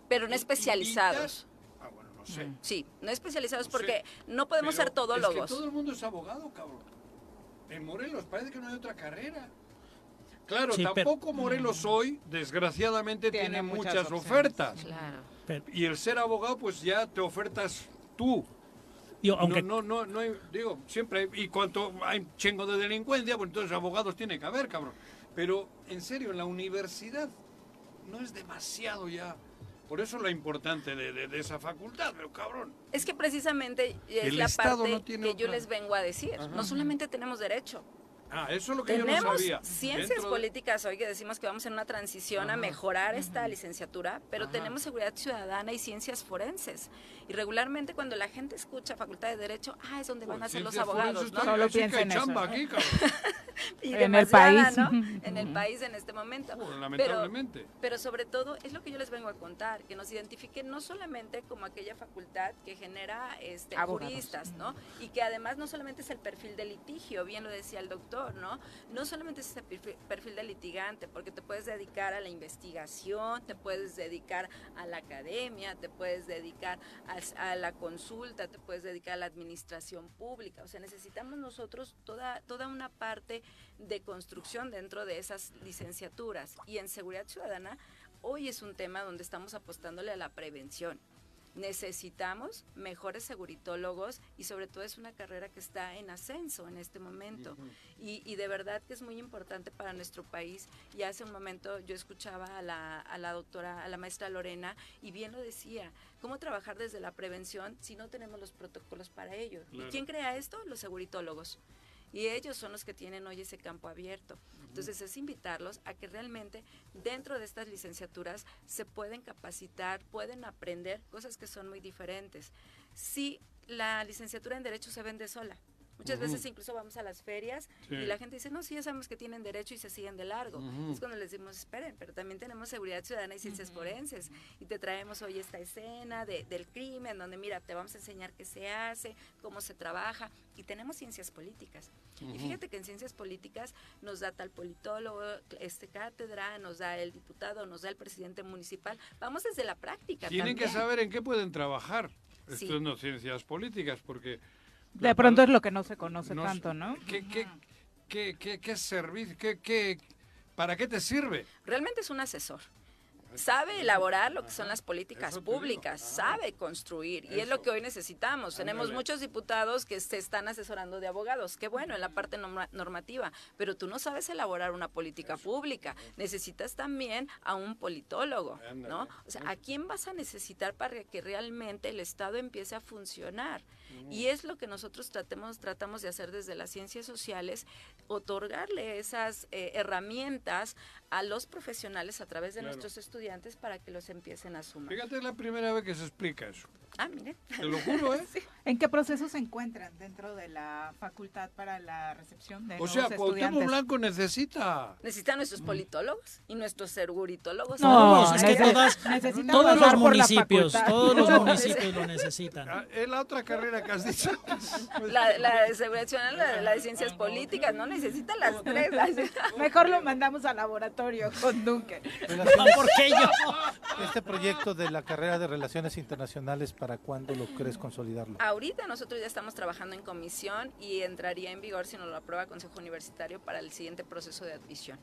Speaker 21: pero no especializados.
Speaker 2: Ah, bueno, no sé.
Speaker 21: Sí, no especializados
Speaker 2: No sé,
Speaker 21: porque no podemos
Speaker 2: pero
Speaker 21: ser todólogos.
Speaker 2: Es que todo el mundo es abogado, cabrón. En Morelos parece que no hay otra carrera. Claro,
Speaker 6: Sí, pero-
Speaker 2: tampoco Morelos hoy, desgraciadamente, tiene,
Speaker 1: Tiene muchas
Speaker 2: ofertas.
Speaker 21: Claro.
Speaker 6: Pero-
Speaker 2: Y el ser abogado, pues ya te ofertas tú.
Speaker 6: Digo, aunque
Speaker 2: No, no, no, no hay- digo, siempre, hay- y cuanto hay chingo de delincuencia, pues entonces abogados tiene que haber, cabrón. Pero, en serio, en la universidad no es demasiado ya. Por eso lo importante de, de- de esa facultad, pero cabrón.
Speaker 21: Es que precisamente es
Speaker 2: El
Speaker 21: la
Speaker 2: Estado
Speaker 21: parte
Speaker 2: no tiene
Speaker 21: que yo
Speaker 2: otra-
Speaker 21: les vengo a decir.
Speaker 2: Ajá.
Speaker 21: No solamente tenemos derecho,
Speaker 2: Ah, eso es lo que yo no
Speaker 21: tenemos
Speaker 2: sabía.
Speaker 21: ciencias
Speaker 2: Dentro
Speaker 21: políticas hoy que decimos que vamos en una transición a
Speaker 2: Ajá.
Speaker 21: mejorar esta licenciatura, pero
Speaker 2: Ajá.
Speaker 21: tenemos seguridad ciudadana y ciencias forenses. Y regularmente cuando la gente escucha facultad de derecho, ah, es donde van a ser los abogados, ¿no?
Speaker 2: está-
Speaker 1: Solo piensa en eso.
Speaker 2: chamba aquí, cabrón.
Speaker 21: y
Speaker 1: En el país.
Speaker 21: ¿no? En el país en este momento.
Speaker 2: Oh,
Speaker 21: Pero,
Speaker 2: lamentablemente.
Speaker 21: pero sobre todo es lo que yo les vengo a contar, que nos identifiquen no solamente como aquella facultad que genera este,
Speaker 1: Abogados.
Speaker 21: juristas, ¿no? Y que además no solamente es el perfil de litigio, bien lo decía el doctor, ¿no? No solamente es ese perfil, perfil de litigante, porque te puedes dedicar a la investigación, te puedes dedicar a la academia, te puedes dedicar a, a la consulta, te puedes dedicar a la administración pública. O sea, necesitamos nosotros toda, toda una parte de construcción dentro de esas licenciaturas. Y en seguridad ciudadana, hoy es un tema donde estamos apostándole a la prevención. Necesitamos mejores seguritólogos y sobre todo es una carrera que está en ascenso en este momento. y, y de verdad que es muy importante para nuestro país. Y hace un momento yo escuchaba a la, a la doctora, a la maestra Lorena, y bien lo decía, ¿cómo trabajar desde la prevención si no tenemos los protocolos para ello? ¿Y quién crea esto? Los seguritólogos. Y ellos son los que tienen hoy ese campo abierto. Entonces es invitarlos a que realmente dentro de estas licenciaturas se pueden capacitar, pueden aprender cosas que son muy diferentes. Si la licenciatura en Derecho se vende sola, muchas
Speaker 22: Ujú.
Speaker 21: veces incluso vamos a las ferias
Speaker 22: Sí.
Speaker 21: y la gente dice, no, sí, ya sabemos que tienen derecho y se siguen de largo.
Speaker 22: Ujú.
Speaker 21: Es cuando les decimos, esperen, pero también tenemos seguridad ciudadana y ciencias forenses. Y te traemos hoy esta escena de- del crimen, donde mira, te vamos a enseñar qué se hace, cómo se trabaja. Y tenemos ciencias políticas. Y fíjate que en ciencias políticas nos da tal politólogo, este cátedra, nos da el diputado, nos da el presidente municipal. Vamos desde la práctica.
Speaker 2: Tienen que
Speaker 21: también.
Speaker 2: saber en qué pueden trabajar.
Speaker 21: Sí.
Speaker 2: Esto no ciencias políticas, porque...
Speaker 1: De pronto es lo que no se conoce
Speaker 2: No
Speaker 1: tanto, ¿no?
Speaker 2: ¿Qué, qué, qué, qué, qué servicio? Qué, qué, ¿Para qué te sirve?
Speaker 21: Realmente es un asesor. Sabe elaborar lo que son las políticas públicas, sabe construir y es lo que hoy necesitamos. Tenemos muchos diputados que se están asesorando de abogados, qué bueno en la parte norma- normativa, pero tú no sabes elaborar una política pública. Necesitas también a un politólogo, ¿no? O sea, ¿a quién vas a necesitar para que realmente el Estado empiece a funcionar? Y es lo que nosotros tratemos, tratamos de hacer desde las ciencias sociales, otorgarle esas eh, herramientas a los profesionales a través de
Speaker 2: Claro.
Speaker 21: nuestros estudiantes para que los empiecen a sumar.
Speaker 2: Fíjate, es la primera vez que se explica eso.
Speaker 21: Ah, mire.
Speaker 2: Te lo juro, ¿eh?
Speaker 1: ¿En qué proceso se encuentran dentro de la facultad para la recepción de
Speaker 2: O
Speaker 1: nuevos
Speaker 2: sea, Cuauhtémoc
Speaker 1: estudiantes?
Speaker 2: Blanco necesita...
Speaker 21: Necesitan nuestros politólogos y nuestros seguritólogos.
Speaker 6: No, es que todas-
Speaker 1: necesitan
Speaker 6: todos los municipios, todos los
Speaker 21: No.
Speaker 6: municipios lo necesitan.
Speaker 2: Ah, Es la otra carrera que has dicho.
Speaker 21: La, la de seguridad ciudadana, la, la de ciencias políticas, ¿no? Necesitan las tres.
Speaker 1: Mejor lo mandamos al laboratorio con Duncan.
Speaker 6: ¿Por qué yo?
Speaker 3: Este proyecto de la carrera de Relaciones Internacionales, ¿para cuándo lo crees consolidarlo?
Speaker 21: Ahorita nosotros ya estamos trabajando en comisión y entraría en vigor si nos lo aprueba el Consejo Universitario para el siguiente proceso de admisión.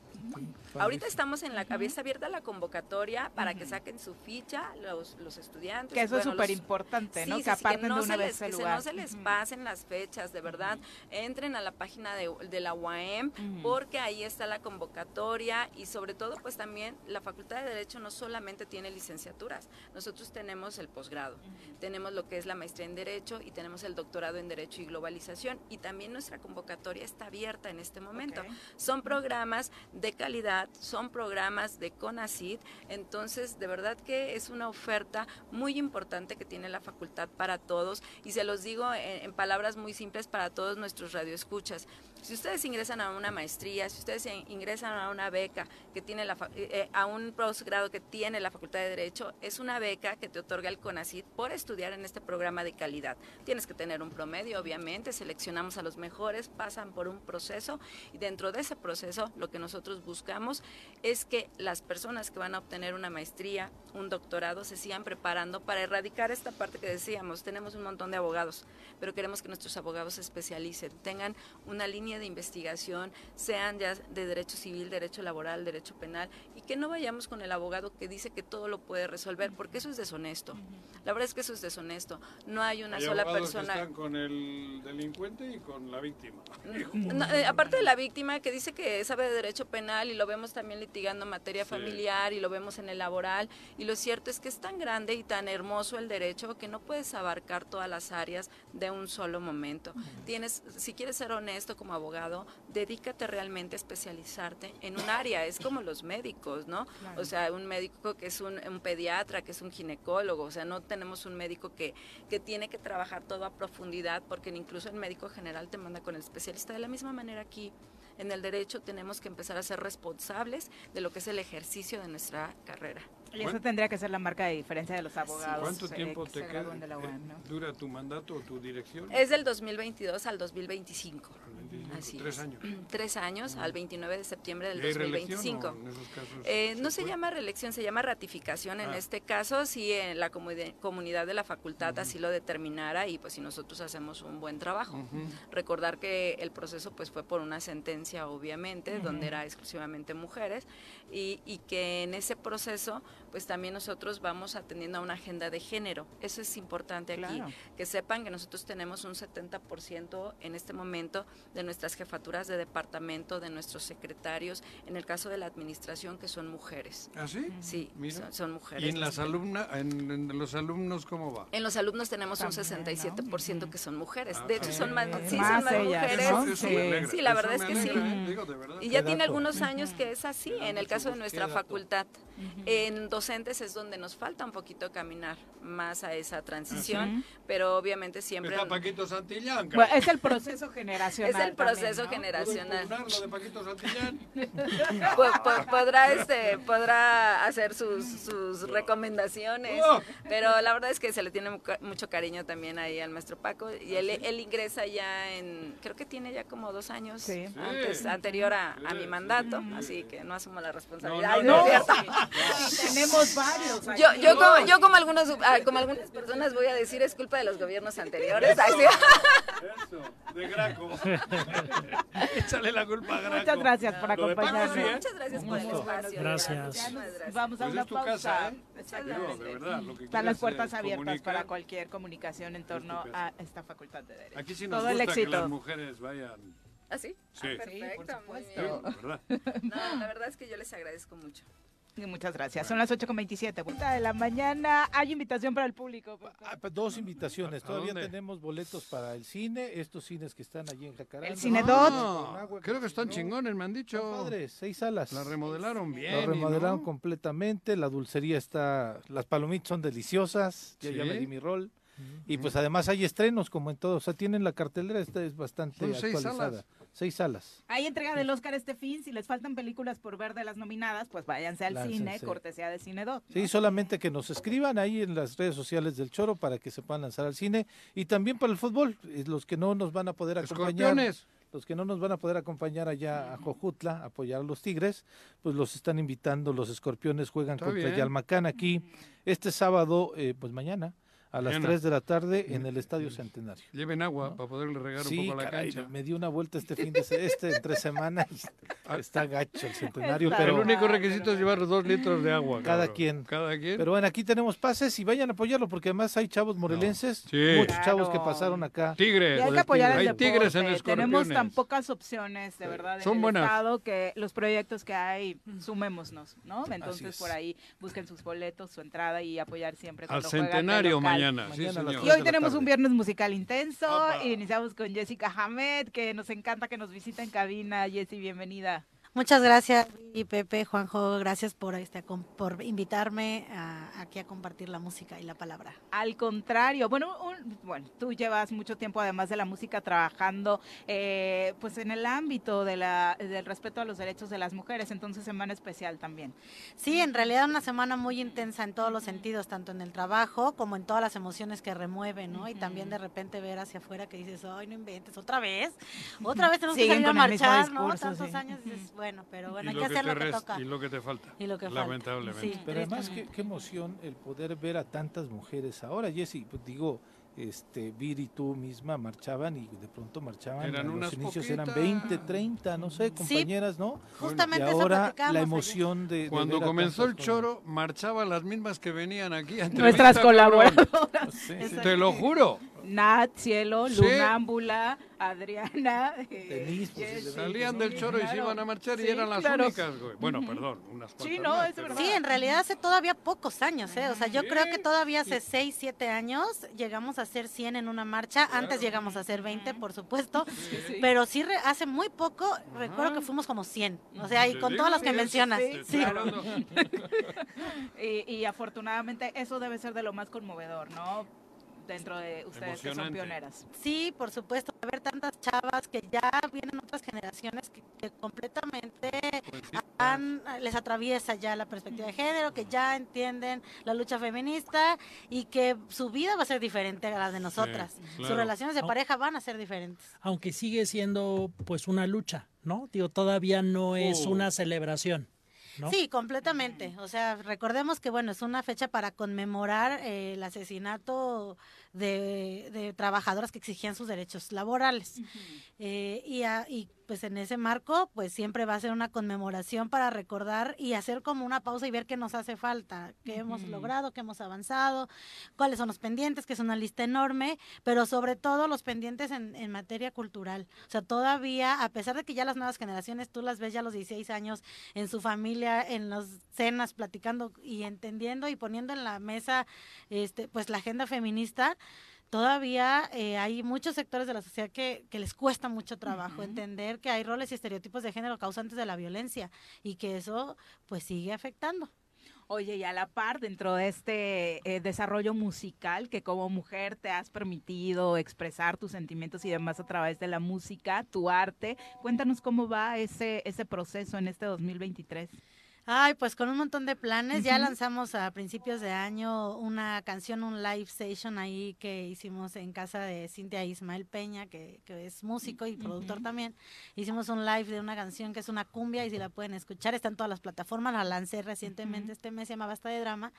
Speaker 21: Ahorita estamos en la cabeza abierta la convocatoria para que saquen su ficha los, los estudiantes.
Speaker 1: Que eso es
Speaker 21: bueno,
Speaker 1: súper importante, ¿no?
Speaker 21: Sí,
Speaker 1: que
Speaker 21: sí,
Speaker 1: aparten
Speaker 21: no
Speaker 1: de una vez
Speaker 21: les,
Speaker 1: el
Speaker 21: se-
Speaker 1: lugar.
Speaker 21: no se les pasen las fechas, de verdad. Entren a la página de, de la UAM porque ahí está la convocatoria y sobre todo pues también la Facultad de Derecho no solamente tiene licenciaturas, nosotros tenemos el posgrado, tenemos lo que es la maestría en Derecho y tenemos el doctorado en Derecho y Globalización y también nuestra convocatoria está abierta en este momento. Son programas de calidad, son programas de CONACID, entonces de verdad que es una oferta muy importante que tiene la facultad para todos y se los digo en, en palabras muy simples para todos nuestros radioescuchas. Si ustedes ingresan a una maestría, si ustedes in- ingresan a una beca que tiene la eh, eh, a un posgrado que tiene la Facultad de Derecho, es una beca que te otorga el CONACID por estudiar en este programa de calidad. Tienes que tener un promedio, obviamente, seleccionamos a los mejores, pasan por un proceso y dentro de ese proceso lo que nosotros buscamos es que las personas que van a obtener una maestría, un doctorado, se sigan preparando para erradicar esta parte que decíamos. Tenemos un montón de abogados, pero queremos que nuestros abogados se especialicen, tengan una línea de investigación, sean ya de derecho civil, derecho laboral, derecho penal, que no vayamos con el abogado que dice que todo lo puede resolver, porque eso es deshonesto. La verdad es que eso es deshonesto. No hay una
Speaker 2: Hay
Speaker 21: sola
Speaker 2: que
Speaker 21: persona.
Speaker 2: están con el delincuente y con la víctima.
Speaker 21: No, eh, aparte de la víctima que dice que sabe de derecho penal y lo vemos también litigando materia
Speaker 2: Sí.
Speaker 21: familiar y lo vemos en el laboral y lo cierto es que es tan grande y tan hermoso el derecho que no puedes abarcar todas las áreas de un solo momento. Tienes, si quieres ser honesto como abogado, dedícate realmente a especializarte en un área. Es como los médicos, ¿no?
Speaker 1: Claro.
Speaker 21: O sea, un médico que es un, un pediatra, que es un ginecólogo. O sea, no tenemos un médico que, que tiene que trabajar todo a profundidad porque incluso el médico general te manda con el especialista. De la misma manera aquí, en el derecho, tenemos que empezar a ser responsables de lo que es el ejercicio de nuestra carrera.
Speaker 1: Y eso tendría que ser la marca de diferencia de los abogados.
Speaker 2: ¿Cuánto
Speaker 1: eh,
Speaker 2: tiempo
Speaker 1: que
Speaker 2: te queda?
Speaker 1: gradúen de la UAM, ¿no?
Speaker 2: eh, ¿Dura tu mandato o tu dirección?
Speaker 21: Es del 2022 al 2025.
Speaker 2: 25,
Speaker 21: Así
Speaker 2: tres
Speaker 21: es.
Speaker 2: años.
Speaker 21: Tres años, al 29 de septiembre del
Speaker 2: ¿Y hay reelección
Speaker 21: 2025.
Speaker 2: o en esos casos
Speaker 21: Eh, no
Speaker 2: se puede?
Speaker 21: llama reelección, se llama ratificación. En
Speaker 2: Ah.
Speaker 21: este caso, si en la comuni- comunidad de la facultad así lo determinara y pues si nosotros hacemos un buen trabajo. Recordar que el proceso pues fue por una sentencia, obviamente, donde era exclusivamente mujeres y, y que en ese proceso pues también nosotros vamos atendiendo a una agenda de género. Eso es importante aquí,
Speaker 1: Claro.
Speaker 21: que sepan que nosotros tenemos un 70% en este momento de nuestras jefaturas de departamento, de nuestros secretarios, en el caso de la administración, que son mujeres.
Speaker 2: ¿Ah, sí?
Speaker 21: Sí,
Speaker 2: Mira.
Speaker 21: son, son mujeres.
Speaker 2: ¿Y en las alumnas, en, en los alumnos cómo va?
Speaker 21: En los alumnos tenemos un
Speaker 1: También,
Speaker 21: 67% que son mujeres.
Speaker 2: Ah,
Speaker 21: De hecho, son más, sí,
Speaker 1: Más
Speaker 21: son más
Speaker 1: ellas,
Speaker 21: mujeres.
Speaker 1: ¿no?
Speaker 2: Eso me alegra,
Speaker 21: Sí, la verdad es que sí.
Speaker 2: ¿eh? Digo, de verdad.
Speaker 21: Y ya tiene algunos años que es así, en el caso de nuestra facultad. En docentes es donde nos falta un poquito caminar más a esa transición, pero obviamente siempre...
Speaker 2: Está Paquito Santillán.
Speaker 1: Bueno, es el proceso generacional.
Speaker 21: Es el proceso
Speaker 1: también, ¿no?
Speaker 2: ¿Puedo
Speaker 21: generacional.
Speaker 2: de Paquito Santillán?
Speaker 21: Po- podrá este podrá hacer sus, sus recomendaciones
Speaker 2: Oh.
Speaker 21: pero la verdad es que se le tiene mu- mucho cariño también ahí al maestro Paco y él, él ingresa ya en creo que tiene ya como dos años
Speaker 1: Sí.
Speaker 21: antes anterior a, mi
Speaker 2: sí.
Speaker 21: mandato así que no asumo la
Speaker 2: No,
Speaker 21: responsabilidad
Speaker 2: no,
Speaker 21: Ay,
Speaker 2: no.
Speaker 1: tenemos varios.
Speaker 21: yo, yo como yo como algunos ah, como algunas personas voy a decir es culpa de los gobiernos anteriores sí.
Speaker 2: Eso, de Graco. Échale la culpa a Graco.
Speaker 1: Muchas gracias por acompañarnos.
Speaker 2: sí, ¿eh?
Speaker 21: muchas gracias por el espacio
Speaker 6: Gracias.
Speaker 1: Vamos a
Speaker 2: Pues
Speaker 1: una
Speaker 2: es tu
Speaker 1: pausa.
Speaker 2: casa, ¿eh? Digo, de verdad, lo que
Speaker 1: Están las
Speaker 2: quieras,
Speaker 1: puertas
Speaker 2: eh,
Speaker 1: abiertas
Speaker 2: comunicar.
Speaker 1: para cualquier comunicación en torno a esta facultad de Derecho.
Speaker 2: Aquí sí nos
Speaker 1: Todo el
Speaker 2: gusta que
Speaker 1: éxito.
Speaker 2: las mujeres vayan.
Speaker 21: ¿Ah, sí?
Speaker 2: Sí.
Speaker 21: Ah,
Speaker 1: Sí, por
Speaker 21: perfecto, muy
Speaker 2: Sí,
Speaker 21: bien.
Speaker 2: ¿verdad?
Speaker 21: No, la verdad es que yo les agradezco mucho.
Speaker 1: Muchas gracias. Son las 8.27. Vuelta de la mañana. Hay invitación para el público.
Speaker 3: Ah, pues, Dos invitaciones.
Speaker 2: ¿A
Speaker 3: Todavía
Speaker 2: dónde?
Speaker 3: tenemos boletos para el cine. Estos cines que están allí en Jacaranda.
Speaker 1: El Cine Dot.
Speaker 2: No, creo que están chingones, me han dicho.
Speaker 3: Padres, seis salas.
Speaker 2: La remodelaron bien. ¿y
Speaker 3: remodelaron
Speaker 2: no?
Speaker 3: completamente, la dulcería está, las palomitas son deliciosas, ya, ya me di mi rol. Y pues además hay estrenos como en todo, o sea, tienen la cartelera, esta es bastante
Speaker 2: Son seis
Speaker 3: actualizada.
Speaker 2: salas.
Speaker 3: Seis salas.
Speaker 1: Hay entrega del Oscar este fin. Si les faltan películas por ver de las nominadas, pues váyanse al
Speaker 3: Láncense.
Speaker 1: cine, cortesía de Cine 2.
Speaker 3: Sí, solamente que nos escriban ahí en las redes sociales del Choro para que se puedan lanzar al cine y también para el fútbol, eh, los que no nos van a poder acompañar.
Speaker 2: Escorpiones.
Speaker 3: Los que no nos van a poder acompañar allá a Jojutla, a apoyar a los Tigres, pues los están invitando, los escorpiones juegan
Speaker 2: Está
Speaker 3: contra
Speaker 2: bien.
Speaker 3: Yalmacán aquí este sábado, eh, pues mañana, a las
Speaker 2: Mañana.
Speaker 3: 3 de la tarde en el Estadio Centenario.
Speaker 2: Lleven agua para poderle regar
Speaker 3: Sí,
Speaker 2: un poco a la
Speaker 3: caray,
Speaker 2: cancha.
Speaker 3: me di una vuelta este fin de se- este entre semana y está gacho el centenario,
Speaker 1: Está
Speaker 2: el
Speaker 3: pero
Speaker 2: único requisito es llevar dos litros de agua.
Speaker 3: Cada
Speaker 2: cabrón.
Speaker 3: quien.
Speaker 2: Cada quien.
Speaker 3: pero bueno, aquí tenemos pases y vayan a apoyarlo porque además hay chavos morelenses,
Speaker 2: Sí.
Speaker 3: muchos chavos que pasaron acá.
Speaker 2: Tigres.
Speaker 1: Hay que apoyar el
Speaker 2: Hay tigres en
Speaker 1: Tenemos
Speaker 2: escorpiones.
Speaker 1: tan pocas opciones, de verdad, en
Speaker 2: Son
Speaker 1: el
Speaker 2: buenas.
Speaker 1: estado que los proyectos que hay, sumémonos, ¿no? Entonces,
Speaker 3: es.
Speaker 1: por ahí busquen sus boletos, su entrada y apoyar siempre
Speaker 2: Al centenario
Speaker 1: local.
Speaker 2: Mañana.
Speaker 3: Mañana
Speaker 2: señor.
Speaker 1: Y hoy tenemos un viernes musical intenso.
Speaker 2: Apa.
Speaker 1: Iniciamos con Jessica Hamed, que nos encanta que nos visita en cabina. Jessy, bienvenida.
Speaker 22: Muchas gracias, y Pepe, Juanjo, gracias por este por invitarme a- aquí a compartir la música y la palabra.
Speaker 1: Al contrario, bueno, un- bueno, tú llevas mucho tiempo además de la música trabajando eh, pues en el ámbito de la, del respeto a los derechos de las mujeres, entonces semana especial también.
Speaker 22: Sí, en realidad una semana muy intensa en todos los sentidos, tanto en el trabajo como en todas las emociones que remueve, ¿no? Y también de repente ver hacia afuera que dices, ay, no inventes, otra vez, otra vez tenemos que
Speaker 1: Siguen
Speaker 22: salir a marchar, ¿no? Tantos
Speaker 1: sí.
Speaker 22: años, dices, bueno, pero bueno,
Speaker 2: Y
Speaker 22: hay
Speaker 2: lo
Speaker 22: que
Speaker 2: que
Speaker 22: hacer
Speaker 2: te
Speaker 22: lo que
Speaker 2: resta,
Speaker 22: toca.
Speaker 2: y lo que te falta,
Speaker 22: Y lo que falta.
Speaker 2: lamentablemente.
Speaker 22: Sí,
Speaker 3: Pero además, qué, qué emoción el poder ver a tantas mujeres ahora, Jessy. Pues digo, este, Vir y tú misma marchaban y de pronto marchaban.
Speaker 2: Eran
Speaker 3: a los
Speaker 2: unas
Speaker 3: inicios eran
Speaker 2: poquitas.
Speaker 3: 20, 30, no sé, compañeras, ¿no?
Speaker 22: justamente
Speaker 3: y ahora la emoción de, de
Speaker 2: Cuando comenzó el choro, marchaban las mismas que venían aquí. a
Speaker 1: Nuestras colaboradoras. Sí.
Speaker 2: Te lo juro.
Speaker 1: Nat, Cielo,
Speaker 2: Sí.
Speaker 1: Lunámbula, Adriana. eh,
Speaker 3: pues,
Speaker 2: Salían del choro y se iban a marchar y eran las
Speaker 1: claro.
Speaker 2: únicas, güey. Bueno, perdón, unas cuantas
Speaker 1: Sí, no,
Speaker 2: más,
Speaker 1: es
Speaker 2: pero-
Speaker 1: verdad.
Speaker 22: Sí, en realidad hace todavía pocos años, ¿eh? O sea, yo
Speaker 2: Sí.
Speaker 22: creo que todavía hace 6, 7 años llegamos a hacer 100 en una marcha. Antes llegamos a hacer 20, por supuesto.
Speaker 1: sí.
Speaker 22: Pero sí, re- hace muy poco recuerdo que fuimos como 100. O sea, y con todas las que mencionas.
Speaker 1: sí, y, y afortunadamente eso debe ser de lo más conmovedor, ¿no? Dentro de ustedes que son pioneras.
Speaker 22: Sí, por supuesto. Ver tantas chavas que ya vienen otras generaciones que, que completamente han- les atraviesa ya la perspectiva de género, que ya entienden la lucha feminista y que su vida va a ser diferente a la de nosotras.
Speaker 6: claro.
Speaker 22: Sus relaciones de pareja van a ser diferentes.
Speaker 6: Aunque sigue siendo pues una lucha, ¿no? Digo, todavía no es
Speaker 22: Oh.
Speaker 6: una celebración,
Speaker 22: Sí, completamente. O sea, recordemos que bueno, es una fecha para conmemorar eh, el asesinato de, de trabajadoras que exigían sus derechos laborales. Eh, y, a- y pues en ese marco, pues siempre va a ser una conmemoración para recordar y hacer como una pausa y ver qué nos hace falta, qué hemos logrado, qué hemos avanzado, cuáles son los pendientes, que es una lista enorme, pero sobre todo los pendientes en, en materia cultural. O sea, todavía, a pesar de que ya las nuevas generaciones, tú las ves ya a los 16 años en su familia, en las cenas, platicando y entendiendo y poniendo en la mesa este, pues la agenda feminista, todavía eh, hay muchos sectores de la sociedad que, que les cuesta mucho trabajo entender que hay roles y estereotipos de género causantes de la violencia y que eso pues sigue afectando.
Speaker 1: Oye, y a la par, dentro de este eh, desarrollo musical que como mujer te has permitido expresar tus sentimientos y demás a través de la música, tu arte, cuéntanos cómo va ese, ese proceso en este 2023.
Speaker 22: Ay, pues con un montón de planes. Ya lanzamos a principios de año una canción, un live session ahí que hicimos en casa de Cintia Ismael Peña, que, que es músico y productor también. Hicimos un live de una canción que es una cumbia y si la pueden escuchar, está en todas las plataformas. La lancé recientemente este mes, se llama Basta de Drama.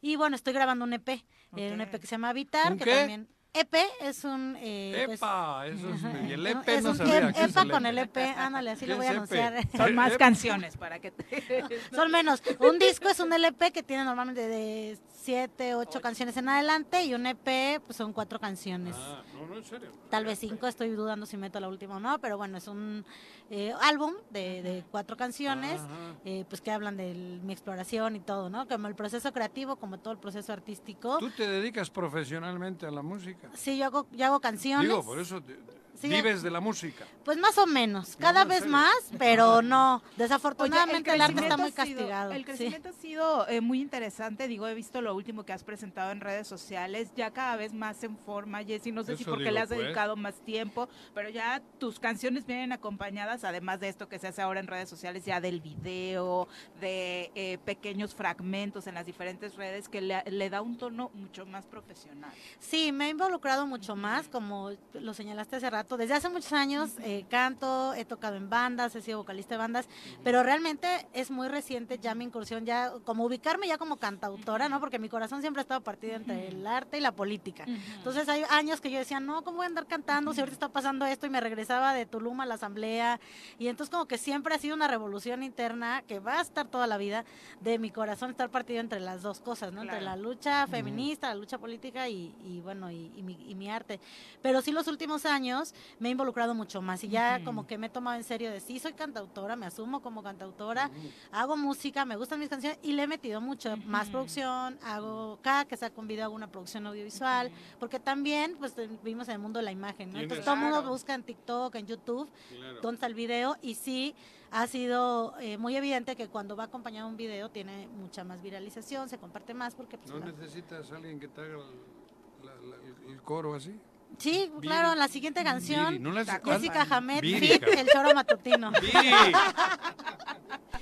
Speaker 22: Y bueno, estoy grabando un EP, eh, un EP que se llama Habitar,
Speaker 2: ¿Un
Speaker 22: que
Speaker 2: qué?
Speaker 22: también... EP es un... eh, pues,
Speaker 2: Epa, eso es, y el EP
Speaker 22: es
Speaker 2: no
Speaker 22: un
Speaker 2: sabía
Speaker 22: EP, EPA
Speaker 2: el
Speaker 22: con
Speaker 2: EP.
Speaker 22: el EP, ándale, así lo
Speaker 2: ¿Qué
Speaker 22: voy a
Speaker 2: EP?
Speaker 22: anunciar.
Speaker 1: Son más
Speaker 2: EP.
Speaker 1: canciones para que te...
Speaker 22: Son menos. Un disco es un LP que tiene normalmente de siete, ocho canciones en adelante y un EP pues son cuatro canciones.
Speaker 2: Ah, no, no, en serio.
Speaker 22: Tal vez cinco, estoy dudando si meto la última o no, pero bueno, es un eh, álbum de, de cuatro canciones, eh, pues que hablan de mi exploración y todo, ¿no? Como el proceso creativo, como todo el proceso artístico.
Speaker 2: ¿Tú te dedicas profesionalmente a la música?
Speaker 22: Sí, yo hago, yo hago canciones.
Speaker 2: Digo, por eso te-
Speaker 22: Sí,
Speaker 2: vives de la música.
Speaker 22: Pues más o menos, cada vez más, pero no. Desafortunadamente
Speaker 1: Oye,
Speaker 22: el, arte está muy
Speaker 1: sido-
Speaker 22: castigado.
Speaker 1: el
Speaker 22: sí.
Speaker 1: crecimiento ha sido eh, muy interesante. Digo, he visto lo último que has presentado en redes sociales, ya cada vez más en forma, Jessy. No sé si porque
Speaker 2: digo,
Speaker 1: le has
Speaker 2: pues.
Speaker 1: dedicado más tiempo, pero ya tus canciones vienen acompañadas, además de esto que se hace ahora en redes sociales, ya del video, de eh, pequeños fragmentos en las diferentes redes que le, le da un tono mucho más profesional.
Speaker 22: Sí, me he involucrado mucho más, como lo señalaste hace rato. Desde hace muchos años eh, canto, he tocado en bandas, he sido vocalista de bandas, pero realmente es muy reciente ya mi incursión, ya como ubicarme ya como cantautora, ¿no? Porque mi corazón siempre ha estado partido entre el arte y la política. Entonces hay años que yo decía, no, ¿cómo voy a andar cantando si ahorita está pasando esto? Y me regresaba de Tulum a la asamblea. Y entonces como que siempre ha sido una revolución interna que va a estar toda la vida de mi corazón estar partido entre las dos cosas, ¿no? Entre la lucha feminista, la lucha política y, y bueno, y, y mi, y mi arte. Pero sí los últimos años me he involucrado mucho más y ya como que me he tomado en serio de sí, soy cantautora, me asumo como cantautora, hago música, me gustan mis canciones y le he metido mucho más producción, hago cada que saco un video hago una producción audiovisual, porque también pues vivimos en el mundo de la imagen, ¿no? Entonces todo el mundo busca en TikTok, en YouTube,
Speaker 2: Claro.
Speaker 22: dónde está el video y sí ha sido eh, muy evidente que cuando va acompañado un video tiene mucha más viralización, se comparte más porque pues,
Speaker 2: ¿No necesitas a alguien que te haga el, la- la- el coro así?
Speaker 22: Sí,
Speaker 2: Viri.
Speaker 22: claro, en la siguiente canción,
Speaker 2: Viri, ¿no la
Speaker 22: Jessica Hamed,
Speaker 2: Viri,
Speaker 22: fit, el choro matutino.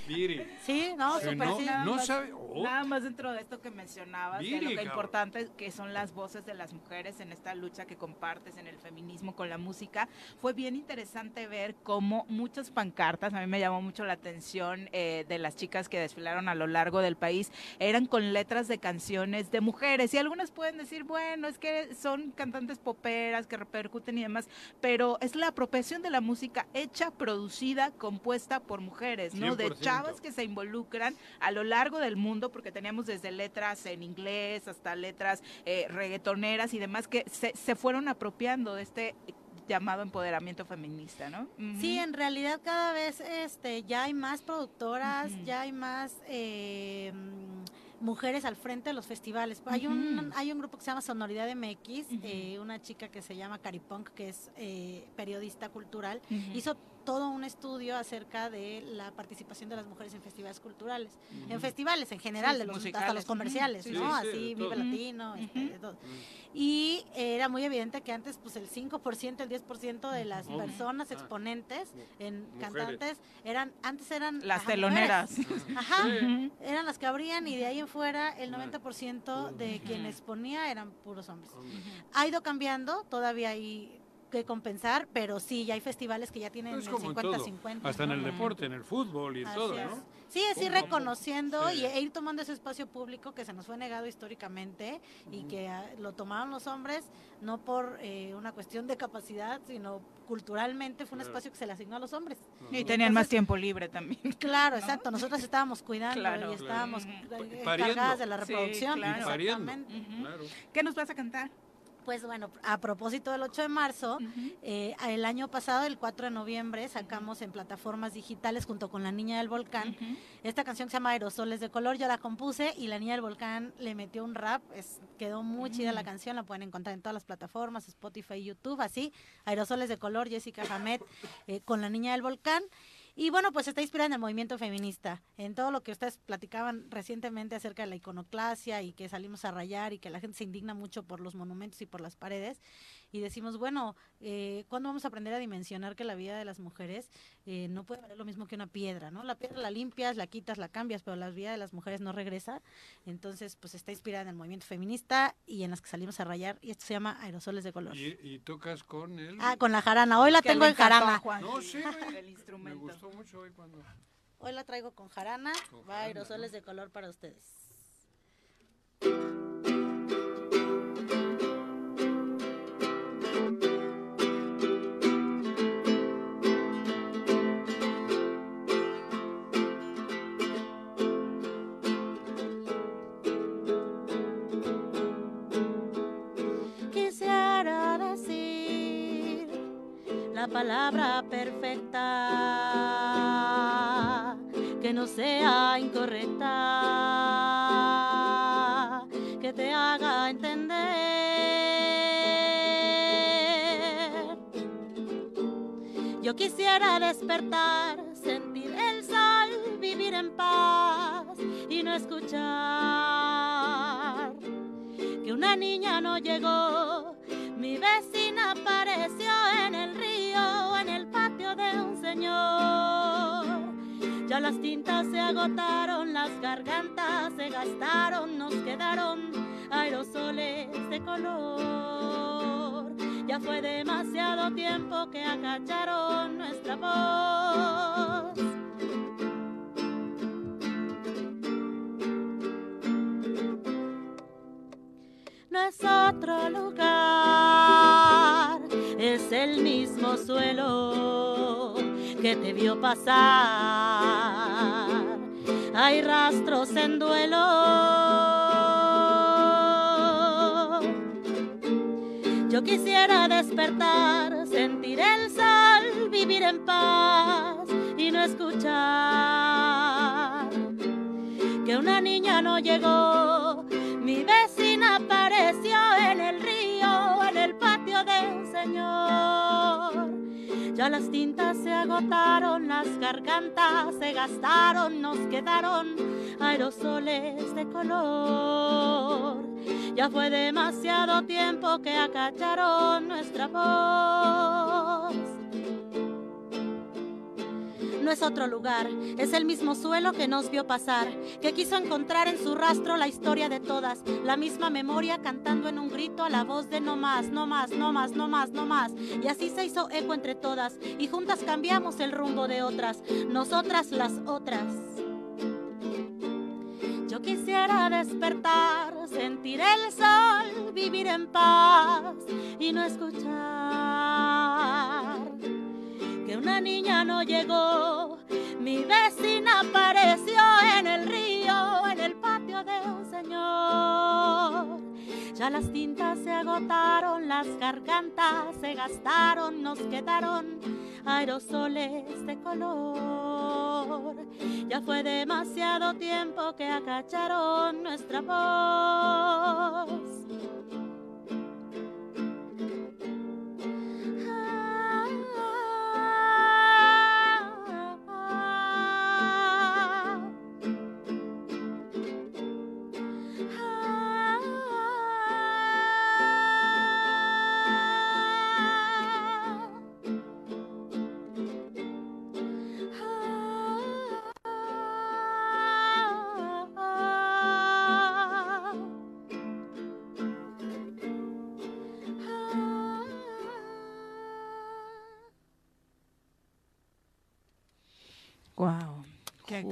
Speaker 2: Viri.
Speaker 22: Sí, no, súper
Speaker 2: no-
Speaker 22: sí.
Speaker 2: no sabe- oh.
Speaker 1: Nada más dentro de esto que mencionabas, de lo que importante que son las voces de las mujeres en esta lucha que compartes en el feminismo con la música, fue bien interesante ver cómo muchas pancartas, a mí me llamó mucho la atención eh, de las chicas que desfilaron a lo largo del país, eran con letras de canciones de mujeres y algunas pueden decir, bueno, es que son cantantes poperas que repercuten y demás, pero es la apropiación de la música hecha, producida, compuesta por mujeres, ¿no? De
Speaker 2: 100%.
Speaker 1: chavas que se involucran a lo largo del mundo, porque teníamos desde letras en inglés hasta letras eh, reggaetoneras y demás que se, se fueron apropiando de este llamado empoderamiento feminista, ¿no?
Speaker 22: Sí, en realidad cada vez este ya hay más productoras, ya hay más eh, mm, mujeres al frente de los festivales. Hay un hay un grupo que se llama Sonoridad MX, eh, una chica que se llama Caripunk, que es eh, periodista cultural, hizo todo un estudio acerca de la participación de las mujeres en festivales culturales, en
Speaker 1: Ujú.
Speaker 22: festivales en general,
Speaker 1: Sí,
Speaker 22: de los, hasta los comerciales. ¿no?
Speaker 1: Sí, sí,
Speaker 22: Así, Vive. Latino, este, de todo. Y era muy evidente que antes, pues el 5%, el 10% de las personas
Speaker 1: Ah.
Speaker 22: exponentes en
Speaker 1: Mujeres.
Speaker 22: cantantes eran, antes eran
Speaker 1: Las
Speaker 22: ajá,
Speaker 1: teloneras.
Speaker 22: Ajá, eran las que abrían y de ahí en fuera el 90% de quien exponía eran puros hombres. Ha ido cambiando, todavía hay que compensar, pero sí, ya hay festivales que ya tienen
Speaker 2: Es
Speaker 22: el
Speaker 2: como en
Speaker 22: 50-50.
Speaker 2: todo. Hasta en el deporte, en el fútbol y en
Speaker 22: Así
Speaker 2: todo,
Speaker 22: es.
Speaker 2: ¿no?
Speaker 22: Sí, es ir
Speaker 2: a
Speaker 22: reconociendo
Speaker 2: Sí.
Speaker 22: y e ir tomando ese espacio público que se nos fue negado históricamente y que ah, lo tomaron los hombres no por eh, una cuestión de capacidad, sino culturalmente fue un
Speaker 1: Claro.
Speaker 22: espacio que se le asignó a los hombres.
Speaker 1: Y tenían más tiempo libre también.
Speaker 22: Claro, exacto. Nosotros estábamos cuidando
Speaker 1: Claro.
Speaker 22: y estábamos
Speaker 1: Claro.
Speaker 22: eh, encargadas de la
Speaker 1: Sí,
Speaker 22: reproducción.
Speaker 1: pariendo.
Speaker 22: Exactamente.
Speaker 1: ¿Qué nos vas a cantar?
Speaker 22: Pues bueno, a propósito del 8 de marzo, eh, el año pasado, el 4 de noviembre, sacamos en plataformas digitales junto con La Niña del Volcán esta canción que se llama Aerosoles de Color. Yo la compuse y La Niña del Volcán le metió un rap. Es, quedó muy chida la
Speaker 1: Mm.
Speaker 22: canción, la pueden encontrar en todas las plataformas, Spotify, YouTube, así. Aerosoles de Color, Jessica Hamed eh, con La Niña del Volcán. Y bueno, pues está inspirada en el movimiento feminista, en todo lo que ustedes platicaban recientemente acerca de la iconoclasia y que salimos a rayar y que la gente se indigna mucho por los monumentos y por las paredes. Y decimos, bueno, eh, ¿cuándo vamos a aprender a dimensionar que la vida de las mujeres eh, no puede valer lo mismo que una piedra, ¿no? La piedra la limpias, la quitas, la cambias, pero la vida de las mujeres no regresa. Entonces, pues está inspirada en el movimiento feminista y en las que salimos a rayar. Y esto se llama Aerosoles de Color.
Speaker 2: Y, y tocas con él.
Speaker 22: Ah, con la jarana. Hoy la tengo en jarana.
Speaker 1: Juan.
Speaker 2: No, sí, güey.
Speaker 1: El instrumento.
Speaker 2: Me gustó mucho hoy cuando...
Speaker 22: Hoy la traigo con jarana.
Speaker 2: Con
Speaker 22: Va
Speaker 2: jarana,
Speaker 22: aerosoles de color para ustedes. Palabra perfecta que no sea incorrecta, que te haga entender. Yo quisiera despertar, sentir el sol, vivir en paz y no escuchar que una niña no llegó. Ya las tintas se agotaron, las gargantas se gastaron, nos quedaron aerosoles de color. Ya fue demasiado tiempo que acacharon nuestra voz. no es otro lugar, es el mismo suelo que te vio pasar. Hay rastros en duelo. Yo quisiera despertar, sentir el sol, vivir en paz y no escuchar que una niña no llegó. Mi vecina apareció en el río, en el patio de un señor. Ya las tintas se agotaron, las gargantas se gastaron, nos quedaron aerosoles de color. Ya fue demasiado tiempo que acacharon nuestra voz. No es otro lugar, es el mismo suelo que nos vio pasar, que quiso encontrar en su rastro la historia de todas, la misma memoria cantando en un grito a la voz de no más, no más, no más, no más, no más. Y así se hizo eco entre todas, y juntas cambiamos el rumbo de otras, nosotras las otras. Yo quisiera despertar, sentir el sol, vivir en paz y no escuchar que una niña no llegó. Mi vecina apareció en el río, en el patio de un señor. Ya las tintas se agotaron, las gargantas se gastaron, nos quedaron aerosoles de color. Ya fue demasiado tiempo que acacharon nuestra voz.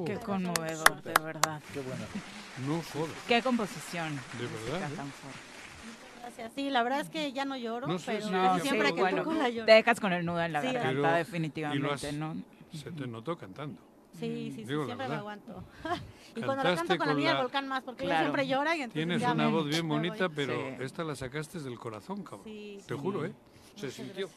Speaker 1: Qué, conmovedor, de verdad.
Speaker 3: Qué bueno.
Speaker 2: No jodas.
Speaker 1: Qué composición.
Speaker 2: De verdad, ¿eh?
Speaker 1: tan fuerte.
Speaker 22: Gracias. Sí, la verdad es que ya no lloro,
Speaker 2: No sé
Speaker 22: pero
Speaker 1: No,
Speaker 22: siempre
Speaker 1: sí,
Speaker 22: que
Speaker 1: bueno,
Speaker 22: toco la lloro.
Speaker 1: te dejas con el nudo en la
Speaker 22: Sí,
Speaker 1: garganta,
Speaker 2: Pero-
Speaker 1: definitivamente,
Speaker 2: has-
Speaker 1: ¿no?
Speaker 2: Se te notó cantando.
Speaker 22: Sí, sí, sí,
Speaker 2: Digo la
Speaker 22: siempre me aguanto. y cuando la canto con la
Speaker 2: con
Speaker 22: niña del
Speaker 2: la-
Speaker 22: volcán más, porque
Speaker 1: Claro.
Speaker 22: ella siempre llora y entonces
Speaker 2: Tienes
Speaker 22: ya
Speaker 2: una
Speaker 22: me-
Speaker 2: voz bien bonita, pero
Speaker 1: Sí.
Speaker 2: esta la sacaste del corazón, cabrón.
Speaker 22: Sí,
Speaker 2: Te
Speaker 22: sí.
Speaker 2: juro, ¿eh? Se
Speaker 22: Muchas
Speaker 2: sintió.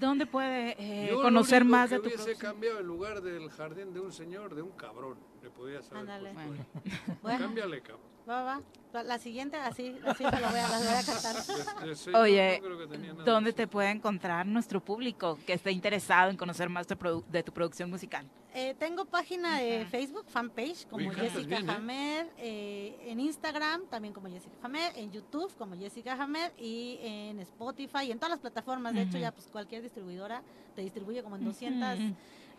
Speaker 1: ¿Dónde puede eh,
Speaker 2: Yo lo
Speaker 1: conocer
Speaker 2: único
Speaker 1: más
Speaker 2: que
Speaker 1: de tu
Speaker 2: hubiese cambiado el lugar del jardín de un señor, de un cabrón. Le podías haber
Speaker 22: Ándale. Bueno.
Speaker 2: Cámbiale, cabrón.
Speaker 22: Va, va. La siguiente, así, así se lo voy a, las voy a cantar.
Speaker 1: Oye,
Speaker 2: no
Speaker 1: ¿dónde
Speaker 2: de
Speaker 1: te puede encontrar nuestro público que esté interesado en conocer más de, produ- de tu producción musical?
Speaker 22: Eh, tengo página de Facebook, fanpage, como Jessica
Speaker 2: bien, ¿eh?
Speaker 22: Hamed, eh, en Instagram también como Jessica Hamed, en YouTube como Jessica Hamed y en Spotify y en todas las plataformas. De hecho, ya pues cualquier distribuidora te distribuye como en 200
Speaker 1: Ujú.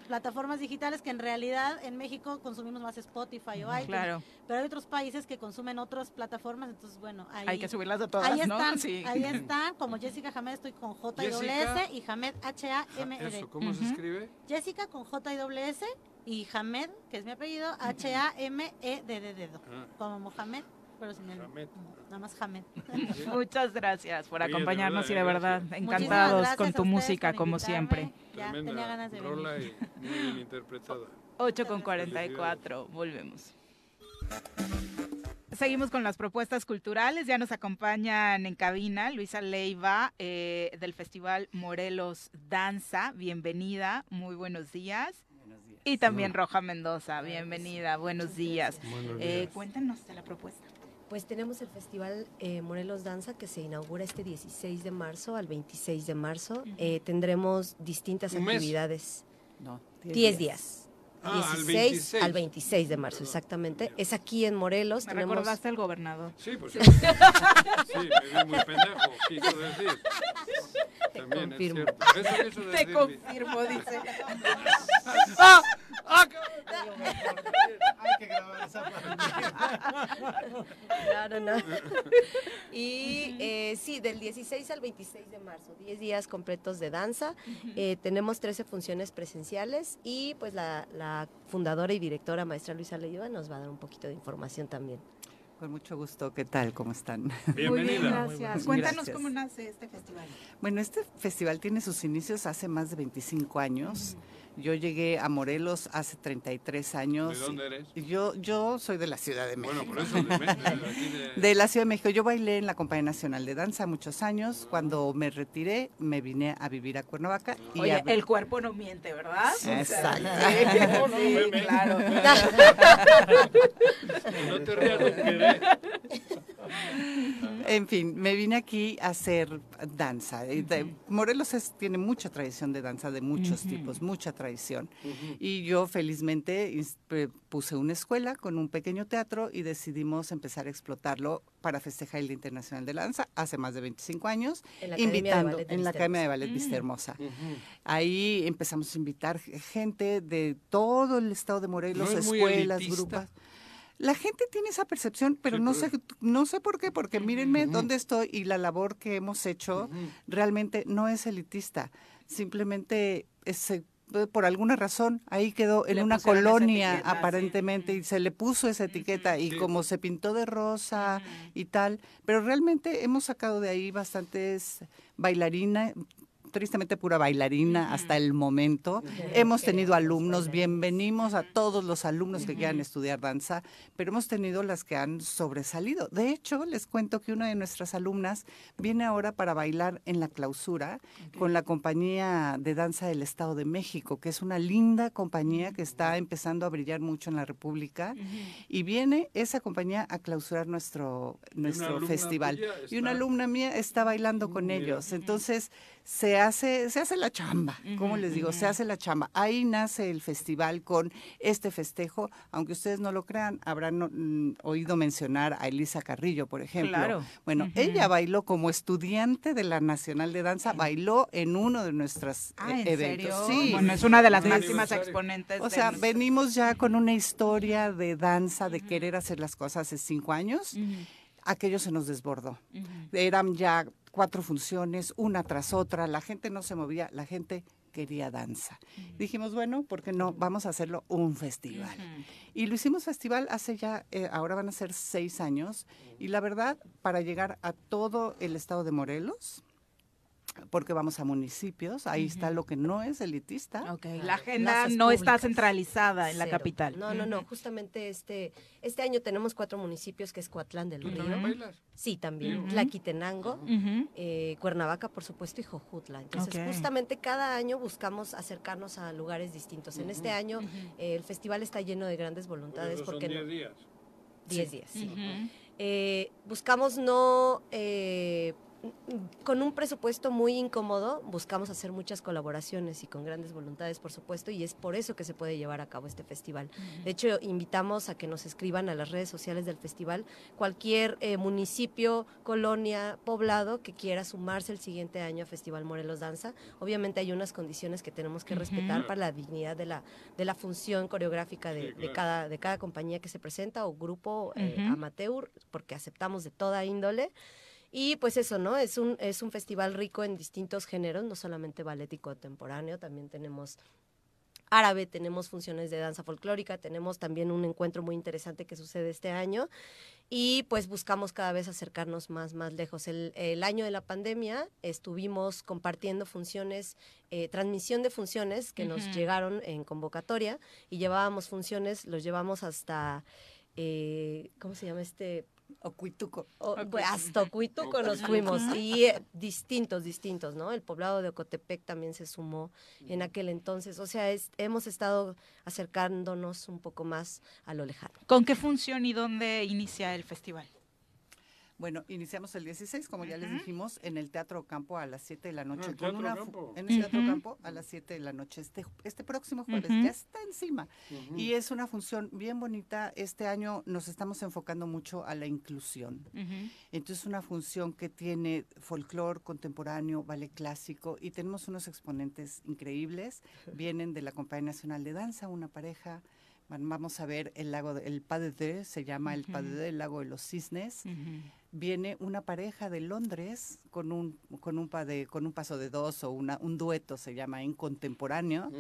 Speaker 22: Plataformas digitales que en realidad en México consumimos más Spotify o iTunes.
Speaker 1: Claro.
Speaker 22: Pero hay otros países que consumen otras plataformas, entonces bueno, ahí,
Speaker 1: Hay que subirlas de todas,
Speaker 22: ahí
Speaker 1: ¿no?
Speaker 22: están,
Speaker 1: Sí.
Speaker 22: ahí están, como Jessica Hamed estoy con J. S y Hamed H A M E D.
Speaker 2: Eso, ¿cómo se
Speaker 1: Ujú.
Speaker 2: escribe?
Speaker 22: Jessica con J S y Hamed, que es mi apellido, H A M E D de dedo.
Speaker 2: Ah.
Speaker 22: Como Mohamed, pero sin el
Speaker 2: Hamed.
Speaker 22: nada más Hamed.
Speaker 1: Muchas gracias por
Speaker 2: Oye, de
Speaker 1: acompañarnos
Speaker 2: verdad,
Speaker 1: y de
Speaker 2: eh,
Speaker 1: verdad encantados con tu música como siempre.
Speaker 22: Ya
Speaker 2: Tremenda
Speaker 22: tenía ganas de
Speaker 2: rola
Speaker 22: venir.
Speaker 2: y muy bien interpretada.
Speaker 1: 8 con 44, volvemos. Seguimos con las propuestas culturales. Ya nos acompañan en cabina Luisa Leiva eh, del Festival Morelos Danza. Bienvenida, muy buenos días. Y también Roja Mendoza, bienvenida, buenos días.
Speaker 2: Buenos
Speaker 1: Eh,
Speaker 2: días.
Speaker 1: cuéntanos de la propuesta.
Speaker 23: Pues tenemos el Festival eh, Morelos Danza que se inaugura este 16 de marzo al 26 de marzo. Eh, tendremos distintas
Speaker 2: ¿Un mes?
Speaker 23: actividades.
Speaker 12: No,
Speaker 23: 10 días.
Speaker 2: Ah, al
Speaker 23: 16
Speaker 2: 26.
Speaker 23: al 26 de marzo, exactamente. Es aquí en Morelos.
Speaker 1: Me
Speaker 23: tenemos
Speaker 1: recordaste al gobernador.
Speaker 2: Sí, pues sí. Sí, me vi muy pendejo, quiso decir. También
Speaker 23: confirmo.
Speaker 2: es. Eso quiso
Speaker 1: Te
Speaker 2: decir.
Speaker 1: confirmo, dice.
Speaker 2: ¡Ah! ¡Ah!
Speaker 3: Hay que grabar esa parte.
Speaker 23: No, no, no. Y eh, sí, del 16 al 26 de marzo, 10 días completos de danza. Eh, tenemos 13 funciones presenciales y pues la, la fundadora y directora maestra Luisa Leiva nos va a dar un poquito de información también.
Speaker 12: Con mucho gusto, ¿qué tal? ¿Cómo están?
Speaker 1: Muy bien, gracias. Cuéntanos
Speaker 12: Gracias.
Speaker 1: cómo nace este festival.
Speaker 12: Bueno, este festival tiene sus inicios hace más de 25 años. Yo llegué a Morelos hace 33 años.
Speaker 2: ¿De dónde eres?
Speaker 12: Yo, yo soy de la Ciudad de México.
Speaker 2: Bueno, por eso, de, de aquí de-
Speaker 12: De la Ciudad de México. Yo bailé en la Compañía Nacional de Danza muchos años. Cuando me retiré, me vine a vivir a Cuernavaca. Y
Speaker 1: Oye,
Speaker 12: a-
Speaker 1: el cuerpo no miente, ¿verdad?
Speaker 12: Exacto.
Speaker 1: Sí,
Speaker 2: No, no,
Speaker 1: sí,
Speaker 2: me- me-
Speaker 1: claro.
Speaker 2: No te rías.
Speaker 12: En fin, me vine aquí a hacer danza. Y de- Morelos es- tiene mucha tradición de danza, de muchos tipos, mucha tradición. Y yo felizmente puse una escuela con un pequeño teatro y decidimos empezar a explotarlo para festejar el Día Internacional de la Danza hace más de 25 años,
Speaker 23: En la Academia de
Speaker 12: invitando
Speaker 23: de
Speaker 12: en la
Speaker 23: Vista
Speaker 12: Academia de
Speaker 23: Hermosa.
Speaker 12: Ballet Vista. Hermosa. Ahí empezamos a invitar gente de todo el estado de Morelos,
Speaker 2: ¿No es
Speaker 12: escuelas, grupos. La gente tiene esa percepción, pero
Speaker 2: Sí,
Speaker 12: no sé no sé por qué, porque mírenme dónde estoy y la labor que hemos hecho realmente no es elitista, simplemente es por alguna razón ahí quedó en
Speaker 1: Le
Speaker 12: una colonia
Speaker 1: sí.
Speaker 12: aparentemente y se le puso esa etiqueta y como se pintó de rosa y tal, pero realmente hemos sacado de ahí bastantes bailarinas tristemente pura bailarina hasta el momento. Hemos tenido alumnos, bienvenimos a todos los alumnos que quieran estudiar danza, pero hemos tenido las que han sobresalido. De hecho, les cuento que una de nuestras alumnas viene ahora para bailar en la clausura con la compañía de danza del Estado de México, que es una linda compañía que está empezando a brillar mucho en la República. Y viene esa compañía a clausurar nuestro nuestro festival. Y una alumna mía está bailando con ellos. Entonces, se hace, se hace la chamba, como les digo, se hace la chamba. Ahí nace el festival con este festejo, aunque ustedes no lo crean, habrán mm, oído mencionar a Elisa Carrillo, por ejemplo.
Speaker 1: Claro.
Speaker 12: Bueno, ella bailó como estudiante de la Nacional de Danza, bailó en uno de nuestros
Speaker 1: Ah,
Speaker 12: eh,
Speaker 1: ¿en
Speaker 12: eventos.
Speaker 1: serio?
Speaker 12: Sí.
Speaker 1: Bueno, es una de las máximas exponentes.
Speaker 12: O sea, venimos ya con una historia de danza, de querer hacer las cosas hace cinco años. Aquello se nos desbordó. Eran ya cuatro funciones, una tras otra. La gente no se movía, la gente quería danza. Dijimos, bueno, ¿por qué no? Vamos a hacerlo un festival. Y lo hicimos festival hace ya, eh, ahora van a ser seis años. Y la verdad, para llegar a todo el estado de Morelos, porque vamos a municipios, ahí está lo que no es elitista.
Speaker 1: La agenda no está centralizada en la capital.
Speaker 23: No, no, no. Justamente este este año tenemos cuatro municipios que es Coatlán del
Speaker 2: ¿Tú
Speaker 23: Río. Sí, también.
Speaker 2: Ujú.
Speaker 23: Tlaquitenango, eh, Cuernavaca, por supuesto, y Jojutla. Entonces, justamente cada año buscamos acercarnos a lugares distintos. En este año eh, el festival está lleno de grandes voluntades
Speaker 2: Esos son
Speaker 23: porque
Speaker 2: 10
Speaker 23: no-
Speaker 2: días.
Speaker 23: 10 días, sí. Eh, buscamos no, eh, con un presupuesto muy incómodo, buscamos hacer muchas colaboraciones y con grandes voluntades, por supuesto, y es por eso que se puede llevar a cabo este festival. De hecho, invitamos a que nos escriban a las redes sociales del festival cualquier eh, municipio, colonia, poblado que quiera sumarse el siguiente año a Festival Morelos Danza. Obviamente hay unas condiciones que tenemos que respetar
Speaker 24: Ujú.
Speaker 23: para la dignidad de la, de la función coreográfica de,
Speaker 24: Sí,
Speaker 23: de
Speaker 24: claro.
Speaker 23: cada, de cada compañía que se presenta o grupo eh,
Speaker 24: Ujú.
Speaker 23: amateur, porque aceptamos de toda índole. Y pues eso, ¿no? Es un, es un festival rico en distintos géneros, no solamente ballet y contemporáneo, también tenemos árabe, tenemos funciones de danza folclórica, tenemos también un encuentro muy interesante que sucede este año y pues buscamos cada vez acercarnos más, más lejos. El, el año de la pandemia estuvimos compartiendo funciones, eh, transmisión de funciones que nos llegaron en convocatoria y llevábamos funciones, los llevamos hasta, eh, ¿cómo se llama este?
Speaker 12: Ocuituco.
Speaker 23: O- pues, hasta Ocuituco nos fuimos y eh, distintos, distintos, ¿no? El poblado de Ocotepec también se sumó en aquel entonces. O sea, es- hemos estado acercándonos un poco más a lo lejano.
Speaker 1: ¿Con qué función y dónde inicia el festival?
Speaker 12: Bueno, iniciamos el 16, como ya les dijimos, en el Teatro Campo a las 7 de la noche.
Speaker 2: el
Speaker 12: con
Speaker 2: Teatro
Speaker 12: una
Speaker 2: Campo.
Speaker 12: En el Teatro
Speaker 2: Ujú.
Speaker 12: Campo a las 7 de la noche. Este, este próximo jueves ya está encima. Y es una función bien bonita. Este año nos estamos enfocando mucho a la inclusión. Entonces, una función que tiene folclore contemporáneo, ballet clásico, y tenemos unos exponentes increíbles. Vienen de la Compañía Nacional de Danza, una pareja. Vamos a ver el lago, de- el Pas de Deux, se llama el Pas de el lago de los cisnes. Viene una pareja de Londres con un con un pa de, con un paso de dos o una, un dueto se llama en contemporáneo.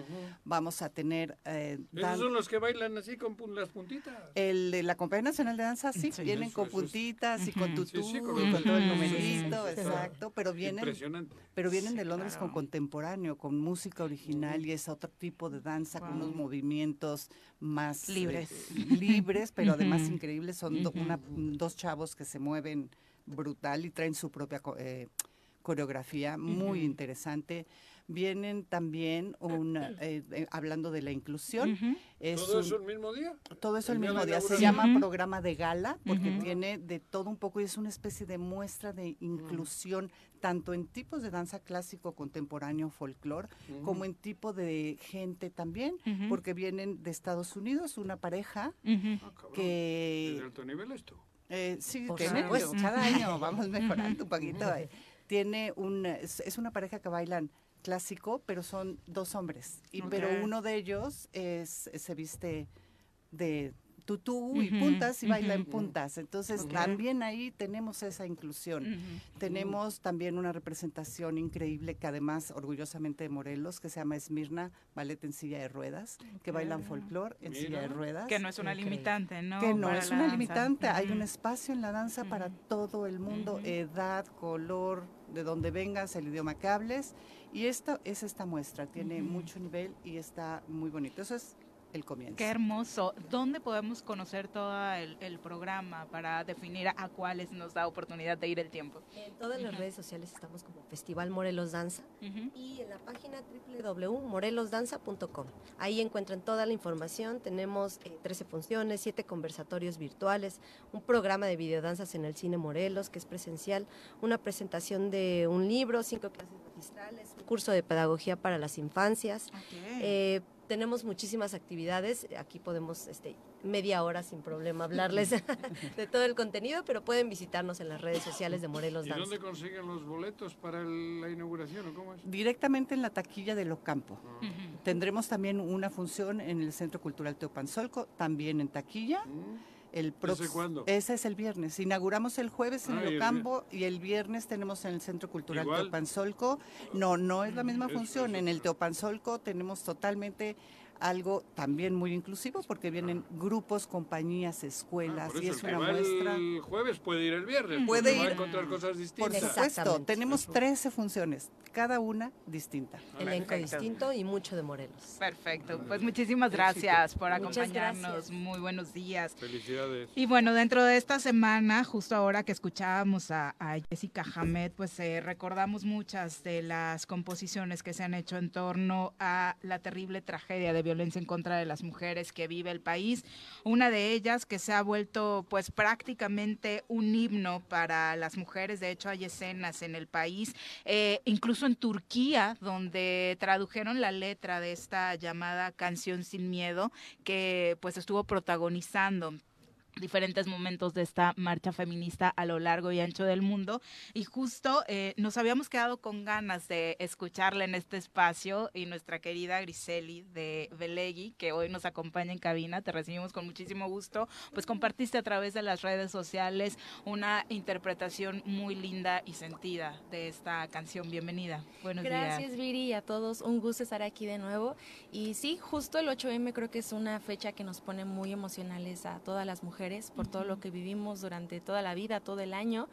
Speaker 12: Vamos a tener eh,
Speaker 2: Esos son los que bailan así con pun- las puntitas.
Speaker 12: el de la Compañía Nacional de Danza sí,
Speaker 2: Sí,
Speaker 12: vienen
Speaker 2: eso-
Speaker 12: con
Speaker 2: eso es-
Speaker 12: puntitas y con tutú
Speaker 2: Sí, sí,
Speaker 12: y
Speaker 2: con
Speaker 12: con, todo el numerito,
Speaker 2: Sí, sí, sí.
Speaker 12: exacto, pero vienen
Speaker 2: Impresionante.
Speaker 12: pero vienen de Londres
Speaker 2: claro.
Speaker 12: con contemporáneo, con música original y es otro tipo de danza con unos movimientos más eh,
Speaker 1: Libres.
Speaker 12: libres, pero además increíbles. Son do- una- dos chavos que se mueven brutal y traen su propia co- eh, coreografía muy interesante. Vienen también un, eh, eh, hablando de la inclusión. Es
Speaker 2: ¿Todo
Speaker 12: un-
Speaker 2: eso el mismo día?
Speaker 12: todo eso el mismo día. Se llama programa de gala porque tiene de todo un poco y es una especie de muestra de inclusión tanto en tipos de danza clásico, contemporáneo, folclore, como en tipo de gente también, porque vienen de Estados Unidos una pareja
Speaker 2: ¿Es
Speaker 12: que
Speaker 2: de alto nivel esto?
Speaker 12: Eh, sí,
Speaker 2: supuesto.
Speaker 12: cada año vamos mejorando un poquito. eh. Tiene un, es, es una pareja que bailan clásico, pero son dos hombres. Y, Pero
Speaker 1: Ok.
Speaker 12: uno de ellos es, se viste de tutú y puntas y baila en puntas. Entonces también ahí tenemos esa inclusión. Tenemos también una representación increíble que además orgullosamente de Morelos, que se llama Esmirna, ballet en silla de ruedas, que bailan folclore en silla de
Speaker 1: Mira.
Speaker 12: ruedas.
Speaker 1: Que no es una limitante, ¿no?
Speaker 12: Que no
Speaker 1: Para
Speaker 12: es una
Speaker 1: danza.
Speaker 12: limitante, hay un espacio en la danza para todo el mundo, edad, color, de donde vengas, el idioma que hables. Y esta es esta muestra, tiene mucho nivel y está muy bonito. Eso es el comienzo.
Speaker 1: Qué hermoso. ¿Dónde podemos conocer todo el, el programa para definir a cuáles nos da oportunidad de ir el tiempo?
Speaker 23: En todas las redes sociales estamos como Festival Morelos Danza y en la página www.morelosdanza.com. Ahí encuentran toda la información. Tenemos eh, 13 funciones, 7 conversatorios virtuales, un programa de videodanzas en el Cine Morelos que es presencial, una presentación de un libro, cinco clases magistrales, un curso de pedagogía para las infancias. Eh, tenemos muchísimas actividades. Aquí podemos este, media hora sin problema hablarles de todo el contenido, pero pueden visitarnos en las redes sociales de Morelos
Speaker 2: ¿Y
Speaker 23: Danza.
Speaker 2: dónde consiguen los boletos para el- la inauguración o cómo es?
Speaker 12: Directamente en la taquilla de Locampo. Tendremos también una función en el Centro Cultural Teopanzolco, también en taquilla. El
Speaker 2: ¿Ese cuándo?
Speaker 12: Ese es el viernes. Inauguramos el jueves en
Speaker 2: Ah,
Speaker 12: Locampo y el viernes tenemos en el Centro Cultural
Speaker 2: ¿Igual?
Speaker 12: Teopanzolco. No, no es la misma
Speaker 2: Es-
Speaker 12: función. En el Teopanzolco tenemos totalmente algo también muy inclusivo porque vienen grupos, compañías, escuelas
Speaker 2: Ah, Por
Speaker 12: y es una muestra.
Speaker 2: el jueves puede ir el viernes.
Speaker 12: Puede
Speaker 2: porque va a
Speaker 12: ir.
Speaker 2: encontrar cosas
Speaker 12: Por
Speaker 2: distintas.
Speaker 12: supuesto, tenemos 13 funciones, cada una distinta.
Speaker 23: Elenco
Speaker 1: Perfecto.
Speaker 23: distinto y mucho de Morelos.
Speaker 1: Perfecto. Pues muchísimas gracias por
Speaker 23: Muchas
Speaker 1: acompañarnos.
Speaker 23: gracias.
Speaker 1: Muy buenos días.
Speaker 2: Felicidades.
Speaker 1: Y bueno, dentro de esta semana, justo ahora que escuchábamos a, a Jessica Hamed, pues eh, recordamos muchas de las composiciones que se han hecho en torno a la terrible tragedia de violencia en contra de las mujeres que vive el país. Una de ellas que se ha vuelto pues prácticamente un himno para las mujeres. De hecho, hay escenas en el país, eh, incluso en Turquía, donde tradujeron la letra de esta llamada canción sin miedo, que pues estuvo protagonizando diferentes momentos de esta marcha feminista a lo largo y ancho del mundo. Y justo eh, nos habíamos quedado con ganas de escucharla en este espacio y nuestra querida Griseli de Belegui que hoy nos acompaña en cabina, te recibimos con muchísimo gusto, pues compartiste a través de las redes sociales una interpretación muy linda y sentida de esta canción, bienvenida, buenos
Speaker 25: Gracias
Speaker 1: días.
Speaker 25: Viri y a todos, un gusto estar aquí de nuevo. Y sí, justo el 8M creo que es una fecha que nos pone muy emocionales a todas las mujeres por todo lo que vivimos durante toda la vida, todo el año.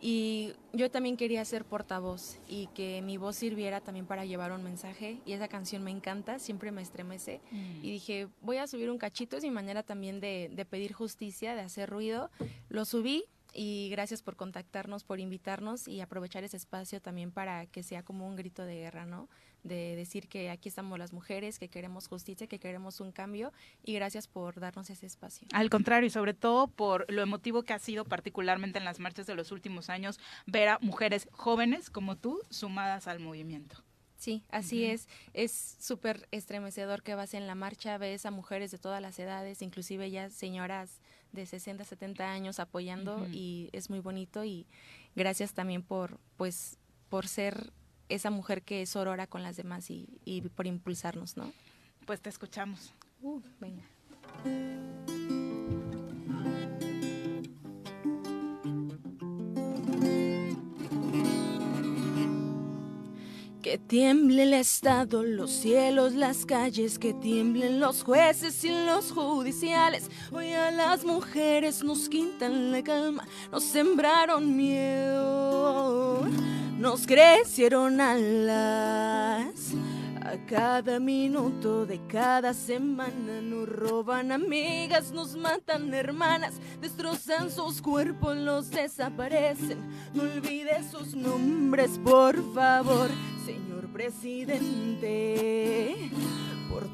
Speaker 25: Y yo también quería ser portavoz y que mi voz sirviera también para llevar un mensaje. Y esa canción me encanta, siempre me estremece. Y dije, voy a subir un cachito, es mi manera también de, de pedir justicia, de hacer ruido. Lo subí y gracias por contactarnos, por invitarnos y aprovechar ese espacio también para que sea como un grito de guerra, ¿no? De decir que aquí estamos las mujeres, que queremos justicia, que queremos un cambio y gracias por darnos ese espacio.
Speaker 1: Al contrario, y sobre todo por lo emotivo que ha sido, particularmente en las marchas de los últimos años, ver a mujeres jóvenes como tú sumadas al movimiento.
Speaker 25: Sí, así
Speaker 1: Ujú.
Speaker 25: es. Es súper estremecedor que vas en la marcha, ves a mujeres de todas las edades, inclusive ya señoras de 60, 70 años apoyando
Speaker 1: Ujú.
Speaker 25: y es muy bonito y gracias también por, pues, por ser esa mujer que es aurora con las demás y, por impulsarnos, ¿no?
Speaker 1: Pues te escuchamos.
Speaker 25: Uh, venga.
Speaker 11: Que tiemble el Estado, los cielos, las calles, que tiemblen los jueces y los judiciales. Hoy a las mujeres nos quitan la calma, nos sembraron miedo nos crecieron alas. A cada minuto de cada semana nos roban amigas, nos matan hermanas, destrozan sus cuerpos, los desaparecen. No olvide sus nombres, por favor, señor presidente.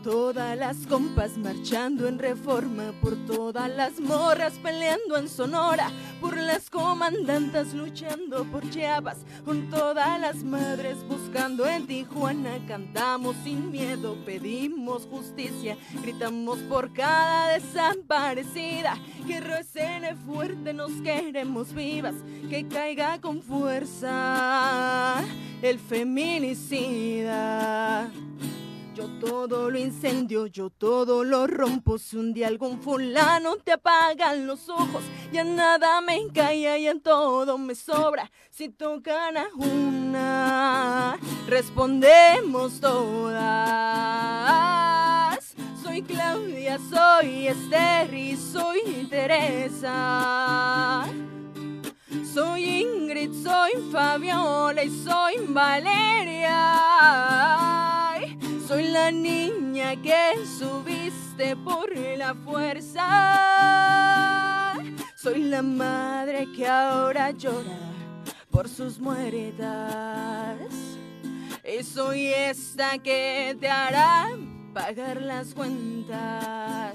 Speaker 11: Todas las compas marchando en reforma, por todas las morras peleando en Sonora, por las comandantas luchando por Chiapas, con todas las madres buscando en Tijuana, cantamos sin miedo, pedimos justicia, gritamos por cada desaparecida, que resuene fuerte, nos queremos vivas, que caiga con fuerza el feminicida. Yo todo lo incendio, yo todo lo rompo. Si un día algún fulano te apagan los ojos, ya nada me encalla, ya todo me sobra. Si tocan a una, respondemos todas. Soy Claudia, soy Esther y soy Teresa. Soy Ingrid, soy Fabiola y soy Valeria. Soy la niña que subiste por la fuerza. Soy la madre que ahora llora por sus muertas. Y soy esta que te hará pagar las cuentas.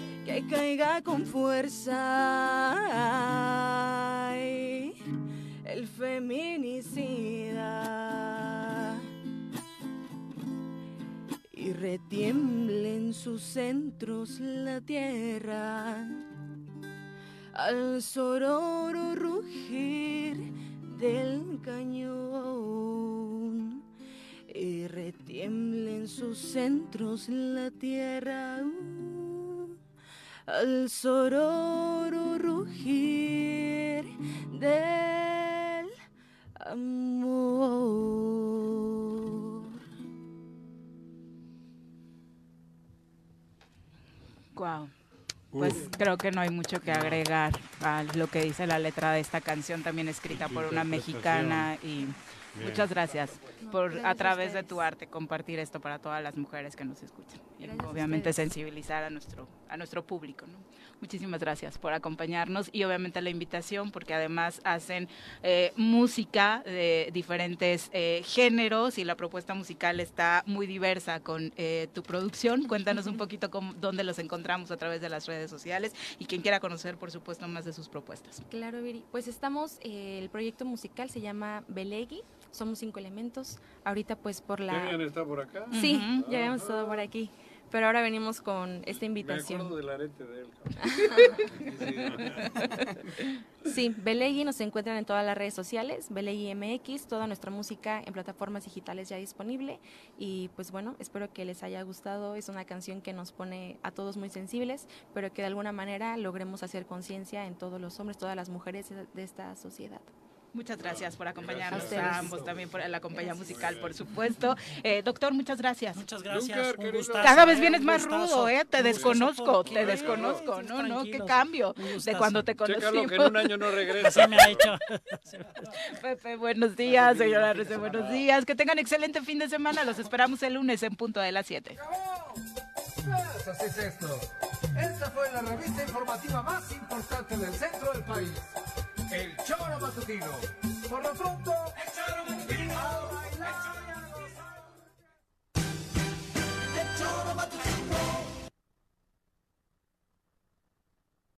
Speaker 11: que caiga con fuerza. El feminicida. Y retiemble en sus centros la tierra. Al sororo rugir del cañón. Y retiemble en sus centros la tierra al sororo rugir del amor.
Speaker 1: Wow. Pues creo que no hay mucho que agregar a lo que dice la letra de esta canción, también escrita por una mexicana y
Speaker 2: Bien.
Speaker 1: muchas gracias por
Speaker 11: Gracias
Speaker 1: a
Speaker 11: a
Speaker 1: través de tu arte compartir esto para todas las mujeres que nos escuchan y
Speaker 11: Gracias
Speaker 1: obviamente sensibilizar a nuestro a nuestro público. ¿no? Muchísimas gracias por acompañarnos y obviamente la invitación porque además hacen eh, música de diferentes eh, géneros y la propuesta musical está muy diversa con eh, tu producción. Cuéntanos un poquito cómo, dónde los encontramos a través de las redes sociales y quien quiera conocer, por supuesto, más de sus propuestas.
Speaker 11: Claro, Viri. Pues estamos, el proyecto musical se llama Belegui, somos cinco elementos. Ahorita pues por
Speaker 2: ¿Ya
Speaker 11: la...
Speaker 2: habían estado por acá?
Speaker 11: Sí, ya habíamos estado por aquí, pero ahora venimos con esta
Speaker 2: Me
Speaker 11: invitación.
Speaker 2: acuerdo del arete de él.
Speaker 11: Sí, Belegui nos encuentran en todas las redes sociales, Belegui MX, toda nuestra música en plataformas digitales ya disponible y pues bueno, espero que les haya gustado, es una canción que nos pone a todos muy sensibles, pero que de alguna manera logremos hacer conciencia en todos los hombres, todas las mujeres de esta sociedad.
Speaker 1: Muchas gracias por acompañarnos
Speaker 11: Gracias.
Speaker 1: a, ambos, también por la compañía musical, por supuesto. Eh, doctor, muchas gracias.
Speaker 6: Muchas gracias, un
Speaker 2: querido.
Speaker 6: gustazo,
Speaker 1: Cada vez vienes más
Speaker 6: gustazo,
Speaker 1: rudo, ¿eh? Te desconozco, te desconozco, ¿no? ¿no? Qué cambio de cuando te conocimos.
Speaker 2: que en un año no regresa.
Speaker 6: Me ha hecho.
Speaker 1: Pepe, buenos días, señora Rece, buenos días. Que tengan excelente fin de semana. Los esperamos el lunes en punto de las 7.
Speaker 26: Pues así es esto. Esta fue la revista informativa más importante del centro del país. El choro matutino. Por lo pronto, el choro matutino. A bailar. El choro matutino.